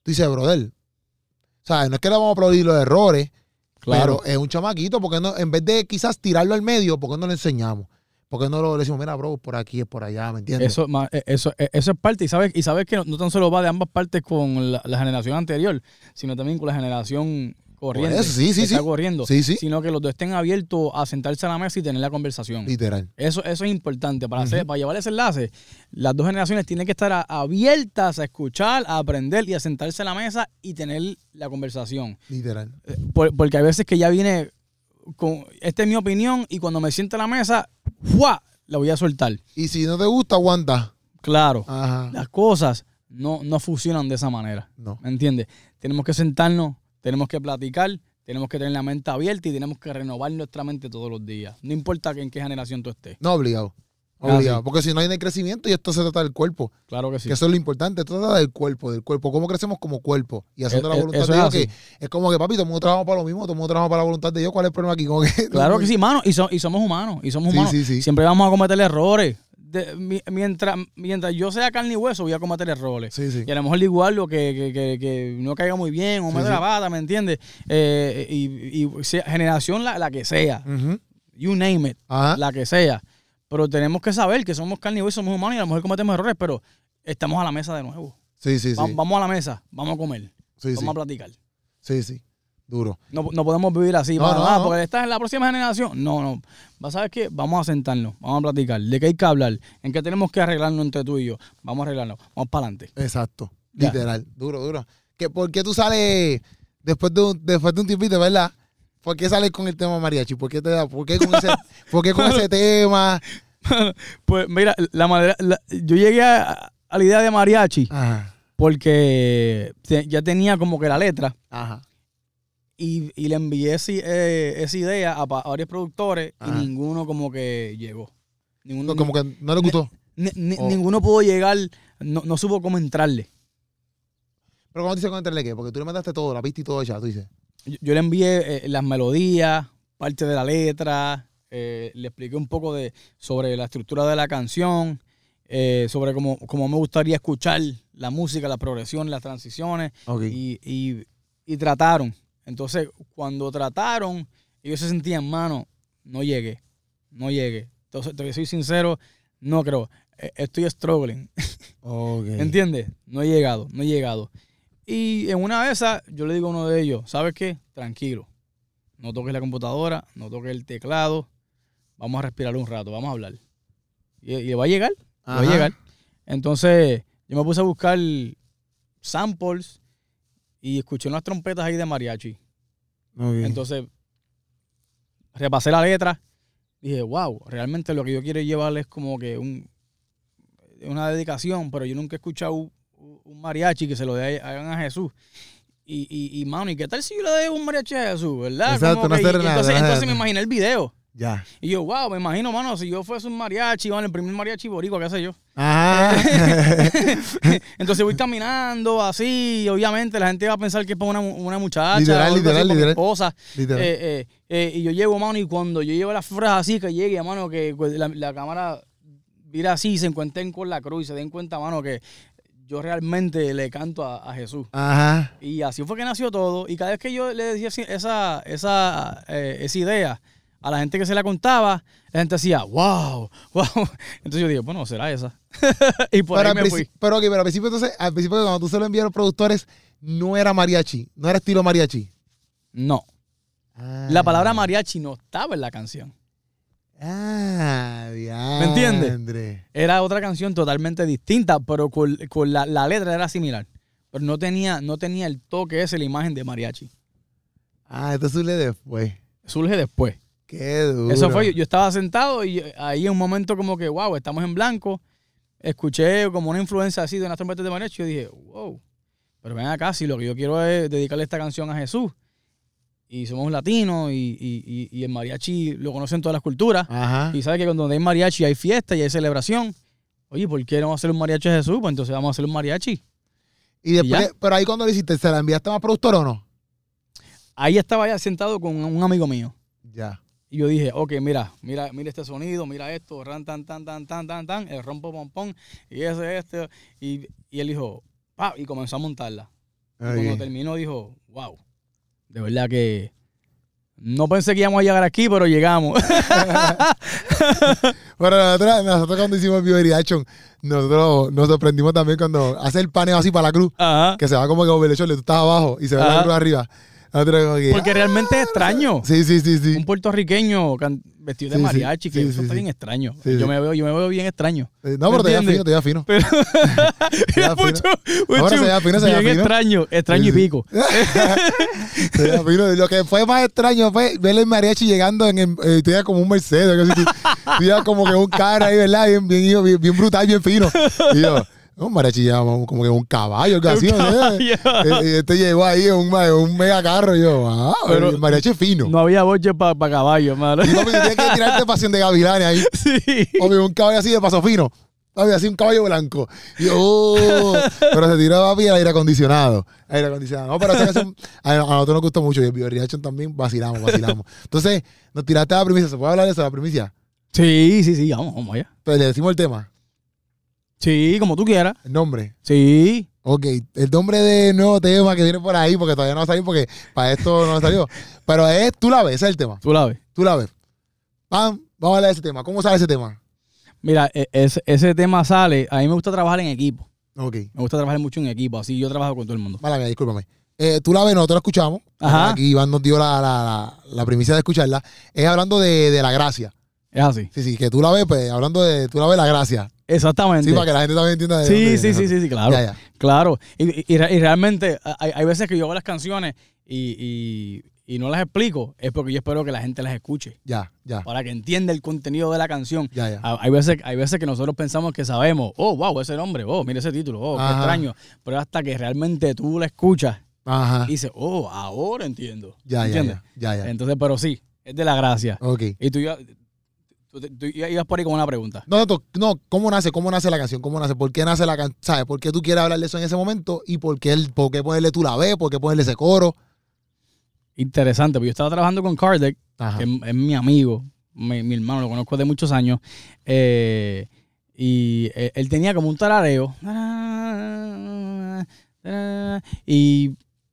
Speaker 1: tú dices, brother, o sea, no es que le vamos a aplaudir los errores,
Speaker 2: Claro.
Speaker 1: pero es un chamaquito, porque no, en vez de quizás tirarlo al medio, ¿por qué no le enseñamos? ¿Por qué no lo le decimos, mira, bro, por aquí es por allá, ¿me entiendes?
Speaker 2: Eso, eh, eso, eh, eso es parte, y sabes, y sabes que no, no tan solo va de ambas partes con la, la generación anterior, sino también con la generación corriente.
Speaker 1: eso, sí, sí,
Speaker 2: que está
Speaker 1: sí.
Speaker 2: corriendo.
Speaker 1: Sí, sí,
Speaker 2: Sino que los dos estén abiertos a sentarse a la mesa y tener la conversación.
Speaker 1: literal.
Speaker 2: Eso, eso es importante. Para, para llevar ese enlace, las dos generaciones tienen que estar a- abiertas a escuchar, a aprender y a sentarse a la mesa y tener la conversación.
Speaker 1: Literal.
Speaker 2: Eh, por- porque hay veces que ya viene con, esta es mi opinión y cuando me siento a la mesa, ¡fua! la voy a soltar.
Speaker 1: Y si no te gusta, aguanta.
Speaker 2: Claro,
Speaker 1: Ajá.
Speaker 2: las cosas no, no funcionan de esa manera.
Speaker 1: No.
Speaker 2: ¿Me entiendes? Tenemos que sentarnos, tenemos que platicar, tenemos que tener la mente abierta y tenemos que renovar nuestra mente todos los días. No importa en qué generación tú estés.
Speaker 1: No obligado. Obligado.
Speaker 2: sí.
Speaker 1: Porque si no hay crecimiento y esto se trata del cuerpo.
Speaker 2: Claro que sí.
Speaker 1: Que eso es lo importante. Esto se trata del cuerpo, del cuerpo. ¿Cómo crecemos como cuerpo? Y haciendo
Speaker 2: Eh,
Speaker 1: la
Speaker 2: eh,
Speaker 1: voluntad
Speaker 2: eso
Speaker 1: de
Speaker 2: es
Speaker 1: Dios. Que es como que, papi, todo el mundo trabaja para lo mismo, todo el mundo trabaja para la voluntad de Dios. ¿Cuál es el problema aquí? Que, [LAUGHS]
Speaker 2: Claro que sí, [LAUGHS] mano. Y, so- y somos humanos. Y somos
Speaker 1: Sí,
Speaker 2: humanos.
Speaker 1: sí, sí.
Speaker 2: Siempre vamos a cometer errores. De- mientras, mientras yo sea carne y hueso, voy a cometer errores.
Speaker 1: Sí, sí.
Speaker 2: Y a lo mejor digo algo que, que, que, que no caiga muy bien o
Speaker 1: Sí,
Speaker 2: me
Speaker 1: sí.
Speaker 2: la pata, ¿me entiendes? Eh, y, y sea- generación la, la que sea, you name it,
Speaker 1: Ajá.
Speaker 2: la que sea. Pero tenemos que saber que somos hueso, somos humanos y a lo mejor cometemos errores, pero estamos a la mesa de nuevo.
Speaker 1: Sí, sí, sí.
Speaker 2: Va- Vamos a la mesa, vamos a comer,
Speaker 1: Sí, sí.
Speaker 2: vamos a platicar.
Speaker 1: Sí, sí. Duro.
Speaker 2: No, no podemos vivir así,
Speaker 1: No,
Speaker 2: Ah,
Speaker 1: no.
Speaker 2: porque estás en la próxima generación. No, no. ¿Vas a ver qué? Vamos a sentarnos, vamos a platicar. ¿De qué hay que hablar? ¿En qué tenemos que arreglarnos entre tú y yo? Vamos a arreglarnos. Vamos para adelante.
Speaker 1: Exacto.
Speaker 2: Ya.
Speaker 1: Literal. Duro, duro. ¿Qué, ¿Por qué tú sales después de, un, después de un tiempito, verdad? ¿Por qué sales con el tema mariachi? ¿Por qué, te da, por qué con, ese, [LAUGHS] por qué con ese tema? [LAUGHS]
Speaker 2: Pues mira, la manera, la- yo llegué a, a la idea de mariachi
Speaker 1: Ajá.
Speaker 2: porque ya tenía como que la letra
Speaker 1: Ajá.
Speaker 2: y, y le envié eh, esa idea a, varios productores
Speaker 1: Ajá.
Speaker 2: y ninguno como que llegó. Ninguno,
Speaker 1: No, como que no le gustó.
Speaker 2: ni- ni-
Speaker 1: Oh.
Speaker 2: Ninguno pudo llegar, no, no supo cómo entrarle.
Speaker 1: Pero ¿cómo te dice con entrarle qué? Porque tú le mandaste todo, la pista y todo ya, tú dices.
Speaker 2: Yo, le envié eh, las melodías, parte de la letra, eh, le expliqué un poco de, sobre la estructura de la canción, eh, sobre cómo, cómo me gustaría escuchar la música, la progresión, las transiciones,
Speaker 1: Ok.
Speaker 2: y, y- y trataron. Entonces, cuando trataron, ellos se sentían, mano, no llegué, no llegué. Entonces, te soy sincero, no creo. Eh, Estoy struggling. [LAUGHS] ¿Entiendes? No he llegado, no he llegado. Y en una de esas, yo le digo a uno de ellos, ¿sabes qué? Tranquilo. No toques la computadora, no toques el teclado. Vamos a respirar un rato, vamos a hablar. Y, y le va a llegar, le va a llegar. Entonces, yo me puse a buscar samples y escuché unas trompetas ahí de mariachi.
Speaker 1: Ok.
Speaker 2: Entonces, repasé la letra. Dije, wow, realmente lo que yo quiero llevar es como que un, una dedicación, pero yo nunca he escuchado un, mariachi que se lo de- hagan a Jesús. Y, y, y, mano, ¿y qué tal si yo le doy un mariachi a Jesús, verdad?
Speaker 1: Exacto,
Speaker 2: Como
Speaker 1: no
Speaker 2: que-
Speaker 1: hacer nada,
Speaker 2: entonces, me imaginé el video.
Speaker 1: Ya.
Speaker 2: Y yo, wow, me imagino, mano, si yo fuese un mariachi, bueno, el primer mariachi boricua, qué sé yo.
Speaker 1: Ajá. [LAUGHS]
Speaker 2: Entonces voy caminando así, y obviamente la gente va a pensar que es para una, una muchacha,
Speaker 1: Literal, literal, literal.
Speaker 2: esposa.
Speaker 1: Literal.
Speaker 2: Eh, eh, eh, y yo llevo, mano, y cuando yo llevo las flores así, que llegue, mano, que pues, la, la cámara vira así se encuentren con la cruz y se den cuenta, mano, que yo realmente le canto a, a Jesús.
Speaker 1: Ajá.
Speaker 2: Y así fue que nació todo. Y cada vez que yo le decía esa, esa, eh, esa idea a la gente que se la contaba, la gente decía, wow, wow. [LAUGHS] Entonces yo dije, bueno, será esa. [LAUGHS] y por
Speaker 1: pero,
Speaker 2: ahí me fui.
Speaker 1: pero ok, pero al principio entonces, al principio cuando tú se lo envías a los productores, no era mariachi, no era estilo mariachi.
Speaker 2: No. La palabra mariachi no estaba en la canción.
Speaker 1: Ah, ¿Me
Speaker 2: entiendes? Era otra canción totalmente distinta, pero con, con la, la letra era similar. Pero no tenía, no tenía el toque ese, la imagen de mariachi.
Speaker 1: Ah, esto surge después.
Speaker 2: Surge después.
Speaker 1: Qué duro.
Speaker 2: Eso fue, yo, yo estaba sentado y ahí en un momento como que, wow, estamos en blanco. Escuché como una influencia así de unas trompetas de mariachi y yo dije, wow, pero ven acá, si lo que yo quiero es dedicarle esta canción a Jesús. Y somos latinos y, y- y- el mariachi lo conocen todas las culturas.
Speaker 1: Ajá.
Speaker 2: Y sabe que cuando hay mariachi hay fiesta y hay celebración. Oye, ¿por qué no hacer un mariachi a Jesús? Pues entonces vamos a hacer un mariachi.
Speaker 1: Y después, pero ahí cuando le hiciste, ¿se la enviaste más productor o no?
Speaker 2: Ahí estaba ya sentado con un amigo mío.
Speaker 1: Ya.
Speaker 2: Y yo dije, ok, mira, mira, mira este sonido, mira esto, ran, tan, tan, tan, tan, tan, tan, el rompo pompón, y ese, este. Y, y él dijo, pa, y comenzó a montarla. Y cuando terminó dijo, wow, de verdad que no pensé que íbamos a llegar aquí, pero llegamos. [LAUGHS]
Speaker 1: Bueno, nosotros, nosotros cuando hicimos Bio Reaction, nosotros nos sorprendimos también cuando hace el paneo así para la cruz,
Speaker 2: Ajá.
Speaker 1: que se va como que over the shoulder, tú estás abajo y se ve la cruz arriba. Que,
Speaker 2: Porque realmente es extraño.
Speaker 1: ah, Sí, sí, sí, sí.
Speaker 2: Un puertorriqueño vestido de mariachi, que eso está bien extraño. Yo. Me veo, yo me veo bien extraño.
Speaker 1: Eh, No, pero te veía fino, te veía fino.
Speaker 2: Pero [LAUGHS] [LAUGHS] mucho,
Speaker 1: Ahora se veía fino, se veía
Speaker 2: bien
Speaker 1: fino.
Speaker 2: extraño, extraño
Speaker 1: Sí,
Speaker 2: y pico. [LAUGHS]
Speaker 1: Te veía fino. Lo que fue más extraño fue ver el mariachi llegando en el, eh, tenía como un Mercedes, ibas como que un cara ahí, ¿verdad? Bien, bien, bien, bien brutal, bien fino. Y yo, un mariachi como que un caballo, algo así. Eh, Y este llegó ahí un, un mega carro. Y yo, ah,
Speaker 2: Pero-
Speaker 1: el mariachi fino.
Speaker 2: No había boche para caballo, mano.
Speaker 1: Y papi, tienes que [LAUGHS] tirarte pasión de gavilanes ahí.
Speaker 2: sí.
Speaker 1: Obvio, un caballo así de paso fino. Papi, así un caballo blanco. Y yo, oh, pero se tiró papi el aire acondicionado. Aire acondicionado. No, pero esa canción a, a nosotros nos gustó mucho y el Bio Reaction también vacilamos, vacilamos. Entonces, nos tiraste a la primicia. ¿Se puede hablar de eso, la primicia?
Speaker 2: Sí, sí, sí, vamos, vamos allá.
Speaker 1: Entonces, le decimos el tema,
Speaker 2: Sí, como tú quieras.
Speaker 1: el nombre.
Speaker 2: Sí.
Speaker 1: Ok, el nombre de nuevo tema que viene por ahí, porque todavía no va a salir, porque para esto no salió. Pero es, tú la ves, ese es el tema.
Speaker 2: Tú la ves.
Speaker 1: Tú la ves. Pam, vamos a hablar de ese tema. ¿Cómo sale ese tema?
Speaker 2: Mira, e- ese, ese tema sale. A mí me gusta trabajar en equipo.
Speaker 1: Ok,
Speaker 2: Me gusta trabajar mucho en equipo. Así yo trabajo con todo el mundo.
Speaker 1: mala mía, discúlpame. eh, tú la ves, nosotros la escuchamos.
Speaker 2: Ajá.
Speaker 1: Aquí Iván nos dio la, la, la, la primicia de escucharla. Es hablando de, de la gracia.
Speaker 2: Es así.
Speaker 1: Sí, sí, que tú la ves, pues, hablando de, tú la ves la gracia.
Speaker 2: Exactamente.
Speaker 1: Sí, para que la gente también entienda de
Speaker 2: Sí,
Speaker 1: dónde
Speaker 2: sí, sí, sí, sí, claro.
Speaker 1: Ya, ya.
Speaker 2: Claro. Y, y y realmente hay, hay veces que yo hago las canciones y, y- y no las explico, es porque yo espero que la gente las escuche,
Speaker 1: Ya, ya,
Speaker 2: para que entienda el contenido de la canción.
Speaker 1: ya, ya.
Speaker 2: Hay veces, hay veces que nosotros pensamos que sabemos, oh, wow, ese nombre, oh, mira ese título, oh, qué extraño. Pero hasta que realmente tú la escuchas
Speaker 1: Ajá.
Speaker 2: y dices, oh, ahora entiendo.
Speaker 1: Ya, ya,
Speaker 2: ¿Entiendes?
Speaker 1: ya, ya, ya.
Speaker 2: Entonces, pero sí, es de la gracia.
Speaker 1: Ok.
Speaker 2: Y tú, ya- tú, tú ibas por ahí con una pregunta.
Speaker 1: No, no, no, ¿cómo nace? ¿Cómo nace la canción? ¿Cómo nace? ¿Por qué nace la canción? ¿Sabes? ¿Por qué tú quieres hablar de eso en ese momento? ¿Y por qué, el, por qué ponerle tú la ves? ¿Por qué ponerle ese coro?
Speaker 2: Interesante, porque yo estaba trabajando con Kardec,
Speaker 1: Ajá.
Speaker 2: que es, es mi amigo, mi, mi hermano, lo conozco de muchos años, eh, y él, él tenía como un tarareo. Y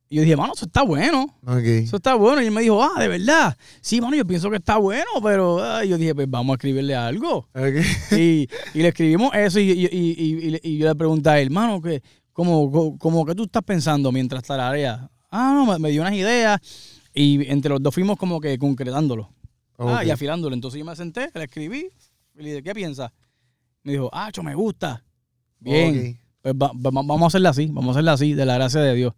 Speaker 2: yo dije, mano, eso está bueno. Eso está bueno. Y él me dijo, ah, de verdad. Sí, mano, yo pienso que está bueno, pero ah, yo dije, pues vamos a escribirle algo. Y, y le escribimos eso y, y- y- y- y y yo le pregunté a él, hermano, que, como, co- como que tú estás pensando mientras tararea. Ah, no, me, me dio unas ideas y entre los dos fuimos como que concretándolo. Ah, y afilándolo. Entonces yo me senté, le escribí y le dije, ¿qué piensas? Me dijo, ah, cho, me gusta. Bien. Pues va- va- vamos a hacerla así, vamos a hacerla así, de la gracia de Dios.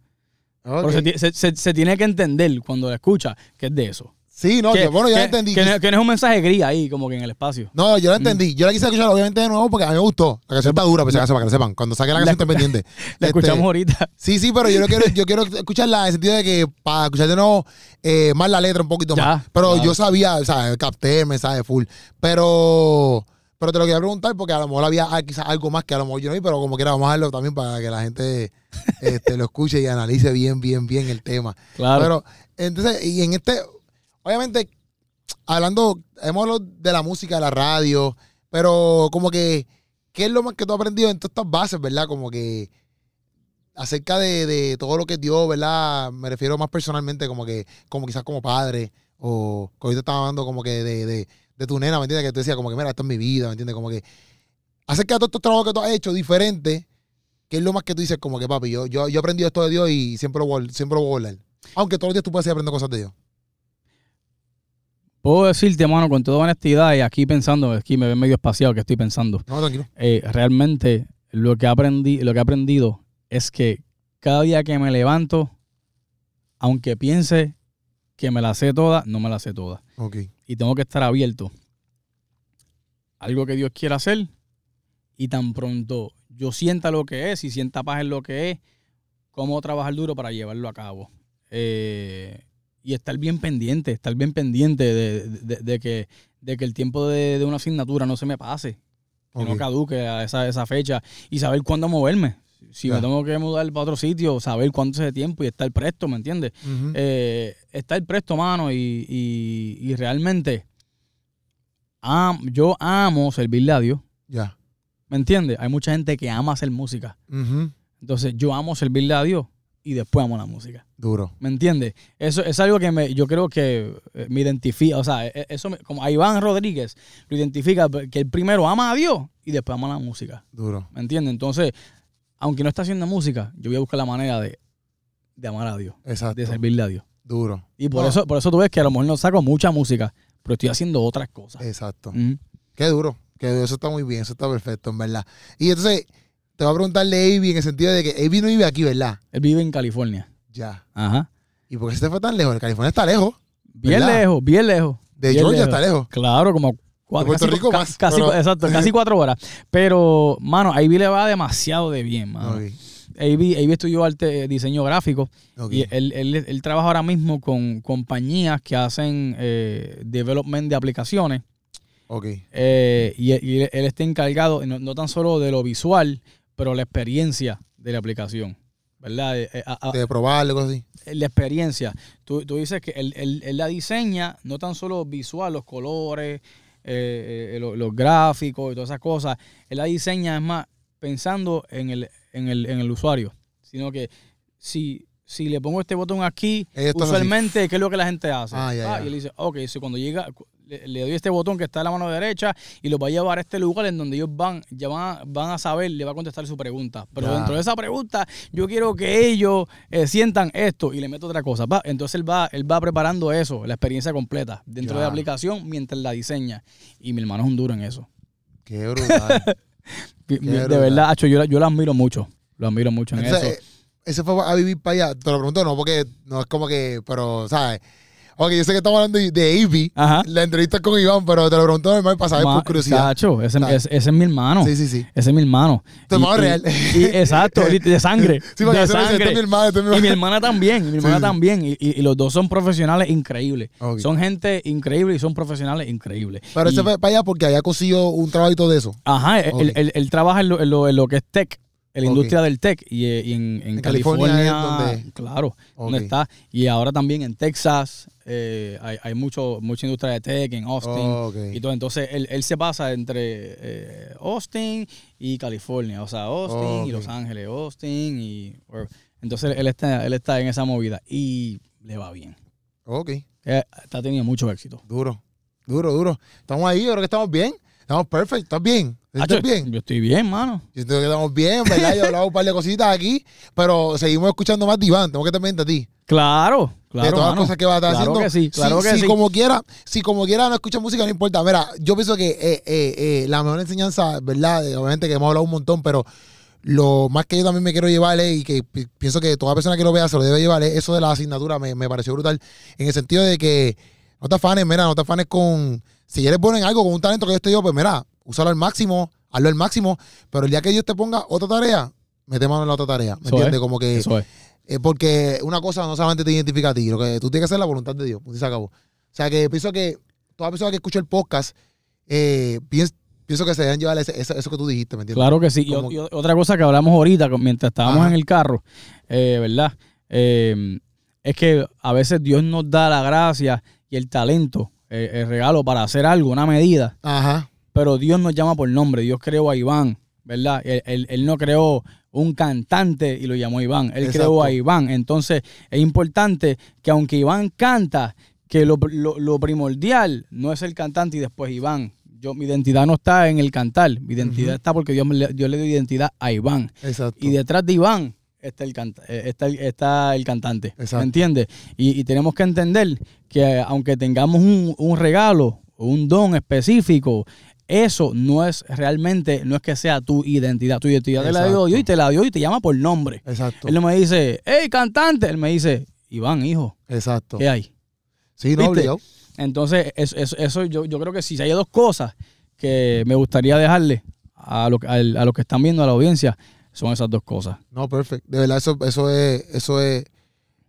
Speaker 2: Pero se, ti- se- se- se tiene que entender cuando la escucha que es de eso.
Speaker 1: Sí, no,
Speaker 2: que,
Speaker 1: yo, bueno, ya
Speaker 2: que-
Speaker 1: entendí.
Speaker 2: Que, no- que no es un mensaje gris ahí, como que en el espacio.
Speaker 1: No, yo la entendí. Yo la quise escuchar obviamente de nuevo porque a mí me gustó. La canción está dura, pues, para que lo sepan. Cuando saque la
Speaker 2: La
Speaker 1: canción, estén pendientes. [LAUGHS]
Speaker 2: La
Speaker 1: Este,
Speaker 2: escuchamos ahorita.
Speaker 1: Sí, sí, pero yo, no quiero, yo quiero escucharla en el sentido de que para escuchar de nuevo eh, más la letra un poquito
Speaker 2: Ya,
Speaker 1: más. Pero
Speaker 2: claro.
Speaker 1: yo sabía, o sea, capté el mensaje full. Pero, pero te lo quería preguntar porque a lo mejor había ah, quizás algo más que a lo mejor yo no vi, pero como quiera vamos a verlo también para que la gente [LAUGHS] este, lo escuche y analice bien, bien, bien el tema.
Speaker 2: Claro.
Speaker 1: Pero, entonces, y en este, obviamente, hablando, hemos hablado de la música, de la radio, pero como que, ¿qué es lo más que tú has aprendido en todas estas bases, verdad? Como que acerca de, de todo lo que es Dios, ¿verdad? Me refiero más personalmente, como que, como quizás como padre, o que ahorita estaba hablando como que de, de, de tu nena, ¿me entiendes? Que tú decías como que, mira, esto es mi vida, ¿me entiendes? Como que, acerca de todos estos trabajos que tú has hecho diferentes, ¿qué es lo más que tú dices? Como que, papi, yo, yo, yo he aprendido esto de Dios y siempre lo, voy, siempre lo voy a volar. Aunque todos los días tú puedes seguir aprendiendo cosas de Dios.
Speaker 2: Puedo decirte, mano, con toda honestidad, y aquí pensando, aquí me ven medio espaciado que estoy pensando.
Speaker 1: No, tranquilo.
Speaker 2: eh, realmente lo que, aprendí, lo que he aprendido es que cada día que me levanto, aunque piense que me la sé toda, no me la sé toda.
Speaker 1: Ok.
Speaker 2: Y tengo que estar abierto. Algo que Dios quiera hacer y tan pronto yo sienta lo que es y sienta paz en lo que es, cómo trabajar duro para llevarlo a cabo. Eh, y estar bien pendiente, estar bien pendiente de, de- de que, de que el tiempo de, de una asignatura no se me pase que no caduque a esa, esa fecha y saber cuándo moverme. Si me tengo que mudar para otro sitio, saber cuánto es de tiempo y estar presto, ¿me entiendes? Eh, estar presto, mano, y, y- y realmente am- yo amo servirle a Dios,
Speaker 1: ya.
Speaker 2: ¿me entiendes? Hay mucha gente que ama hacer música. Entonces yo amo servirle a Dios y después amo la música.
Speaker 1: Duro.
Speaker 2: ¿Me entiendes? Eso es algo que me, yo creo que eh, me identifica, o sea, e- eso me- como a Iván Rodríguez lo identifica que él primero ama a Dios y después ama la música.
Speaker 1: Duro.
Speaker 2: ¿Me entiendes? Entonces, aunque no está haciendo música, yo voy a buscar la manera de, de amar a Dios,
Speaker 1: Exacto.
Speaker 2: de servirle a Dios.
Speaker 1: Duro.
Speaker 2: Y por
Speaker 1: No.
Speaker 2: eso, por eso tú ves que a lo mejor no saco mucha música, pero estoy haciendo otras cosas.
Speaker 1: Exacto.
Speaker 2: Ujú.
Speaker 1: Qué duro. Que eso está muy bien. Eso está perfecto, en verdad. Y entonces, te voy a preguntarle a Avi en el sentido de que Avi no vive aquí, ¿verdad?
Speaker 2: Él vive en California.
Speaker 1: Ya.
Speaker 2: Ajá.
Speaker 1: ¿Y por qué se te fue tan lejos? El California está lejos.
Speaker 2: Bien lejos, bien lejos.
Speaker 1: De
Speaker 2: Bien
Speaker 1: Georgia
Speaker 2: lejos.
Speaker 1: está lejos.
Speaker 2: Claro, como cuatro,
Speaker 1: Puerto
Speaker 2: casi,
Speaker 1: Rico
Speaker 2: ca-
Speaker 1: más,
Speaker 2: casi-
Speaker 1: pero-
Speaker 2: exacto, casi cuatro horas. Pero, mano, Ivy le va demasiado de bien, mano.
Speaker 1: Ok.
Speaker 2: Ivy, Ivy estudió arte, eh, diseño gráfico y él, él- él trabaja ahora mismo con compañías que hacen eh, development de aplicaciones.
Speaker 1: Ok.
Speaker 2: Eh, y, él- y él, él está encargado no, no tan solo de lo visual, pero la experiencia de la aplicación. ¿Verdad? A- a-
Speaker 1: De probarle, cosas así.
Speaker 2: la experiencia. Tú, tú dices que él, él- él la diseña, no tan solo visual, los colores, eh, eh, lo- los, gráficos y todas esas cosas. Él la diseña, es más, pensando en el, en el, en el usuario. Sino que si, si le pongo este botón aquí,
Speaker 1: Esto
Speaker 2: usualmente, ¿qué es lo que la gente hace?
Speaker 1: Ah, ya, ya.
Speaker 2: Y él dice, ok, si cuando llega, le, le doy este botón que está en la mano derecha y los va a llevar a este lugar en donde ellos van, ya van, a- van a saber, le va a contestar su pregunta. Pero dentro de esa pregunta, yo quiero que ellos eh, sientan esto y le meto otra cosa. Va, entonces él va, él va preparando eso, la experiencia completa, dentro
Speaker 1: Ya.
Speaker 2: de la aplicación mientras la diseña. Y mi hermano es un duro en eso.
Speaker 1: Qué brutal. [LAUGHS]
Speaker 2: De
Speaker 1: brutal.
Speaker 2: verdad, Acho, yo, yo lo admiro mucho. Lo admiro mucho en
Speaker 1: Entonces,
Speaker 2: eso.
Speaker 1: eh, ese fue a vivir para allá. Te lo pregunto, no, porque no es como que, pero, ¿sabes? Ok, yo sé que estamos hablando de-
Speaker 2: Ajá.
Speaker 1: la entrevista con Iván, pero te lo pregunto normal para saber
Speaker 2: Ma-
Speaker 1: por curiosidad.
Speaker 2: Chacho, ese,
Speaker 1: ¿Sabes?
Speaker 2: ese- ese es mi hermano.
Speaker 1: Sí, sí, sí.
Speaker 2: Ese es mi hermano.
Speaker 1: Tu hermano real.
Speaker 2: y- exacto, de sangre. [LAUGHS]
Speaker 1: Sí, porque
Speaker 2: de
Speaker 1: dice,
Speaker 2: sangre.
Speaker 1: este es mi hermano, este es mi
Speaker 2: Y mi
Speaker 1: hermano.
Speaker 2: hermana también, y mi hermana
Speaker 1: Sí,
Speaker 2: también. Y, y- y los dos son profesionales increíbles. Son gente increíble y son profesionales increíbles.
Speaker 1: Pero ese fue para allá porque había conseguido un trabajito de eso.
Speaker 2: Ajá, él- él, él- él trabaja en lo, en lo- en lo que es tech, en la industria del tech y, eh, y en, en
Speaker 1: En California
Speaker 2: California,
Speaker 1: donde-
Speaker 2: claro, donde
Speaker 1: Ok.
Speaker 2: está. Y ahora también en Texas eh, hay, hay mucho, mucha industria de tech, en Austin
Speaker 1: Ok.
Speaker 2: y todo. Entonces él, él se pasa entre eh, Austin y California, o sea, Austin y. Los Ángeles, Austin y... entonces él está, él está en esa movida y le va bien.
Speaker 1: Ok,
Speaker 2: Eh, Está teniendo mucho éxito.
Speaker 1: duro, duro, duro. Estamos ahí, yo creo que estamos bien. Estamos perfectos, ¿estás bien? ¿Estás bien?
Speaker 2: Yo estoy bien, mano.
Speaker 1: Yo creo que estamos bien, ¿verdad? Yo he hablado un par de cositas aquí, pero seguimos escuchando más de Iván. Tengo que también de ti.
Speaker 2: Claro, claro.
Speaker 1: de todas las cosas que va a estar
Speaker 2: claro
Speaker 1: haciendo.
Speaker 2: que sí, claro
Speaker 1: si,
Speaker 2: que
Speaker 1: si
Speaker 2: sí.
Speaker 1: como quiera, si como quiera no escucha música, no importa. Mira, yo pienso que eh, eh, eh, la mejor enseñanza, ¿verdad? Obviamente que hemos hablado un montón, pero lo más que yo también me quiero llevar y que pi- pienso que toda persona que lo vea se lo debe llevar, es eso de la asignatura me, me pareció brutal. En el sentido de que no te afanes, mira, no te afanes con. Si eres bueno en algo, con un talento que yo te digo, pues mira, úsalo al máximo, hazlo al máximo, pero el día que Dios te ponga otra tarea, mete mano en la otra tarea. ¿Me
Speaker 2: Eso
Speaker 1: entiendes?
Speaker 2: es,
Speaker 1: Como que.
Speaker 2: Eso es.
Speaker 1: Eh, porque una cosa no solamente te identifica a ti, lo que tú tienes que hacer es la voluntad de Dios. y se acabó. O sea que pienso que toda persona que escucha el podcast, eh, pienso, pienso que se deben llevar ese- eso que tú dijiste, ¿me entiendes?
Speaker 2: Claro que sí. Y, otra cosa que hablamos ahorita mientras estábamos
Speaker 1: Ajá.
Speaker 2: en el carro, eh, ¿verdad? Eh, es que a veces Dios nos da la gracia y el talento, eh, el regalo para hacer algo, una medida,
Speaker 1: Ajá.
Speaker 2: Pero Dios nos llama por nombre. Dios creó a Iván, ¿verdad? Él, él- él no creó un cantante y lo llamó Iván. Él
Speaker 1: Exacto.
Speaker 2: creó a Iván. Entonces es importante que aunque Iván canta, que lo, lo- lo primordial no es el cantante y después Iván. Yo, mi identidad no está en el cantar. Mi identidad está porque Dios, me Dios le dio identidad a Iván.
Speaker 1: Exacto.
Speaker 2: Y detrás de Iván está el, canta- eh, está el, está el cantante.
Speaker 1: Exacto.
Speaker 2: ¿Me entiendes? Y, y tenemos que entender que aunque tengamos un, un regalo un don específico, eso no es realmente, no es que sea tu identidad. Tu identidad te la dio. Dios y te la dio y te llama por nombre.
Speaker 1: Exacto.
Speaker 2: Él no me dice, hey, cantante. Él me dice, Iván, hijo,
Speaker 1: Exacto.
Speaker 2: ¿qué hay?
Speaker 1: Sí, no,
Speaker 2: ¿Viste?
Speaker 1: obligado.
Speaker 2: Entonces, eso, eso, eso yo, yo creo que si hay dos cosas que me gustaría dejarle a, lo, al- a los que están viendo, a la audiencia, son esas dos cosas.
Speaker 1: No, perfecto. De verdad, eso, eso es, eso es,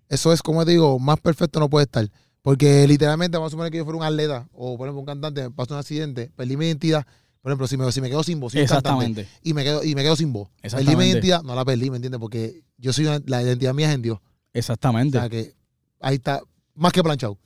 Speaker 1: eso es, como digo, más perfecto no puede estar. Porque literalmente, vamos a suponer que yo fuera un atleta o, por ejemplo, un cantante, me pasa un accidente, perdí mi identidad. Por ejemplo, si me, si me quedo sin voz, soy un cantante,
Speaker 2: Exactamente.
Speaker 1: y me quedo, y me quedo sin voz. Perdí mi
Speaker 2: Exactamente.
Speaker 1: identidad, no la perdí, ¿me entiendes? Porque yo soy una- la identidad mía es en Dios. O
Speaker 2: Exactamente.
Speaker 1: sea que ahí está, más que planchado.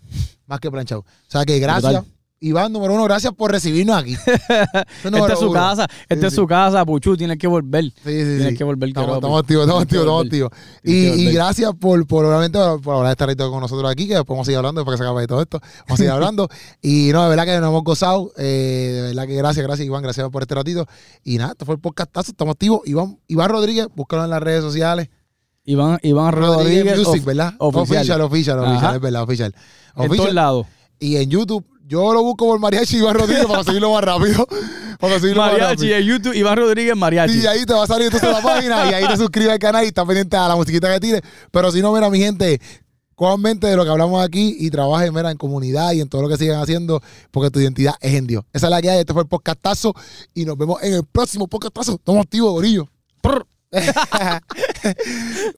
Speaker 1: Más que planchado. O sea que gracias. Iván, número uno, gracias por recibirnos aquí. [LAUGHS]
Speaker 2: Esta es su
Speaker 1: uno.
Speaker 2: casa, esta es
Speaker 1: sí.
Speaker 2: su casa, Puchu, tienes que volver.
Speaker 1: Sí, sí,
Speaker 2: Tienes
Speaker 1: sí.
Speaker 2: que volver,
Speaker 1: Estamos, estamos activos, estamos activos, estamos activos. Y, gracias por, por obviamente, por, por hablar este ratito con nosotros aquí, que después vamos a seguir hablando, después que se acabe todo esto. Vamos a seguir [LAUGHS] hablando. Y no, de verdad que nos hemos gozado. eh, de verdad que gracias, gracias, Iván, gracias por este ratito. Y nada, esto fue el podcastazo, estamos activos. Iván, Iván Rodríguez, búscalo en las redes sociales.
Speaker 2: Iván, Iván Rodríguez,
Speaker 1: Music,
Speaker 2: of-
Speaker 1: ¿verdad?
Speaker 2: oficial.
Speaker 1: Oficial, oficial, oficial, es verdad, oficial.
Speaker 2: en todos
Speaker 1: Oficial.
Speaker 2: lados.
Speaker 1: Y en YouTube, yo lo busco por Mariachi Iván Rodríguez para conseguirlo más rápido. [LAUGHS] Para conseguirlo más
Speaker 2: Mariachi
Speaker 1: rápido.
Speaker 2: en YouTube, Iván Rodríguez Mariachi.
Speaker 1: Y ahí te va a salir entonces la [LAUGHS] página y ahí te suscribes al canal y estás pendiente a la musiquita que tire. Pero si no, mira, mi gente, cojan mente de lo que hablamos aquí y trabajen, mira, en comunidad y en todo lo que sigan haciendo, porque tu identidad es en Dios. Esa es la que hay. Este fue el podcastazo y nos vemos en el próximo podcastazo. Estamos activos, Gorillo. [LAUGHS]